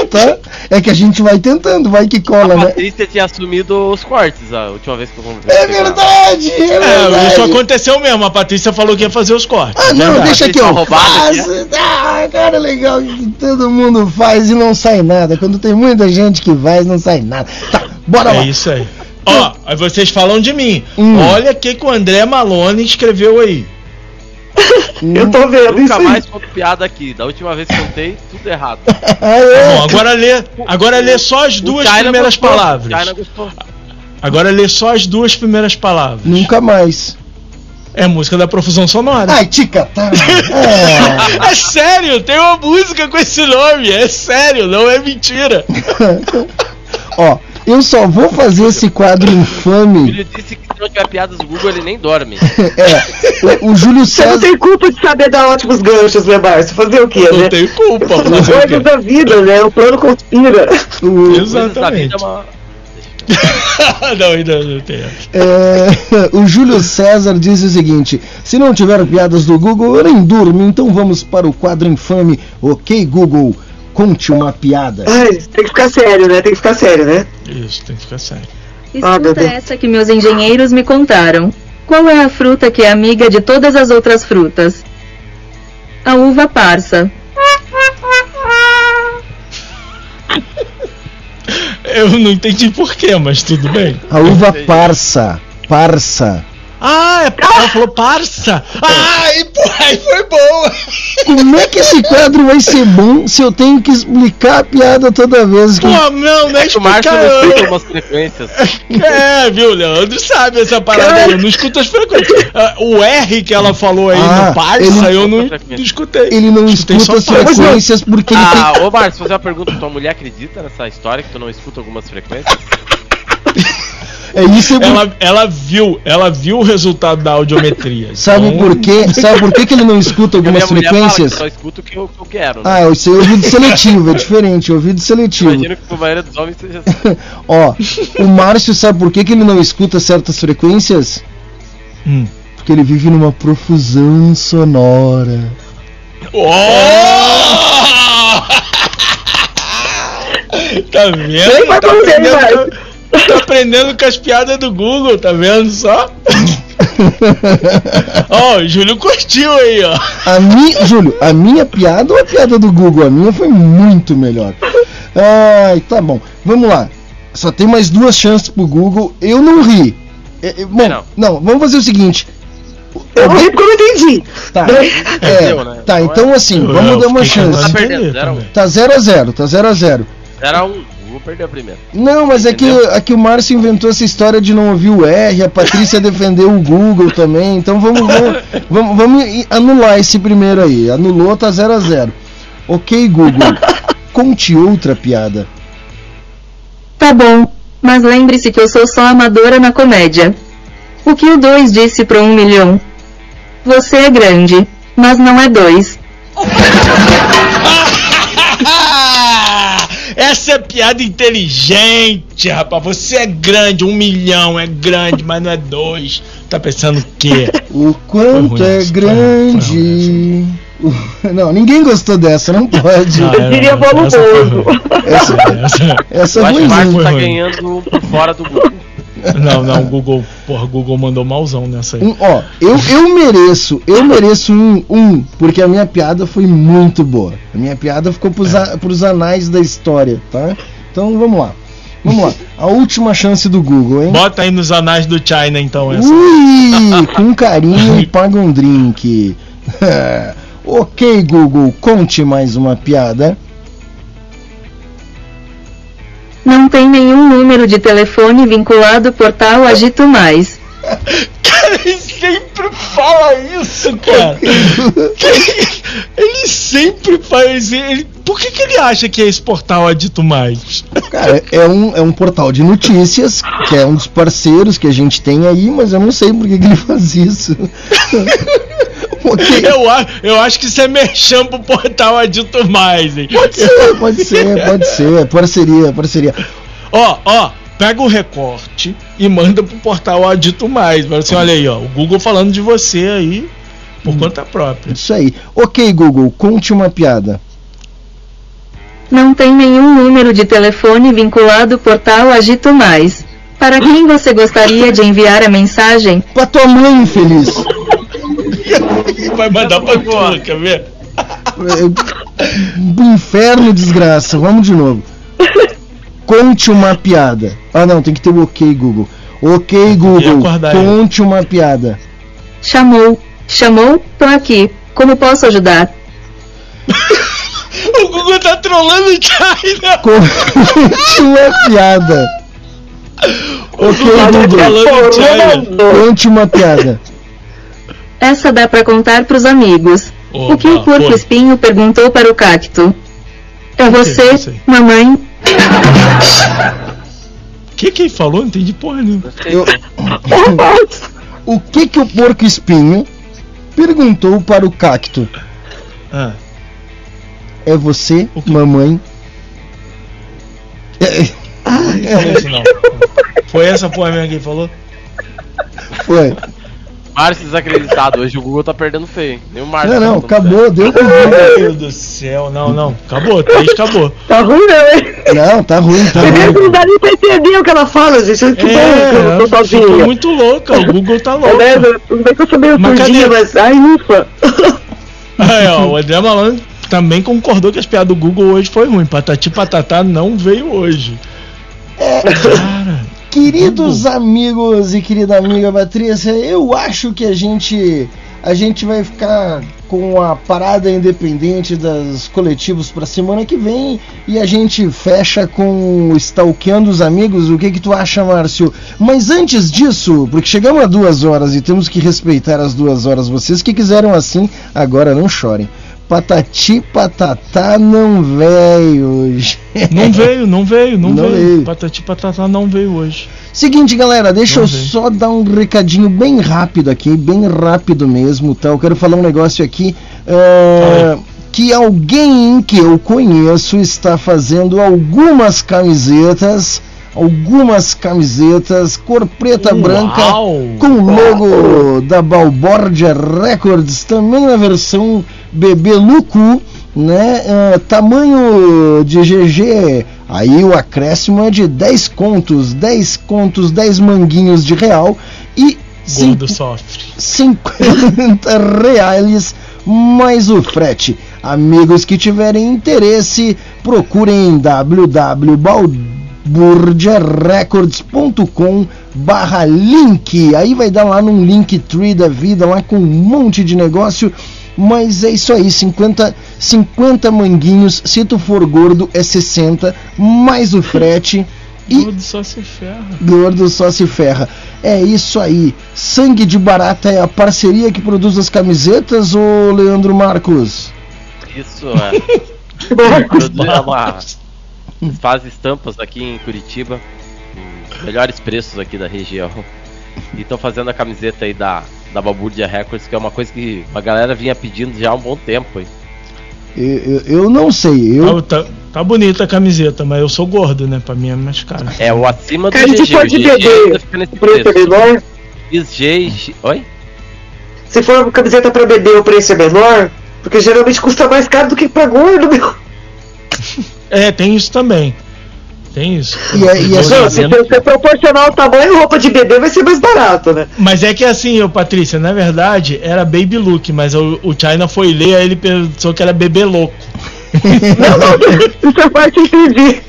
ah, tá. É que a gente vai tentando, vai que cola, A né? Patrícia tinha assumido os cortes a última vez que eu conversei. É verdade, é É, verdade. isso aconteceu mesmo. A Patrícia falou que ia fazer os cortes. Ah, não, Verdade. deixa aqui, Vocês ó. ah, cara, legal que todo mundo faz e não sai nada. Quando tem muita gente que faz, não sai nada. Tá, bora lá. É isso aí. Ó, aí vocês falam de mim. Hum. Olha o que, que o André Malone escreveu aí. Eu tô vendo isso Nunca mais conto piada aqui. Da última vez que contei, tudo errado. Ah, é? Bom, agora lê, agora lê só as duas primeiras gostou, palavras. Agora lê só as duas primeiras palavras. Nunca mais. É música da profusão sonora. Ai, tica, tá. É. É sério, tem uma música com esse nome. É sério, não é mentira. Ó, eu só vou fazer esse quadro infame. Ele disse que se não tiver piadas do Google, ele nem dorme. É, o, o Júlio Você não César. tem culpa de saber dar ótimos ganchos, né, Márcio? Fazer o quê, Não né? tem culpa. As fazer o coisas da vida, né? O plano conspira. o- Exatamente. é uma- não, ainda não tem. É, o Júlio César diz o seguinte: se não tiver piadas do Google, eu nem durmo, então vamos para o quadro infame. Ok, Google, conte uma piada. Ai, tem que ficar sério, né? Tem que ficar sério, né? Isso, tem que ficar sério. Ah, Escuta Deus. essa que meus engenheiros me contaram. Qual é a fruta que é amiga de todas as outras frutas? A uva parça. Eu não entendi porquê, mas tudo bem. A uva parça. Parça. Ah, é, ela falou parça. Ai, pô, aí foi boa. Como é que esse quadro vai ser bom se eu tenho que explicar a piada toda vez que. Pô, não, não é que o Márcio explicar, não escuta umas frequências. É, viu, Leandro sabe essa parada aí. Eu não escuto as frequências. Ah, O R que ela falou aí Ah, no parça, ele- eu não, não escutei. Ele não Escutei escuta as frequências porque ele Ah, tem. ô Márcio, fazer uma pergunta. Tua mulher acredita nessa história que tu não escuta algumas frequências? É isso é Ela, ela viu, ela viu o resultado da audiometria. Sabe Então, por quê? Sabe por que, que ele não escuta algumas minha mulher fala que frequências? eu só escuto o que eu, que eu quero. Né? Ah, isso é ouvido seletivo, é diferente, ouvido seletivo. Imagino que a maioria dos homens seja assim. Ó, o Márcio sabe por que, que ele não escuta certas frequências? Hum. Porque ele vive numa profusão sonora. Tá vendo? Vai Tá aprendendo, tá aprendendo com as piadas do Google, tá vendo só? Ó, o Júlio curtiu aí, ó. A minha, Júlio, a minha piada ou a piada do Google? A minha foi muito melhor. Ai, tá bom. Vamos lá. Só tem mais duas chances pro Google. Eu não ri. É, é, bom, Não. não, vamos fazer o seguinte. Eu ri porque eu não entendi. Tá, é, Entendeu, né? tá então assim, Eu- vamos eu dar uma chance. Tá tentando perdendo, entender zero a um. também. Tá 0 a 0 tá 0 a 0 Era um. Google perdeu a primeira. Não, mas é que, é que o Márcio inventou essa história de não ouvir o R, a Patrícia defendeu o Google também, então vamos, vamos, vamos, vamos anular esse primeiro aí. Anulou, tá 0 a 0 Ok, Google, conte outra piada. Tá bom, mas lembre-se que eu sou só amadora na comédia. O que o 2 disse pro 1 um milhão? Você é grande, mas não é dois. Essa é piada inteligente, rapaz. Você é grande, um milhão é grande, mas não é dois. Tá pensando o quê? O quanto Foi ruim é grande. Não, ninguém gostou dessa, não pode. Não, Eu diria não, essa. Essa, Essa- essa Eu acho que o Marcos tá ganhando por fora do Google. Não, não, o Google, porra, Google mandou malzão nessa aí. Um, ó, eu, eu mereço, eu mereço um, um, porque a minha piada foi muito boa. A minha piada ficou pros, a, pros anais da história, tá? Então vamos lá. Vamos lá. A última chance do Google, hein? Bota aí nos anais do China então essa. Ui, com carinho e paga um drink. ok, Google, conte mais uma piada. Não tem nenhum número de telefone vinculado ao portal Agito Mais. Cara, ele sempre fala isso, cara. ele sempre faz. Ele... Por que, que ele acha que é esse portal Adito Mais? Cara, é um, é um portal de notícias, que é um dos parceiros que a gente tem aí, mas eu não sei por que, que ele faz isso. Eu, eu acho que isso é merchan pro portal Adito Mais, hein? Pode ser, pode ser, pode ser. Parceria, parceria. Ó, ó, pega o recorte e manda pro portal Adito Mais. Fala assim, olha aí, ó, o Google falando de você aí por conta própria. Isso aí. Ok, Google, conte uma piada. Não tem nenhum número de telefone vinculado ao portal Agito Mais. Para quem você gostaria de enviar a mensagem? Pra tua mãe, infeliz. Vai mandar pra tua, quer ver? Do inferno, desgraça. Vamos de novo. Conte uma piada. Ah, não, tem que ter o ok, Google. Ok, Google, conte uma piada. Chamou. Chamou? Tô aqui. Como posso ajudar? O Google tá trolando o China! Conte uma piada. Ok, Google tá conte uma piada. Essa dá pra contar pros amigos. o que o porco foi. espinho perguntou para o cacto? É você, mamãe? O que que ele falou? Não entendi porra nenhuma. Eu- o que que o porco espinho perguntou para o cacto? Ah. É você, mamãe? É, Falou isso não. Foi essa porra mesmo que ele falou? Foi. Márcio desacreditado. Hoje o Google tá perdendo feio. Nem o Márcio. Não, tá não, botando acabou, deu pro Meu Google. Deus do céu, não, não. Acabou, três acabou. Tá ruim não, hein? Não, tá ruim, tá Não ruim. dá nem pra entender o que ela fala, gente. É muito bom que eu tô sozinha. muito louca, o Google tá louco. É, né? Tudo bem que eu sou meio Mas mas. Ai, ufa. Aí, ó, o André Malandro também concordou que as piadas do Google hoje foi ruim. Patati patatá não veio hoje. Queridos amigos e querida amiga Patrícia, eu acho que a gente a gente vai ficar com a parada independente das coletivos para semana que vem e a gente fecha com stalkeando os amigos. O que que tu acha, Márcio? Mas antes disso, porque chegamos a duas horas e temos que respeitar as duas horas. Vocês que quiseram assim, agora não chorem. Patati patatá não veio hoje. Não veio, não veio, não, Não veio. veio. Patati patatá não veio hoje. Seguinte, galera, deixa eu Vamos ver. só dar um recadinho bem rápido aqui, bem rápido mesmo, tá? Eu quero falar um negócio aqui. é, que alguém que eu conheço está fazendo algumas camisetas, algumas camisetas cor preta Uau! branca com o logo da Balbordia Records, também na versão bebê Lucu, né? É, tamanho de GG, aí o acréscimo é de 10 contos, 10 contos, 10 manguinhos de real e Gordo sofre. 50 reais mais o frete. Amigos que tiverem interesse, procurem www.balburdiarecords.com barra link. Aí vai dar lá num link tree da vida, lá com um monte de negócio. Mas é isso aí, 50, 50 manguinhos, se tu for gordo é 60, mais o frete. E Gordo só se ferra. gordo só se ferra. É isso aí. Sangue de Barata é a parceria que produz as camisetas, ô Leandro Marcos? Isso, é. Uma- Faz estampas aqui em Curitiba. os Melhores preços aqui da região. E estão fazendo a camiseta aí da, da Balbúrdia Records, que é uma coisa que a galera vinha pedindo já há um bom tempo. Hein? Eu, eu- eu não sei, eu. Tá, tá- tá bonita a camiseta, mas eu sou gordo, né? Pra mim é mais caro. É o acima do GG. O de GG fica nesse o preço é menor. XG. Oi? Se for uma camiseta pra bebê, o preço é menor. Porque geralmente custa mais caro do que pra gordo, meu. É, tem isso também. Tem isso. E é- e é Eu se você proporcionar o tamanho, roupa de bebê vai ser mais barato, né? Mas é que assim, ô Patrícia, na verdade era Baby Look, mas o, o China foi ler, aí ele pensou que era bebê louco. Não, não, essa parte eu entendi.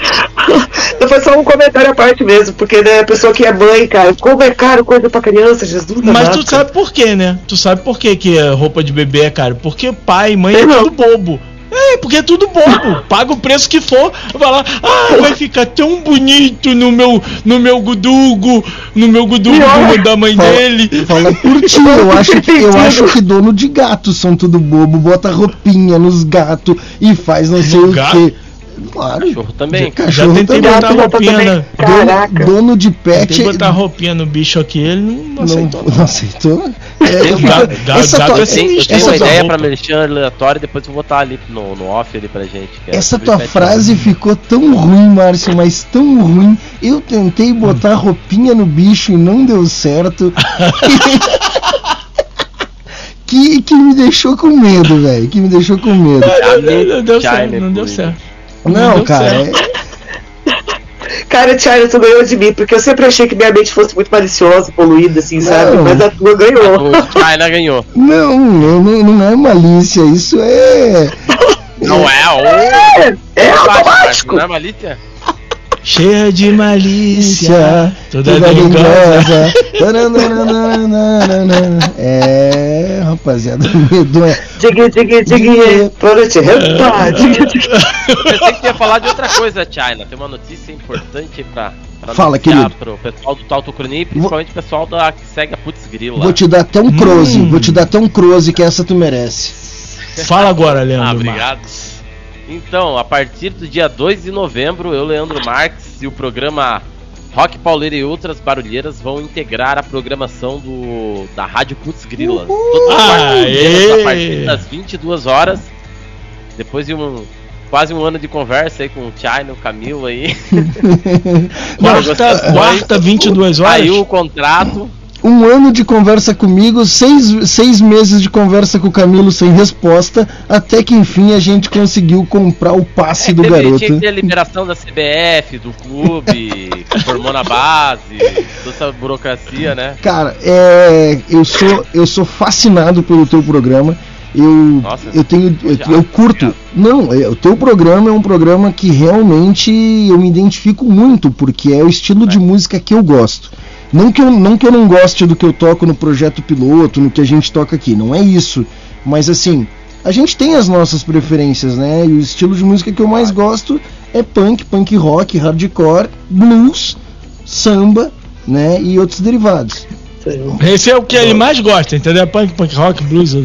Não foi só um comentário à parte mesmo, porque né, a pessoa que é mãe, cara, como é caro coisa pra criança, Jesus Mas tu sabe por quê, né? Tu sabe por quê que roupa de bebê é caro? Porque pai e mãe é tudo bobo. É, porque é tudo bobo. Paga o preço que for. Vai lá, ah, vai ficar tão bonito no meu, no meu gudugo, no meu gudugo Pior. da mãe Fala- dele. Fala por ti, eu acho, que, eu acho que dono de gato são tudo bobo, bota roupinha nos gatos e faz não sei No o gato? que. Claro. Cachorro também. Já Cachorro tentei também. botar roupinha na. Caraca. Dono, dono de Tentei pet botar roupinha no bicho aqui, ele não, não não, aceitou. não aceitou. É, fica- gato- gato- essa gato tua, é Eu tenho, eu tenho uma ideia pra mexer aleatório, depois eu vou botar ali no, no off ali pra gente. que é essa tua frase ficou tão ruim, Márcio, mas tão ruim. Eu tentei botar roupinha no bicho e não deu certo. que, que me deixou com medo, velho. Que me deixou com medo. Não deu China, certo, não deu certo. Não, deu cara. é- Cara, Thiago, tu ganhou de mim, porque eu sempre achei que minha mente fosse muito maliciosa, poluída, assim, sabe? Não. Mas a tua ganhou. O China ganhou. Não, não, não, não é malícia, isso é. Não é, ô! É, é automático. Não é malícia? Cheia de malícia, toda Toda dengosa. É, rapaziada, medonha. Digue, digue, digue, para te repar. Pensei que ia falar de outra coisa, China. Tem uma notícia importante pra, pra Fala, querido. pro pessoal do Tautocronia e principalmente o pessoal da que segue a Putz Grila. Vou te dar até um close, Hum. vou te dar até um close que essa tu merece. Fala agora, Ah, Leandro. obrigado. Então, a partir do dia 2 de novembro, eu, Leandro Marques e o programa Rock Pauleira e outras barulheiras vão integrar a programação do da Rádio Putz Grila. Todas as quartas-feiras, a partir das 22 horas. Depois de um quase um ano de conversa aí com o China, o Camilo aí. Quarta, quarta 22 horas. Saiu o contrato. Um ano de conversa comigo, seis, seis meses de conversa com o Camilo sem resposta, até que enfim a gente conseguiu comprar o passe do É, Teve- garoto. Tinha que ter a liberação da CBF, do clube, que formou na base, toda essa burocracia, né? Cara, é, eu sou eu sou fascinado pelo teu programa. Eu, Nossa, eu tenho eu, eu curto. Não, é, o teu programa é um programa que realmente eu me identifico muito, porque é o estilo de música que eu gosto. Não que eu, não que eu não goste do que eu toco no projeto piloto, no que a gente toca aqui, não é isso. Mas assim, a gente tem as nossas preferências, né? E o estilo de música que eu mais gosto é punk, punk rock, hardcore, blues, samba, né? E outros derivados. Esse é o que ele mais gosta, entendeu? Punk, punk rock, blues.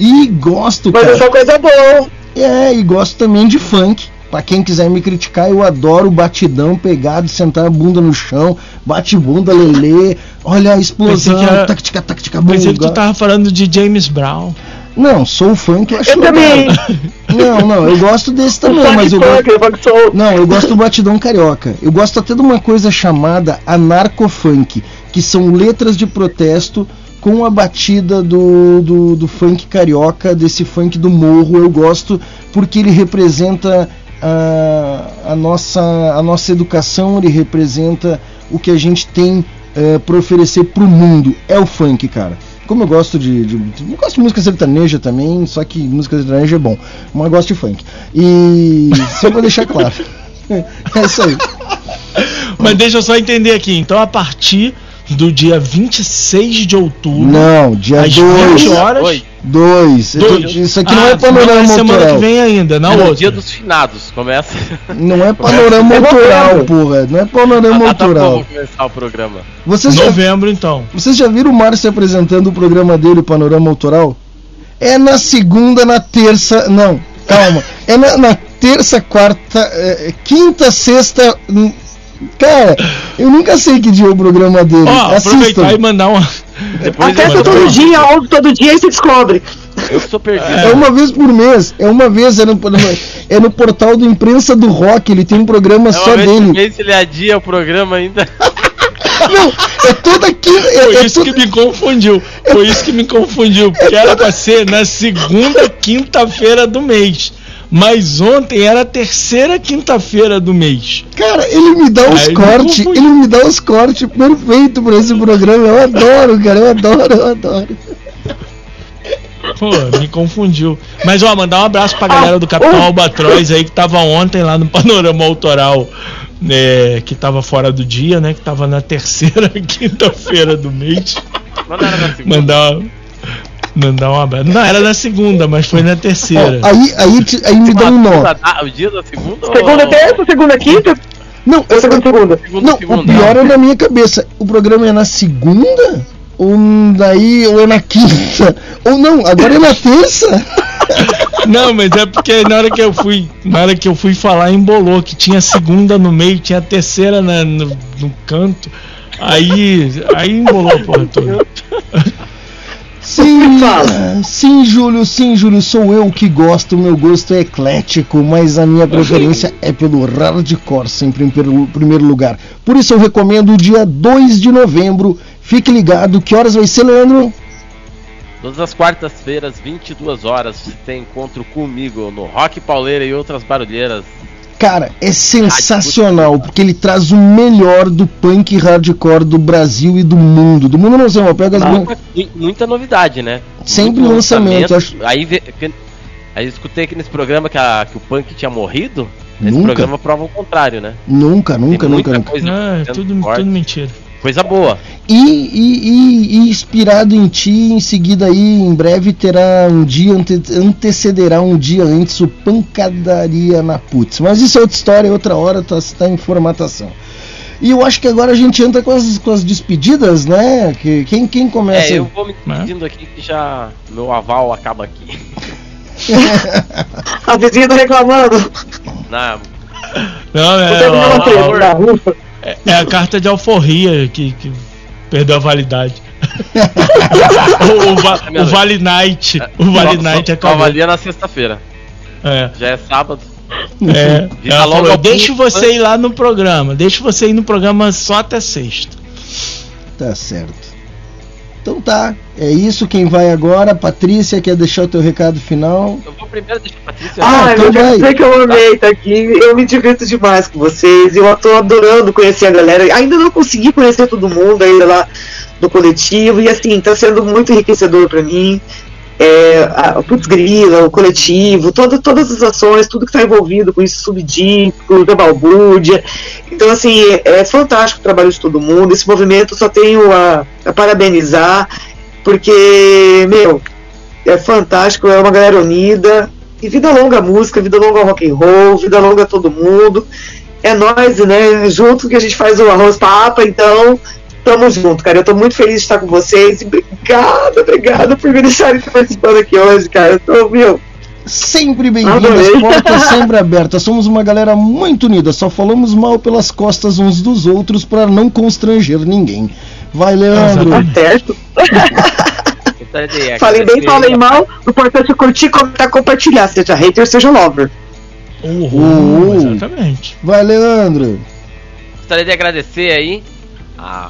E, e gosto, Mas cara. é só coisa boa. É, e gosto também de funk. Pra quem quiser me criticar, eu adoro batidão pegado, sentar a bunda no chão, bate bunda, lelê, olha a explosão, era- tac-tica, tac-tica, Pensei que tu tava falando de James Brown. Não, sou funk, eu acho Eu legal. também. Não, não, eu gosto desse também, mas eu gosto. Não, eu gosto do batidão carioca. Eu gosto até de uma coisa chamada anarcofunk, que são letras de protesto com a batida do, do, do funk carioca, desse funk do morro. Eu gosto porque ele representa a, a, nossa, a nossa educação, ele representa o que a gente tem eh, para oferecer pro mundo. É o funk, cara. Como eu gosto de, de. Eu gosto de música sertaneja também, só que música sertaneja é bom. Mas eu gosto de funk. E. Só pra deixar claro. É isso aí. Mas deixa eu só entender aqui. Então, a partir do dia 26 de outubro. Não, dia às 2. 20 horas. Oi. Dois. Dois. Isso aqui Ah, não é panorama não é semana autoral. que vem ainda, na É outra. dia dos finados. Começa. Não é panorama autoral, porra. Não é panorama Ah, tá começar o programa. Vocês já, Novembro, então. vocês já viram o Márcio apresentando o programa dele, o Panorama Autoral? É na segunda, na terça. Não, calma. É na, na terça, quarta, é, quinta, sexta. Cara, eu nunca sei que dia é o programa dele. Ó, aproveitar e mandar uma. Depois Acessa todo dia, ouve todo dia e se descobre. Eu que sou perdido. É uma vez por mês. É uma vez. É no, é no portal do Imprensa do Rock. Ele tem um programa É só uma vez por dele. mês ele adia o programa ainda. Não, é toda quinta. É, Foi é isso to- que me confundiu. Foi isso que me confundiu. Porque era pra ser na segunda quinta-feira do mês. Mas ontem era a terceira quinta-feira do mês. Cara, ele me dá os cortes. Ele me dá os cortes perfeitos pra esse programa. Eu adoro, cara. Eu adoro, eu adoro. Pô, me confundiu. Mas ó, mandar um abraço pra galera do Capitão Albatroz aí que tava ontem lá no Panorama Autoral. né, que tava fora do dia, né? Que tava na terceira quinta-feira do mês. Era na segunda. Mandar, mandar um abraço. Não, era na segunda, mas foi na terceira. Ó, aí, aí, aí me dá um nó. Ah, o dia da segunda? Segunda, ou- terça, segunda, quinta? Não, Ou segunda, segunda? Segunda, não, o segunda. pior é na minha cabeça. O programa é na segunda? Ou daí, ou é na quinta? Ou não, agora é na terça? Não, mas é porque na hora que eu fui, na hora que eu fui falar embolou que tinha a segunda no meio, tinha a terceira na- no, no canto. Aí, aí embolou a porra toda. Sim, sim, Júlio, sim, Júlio, sou eu que gosto, meu gosto é eclético, mas a minha preferência é pelo hardcore, sempre em primeiro lugar. Por isso eu recomendo o dia 2 de novembro. Fique ligado, que horas vai ser, Leandro? Todas as quartas-feiras, 22 horas, você tem encontro comigo no Rock Pauleira e outras barulheiras. Cara, é sensacional, porque ele traz o melhor do punk hardcore do Brasil e do mundo. Do mundo não sei, mas pega as Muita, mu- muita novidade, né? Sempre Muito lançamento, acho- Aí, vê- aí eu escutei aqui nesse programa que, a- que o punk tinha morrido. Esse Nunca. programa prova o contrário, né? Nunca, nunca, nunca, nunca. coisa Não, é tudo, tudo mentira. Coisa boa. E, e- e- e inspirado em ti, em seguida aí, em breve terá um dia, ante- antecederá um dia antes o Pancadaria na Putz. Mas isso é outra história, outra hora, tá, tá em formatação. E eu acho que agora a gente entra com as, com as despedidas, né? Que, quem, quem começa? É, eu vou me despedindo aqui que já meu aval acaba aqui. A vizinha tá reclamando. Na, Não, é, Você ó, não ó, aprende, na rufa. É, é a carta de alforria que, que perdeu a validade. o, o, va- o Vale Night. O Vale só- Night só acabou. valia na sexta-feira. É. Já é sábado. É, ela falou, deixa você ir lá no programa, deixa você ir no programa só até sexta. Tá certo. Então tá, é isso. Quem vai agora? Patrícia, quer deixar o teu recado final? Eu vou primeiro deixar a Patrícia. Ai, então eu quero vai. dizer que eu amei estar aqui. Eu me divirto demais com vocês. Eu tô adorando conhecer a galera. Ainda não consegui conhecer todo mundo ainda lá do coletivo. E assim, tá sendo muito enriquecedor para mim. É, a, Putz Grila, o coletivo, todo, todas as ações, tudo que está envolvido com isso, subdisco, da balbúrdia. Então, assim, é, é fantástico o trabalho de todo mundo. Esse movimento só tenho a, a parabenizar, porque, meu, é fantástico, é uma galera unida. E vida longa a música, vida longa ao rock and roll, vida longa a todo mundo. É nós, né? Junto que a gente faz o arroz papa, então tamo junto, cara. Eu tô muito feliz de estar com vocês. E obrigada, obrigada por me deixarem participando aqui hoje, cara. Eu tô, meu. Sempre bem-vindas, portas sempre abertas. Somos uma galera muito unida, só falamos mal pelas costas uns dos outros para não constranger ninguém. Vai, Leandro. Tá certo. Falei bem, falei mal. O importante é curtir, comentar, compartilhar. Seja hater, seja lover. Uhul, Uh. exatamente. Vai, Leandro. Gostaria de agradecer aí a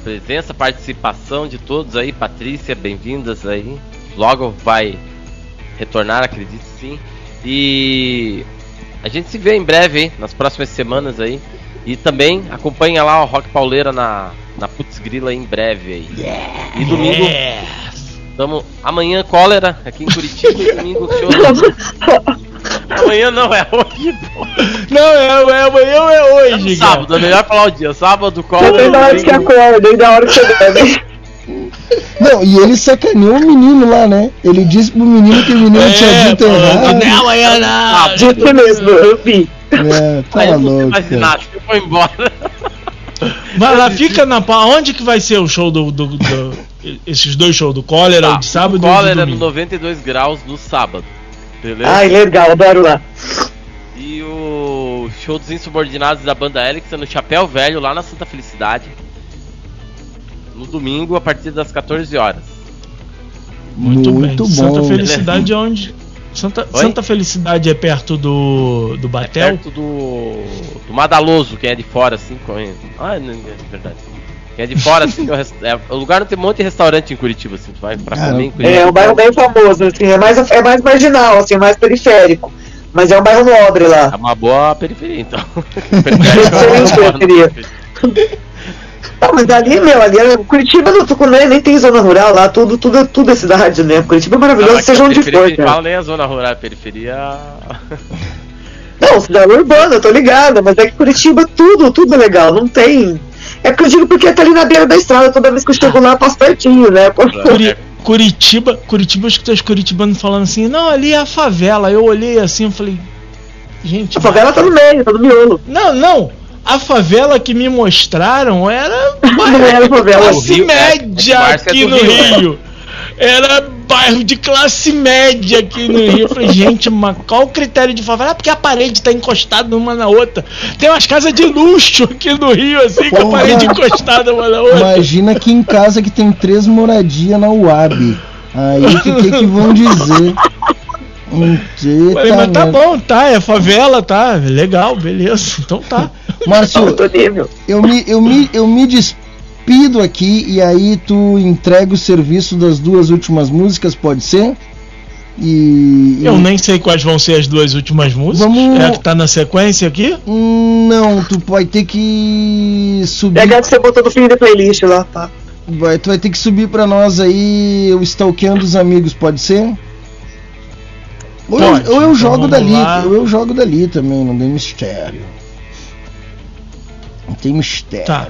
presença, participação de todos aí, Patrícia, bem-vindas aí. Logo vai retornar, acredito sim. E a gente se vê em breve aí, nas próximas semanas aí. E também acompanha lá o Rock Pauleira na, na Putz Grila em breve aí. E domingo, tamo, amanhã cólera aqui em Curitiba e domingo show. Amanhã não é hoje, pô. Não, é, é amanhã ou é hoje, cara? Sábado, é melhor falar o dia. Sábado, qual Depende da hora que acorda e da hora que você bebe. Não, e ele sacaneou o menino lá, né? Ele disse pro menino que o menino É, tinha dito errado. não, amanhã não. Disse mesmo, eu vi. É, tá Aí louco. vou embora. Vai lá, fica na. Onde que vai ser o show do. do- do- esses dois shows do Cólera, o de sábado o e o de cólera no domingo? 92 graus no sábado. Beleza? Ai, legal, adoro lá. E o show dos insubordinados da banda Helix é no Chapéu Velho, lá na Santa Felicidade. No domingo, a partir das 14 horas. Muito, Muito bem. bom. Santa Felicidade é onde? Santa, Oi? Santa Felicidade é perto do, do É Batel? perto do, do Madaloso, quem é de fora, assim, conhece. Ah, não, é verdade. Quem é de fora, assim, que é o, é, o lugar não tem um monte de restaurante em Curitiba, assim, tu vai pra Cara, comer em Curitiba. É um bairro bem famoso, assim, é mais, é mais marginal, assim, mais periférico. Mas é um bairro nobre lá. É uma boa periferia, então. Excelente periferia. Ah, mas ali, meu, ali é- Curitiba não, Tucumã, nem tem zona rural lá, tudo, tudo, tudo é cidade, né? Curitiba é maravilhoso, Não, seja onde for, que a nem a zona rural, a periferia. Não, cidade urbana, eu tô ligada, mas é que Curitiba tudo, tudo é legal, não tem. É porque eu digo porque tá ali na beira da estrada, toda vez que eu chego lá, eu passo pertinho, né? Curi- Curitiba, Curitiba, eu escutei os curitibanos falando assim, não, ali é a favela. Eu olhei assim e falei, gente. A favela tá no meio, tá no miolo. Não, não. A favela que me mostraram era Não era favela. classe Rio- média é, é aqui do no Rio? Rio. Era bairro de classe média aqui no Rio. Eu falei, gente, mas qual o critério de favela? Ah, porque a parede tá encostada uma na outra. Tem umas casas de luxo aqui no Rio, assim, com a Porra. parede encostada uma na outra. Imagina aqui em casa que tem três moradias na UAB. Aí o que, que, que vão dizer? Falei, mas tá bom, tá, é favela, tá, legal, beleza, então tá. Márcio, eu me, eu, me, eu me despido aqui e aí tu entrega o serviço das duas últimas músicas, pode ser? E. Eu nem sei quais vão ser as duas últimas músicas. Vamos- É a que tá na sequência aqui? Não, tu vai ter que subir. Pega a que você botou no fim da playlist lá, tá? Vai, tu vai ter que subir pra nós aí o Stalkeando os Amigos, pode ser? Ou, Pode, eu, ou eu então jogo dali, ou eu jogo dali também, não tem mistério. Não tem mistério. Tá.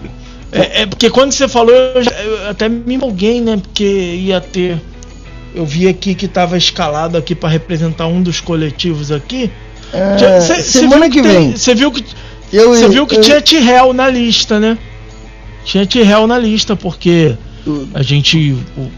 É, é porque quando você falou, eu, já- eu até me empolguei, né? Porque ia ter. Eu vi aqui que tava escalado aqui pra representar um dos coletivos aqui. É, Já- cê- cê semana viu que tem- vem. Você viu que Eu, Você viu que eu- tinha T-Hell na lista, né? Tinha T-Hell na lista, porque a gente. O,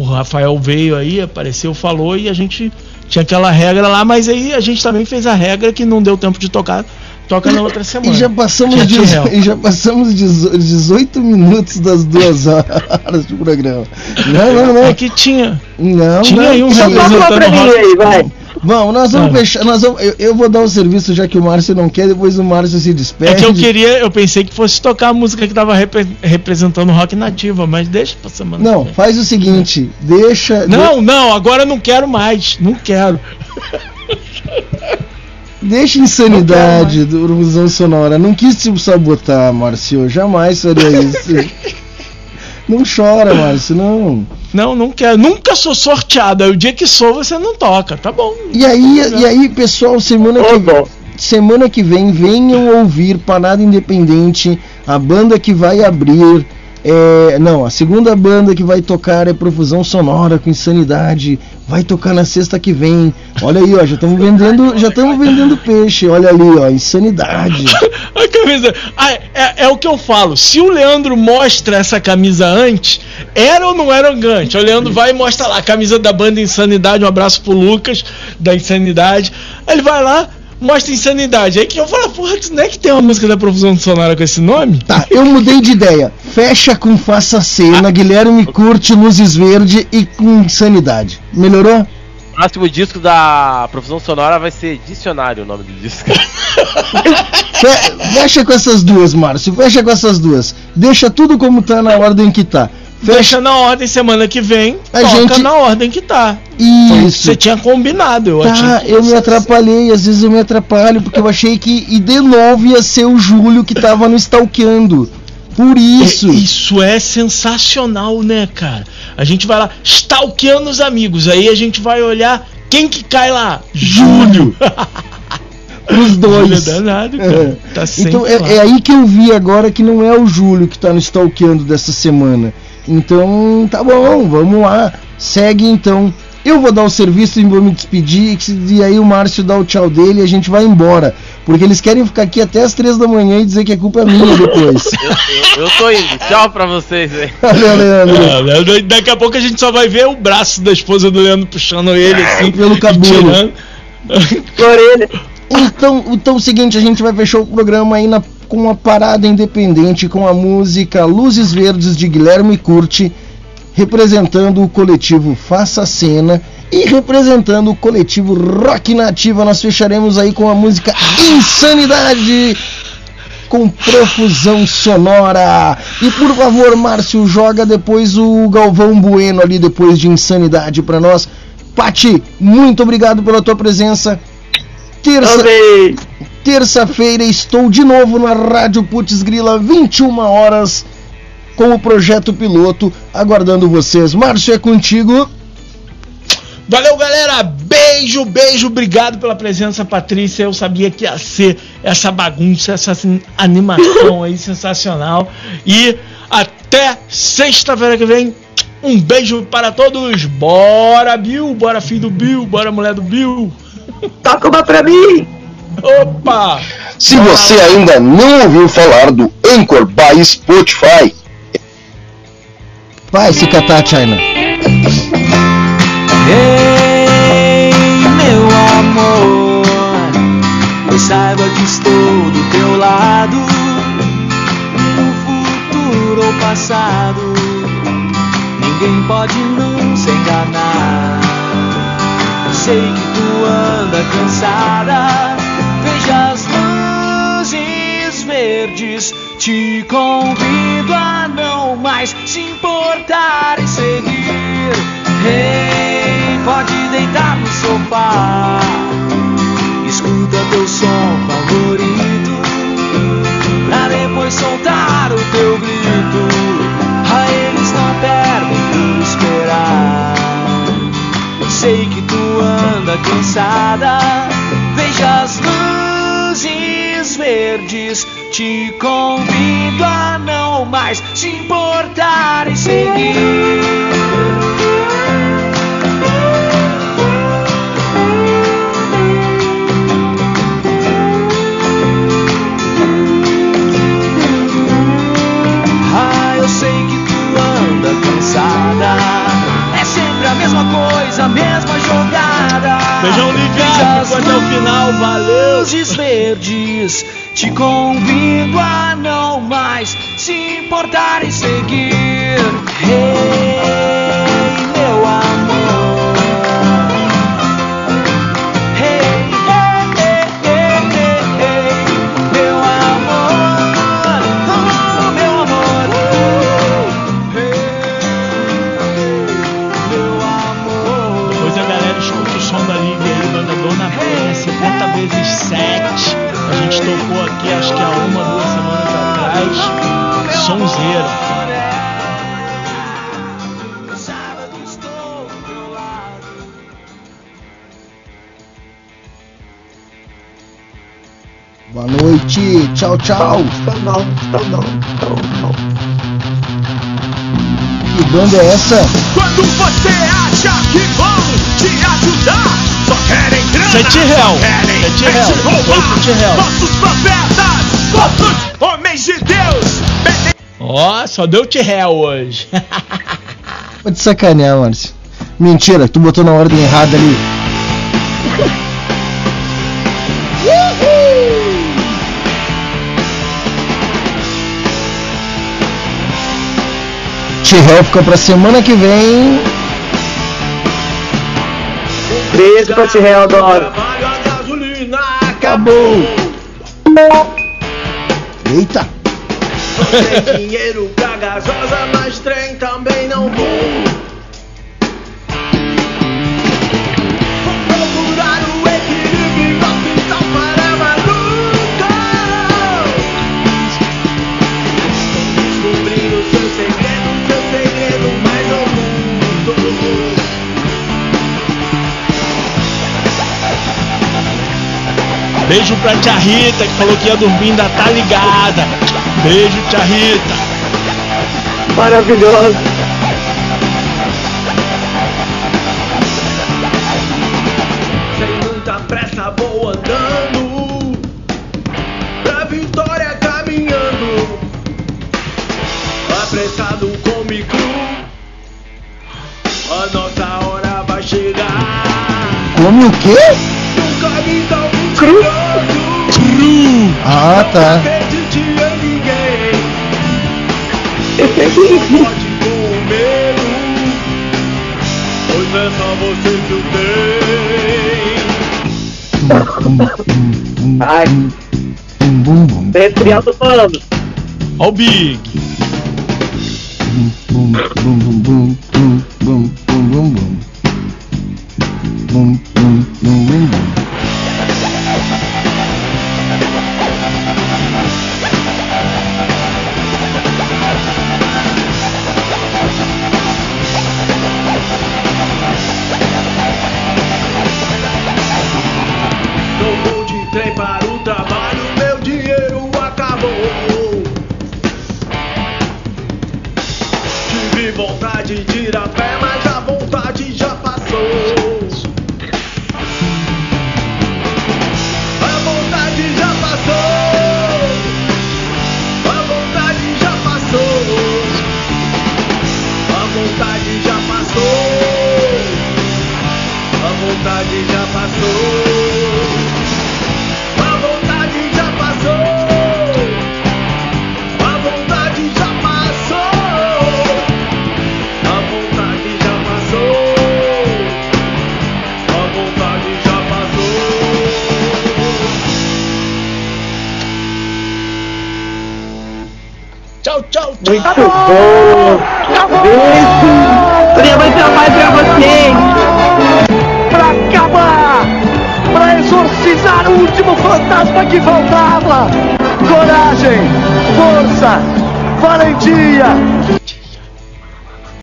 o Rafael veio aí, apareceu, falou e a gente tinha aquela regra lá, mas aí a gente também fez a regra que não deu tempo de tocar. Toca na outra semana. E já passamos, T-Hell. e já passamos dezo- 18 minutos das duas horas do programa. Não, não, não. É que tinha. Não, Tinha não, aí um sim. representando rock. Vamos, nós vamos Ah. fechar. Nós vamos, eu, eu vou dar o serviço já que o Márcio não quer, depois o Márcio se despede. É que eu queria, eu pensei que fosse tocar a música que tava repre- representando rock nativa, mas deixa pra semana. Não, faz o seguinte, deixa. Não, não, agora eu não quero mais. Não quero. Deixa insanidade do Visão Sonora. Não quis te sabotar, Márcio. Jamais faria isso. não chora, Márcio, não. Não, não quero. Nunca sou sorteado. Aí o dia que sou, você não toca. Tá bom. E aí, e aí, pessoal, semana que, semana que vem, venham ouvir Parada Independente, a banda que vai abrir. É, não, a segunda banda que vai tocar é Profusão Sonora com Insanidade. Vai tocar na sexta que vem. Olha aí, ó, já estamos vendendo, já estamos vendendo peixe. Olha ali, ó, Insanidade. A camisa. Ah, é, é o que eu falo. Se o Leandro mostra essa camisa antes, era ou não era gigante? O Leandro vai e mostra lá a camisa da banda Insanidade. Um abraço pro Lucas da Insanidade. Ele vai lá, mostra Insanidade. Aí que eu falo, porra, tu não é que tem uma música da Profusão Sonora com esse nome? Tá, eu mudei de ideia. Fecha com Faça Cena, Guilherme Curte, Luzes Verde e com Insanidade. Melhorou? O próximo disco da Profissão Sonora vai ser Dicionário o nome do disco. Fe- Fecha com essas duas, Márcio. Fecha com essas duas. Deixa tudo como tá na ordem que tá. Fecha na ordem semana que vem. A toca gente- na ordem que tá. Foi o que Isso. Você tinha combinado, eu Tá, achei. que eu me atrapalhei, às vezes eu me atrapalho, porque eu achei que e de novo ia ser o Júlio que tava no stalkeando. Por isso. É, isso é sensacional, né, cara? A gente vai lá, stalkeando os amigos. Aí a gente vai olhar quem que cai lá? Júlio. Os dois. É danado, cara. Tá então é, é aí que eu vi agora que não é o Júlio que tá no stalkeando dessa semana. Então tá bom, vamos lá. Segue então. Eu vou dar o serviço e vou me despedir. E aí o Márcio dá o tchau dele e a gente vai embora. Porque eles querem ficar aqui até as três da manhã e dizer que a culpa é minha depois. Eu, eu tô indo. Tchau pra vocês aí. Valeu, Leandro. Ah, Daqui a pouco a gente só vai ver o braço da esposa do Leandro puxando ele assim. Pelo cabelo. tirando. Então, então é o seguinte, a gente vai fechar o programa aí na- com uma parada independente com a música Luzes Verdes de Guilherme Curti, representando o coletivo Faça Cena e representando o coletivo Rock Nativa. Nós fecharemos aí com a música Insanidade com profusão sonora. E por favor, Márcio, joga depois o Galvão Bueno ali depois de Insanidade pra nós. Pati, muito obrigado pela tua presença. Terça, terça-feira estou de novo na Rádio Putz Grila, 21 horas, com o projeto piloto, aguardando vocês. Márcio, é contigo. Valeu, galera. Beijo, beijo. Obrigado pela presença, Patrícia. Eu sabia que ia ser essa bagunça, essa animação aí sensacional. E até sexta-feira que vem. Um beijo para todos. Bora, Bill. Bora, filho do Bill. Bora, mulher do Bill. Toca uma pra mim. Opa! Se você ainda não ouviu falar do Anchor by Spotify, vai se catar, China. Ei, meu amor, pois saiba que estou do teu lado, no futuro ou passado, ninguém pode não se enganar. Sei que tu anda cansada, te convido a não mais se importar em seguir. Hey, pode deitar no sofá. Escuta teu som favorito. Pra depois soltar o teu grito. A eles não perdem por esperar. Sei que tu anda cansada. Veja as luzes verdes. Te convido a não mais se importar em seguir. Tchau, tchau. Que banda é essa? Quando você acha que vão te ajudar, só querem grana, Sete réu. só querem Sete te réu. roubar. Sete réu. Nossos profetas, nossos homens de Deus, Ó, só deu T-Réu hoje. Pode sacanear, Márcio. Mentira, tu botou na ordem errada ali. T-Hell fica pra semana que vem. Beijo pra ti, Real, adoro. Acabou. Eita. Não tem dinheiro pra gasosa, mas trem também não. Vou Beijo pra tia Rita, que falou que ia dormir, ainda tá ligada. Beijo, tia Rita. Maravilhoso. Sem muita pressa vou andando Pra vitória caminhando Apressado comigo A nossa hora vai chegar Come o quê? Cru. Cru. Ah, tá. é só você que tenho Ai. Resfriado tô falando. Ó o Big. Bum, bum, bum, bum, bum, bum. Bum, bum, bum, bum,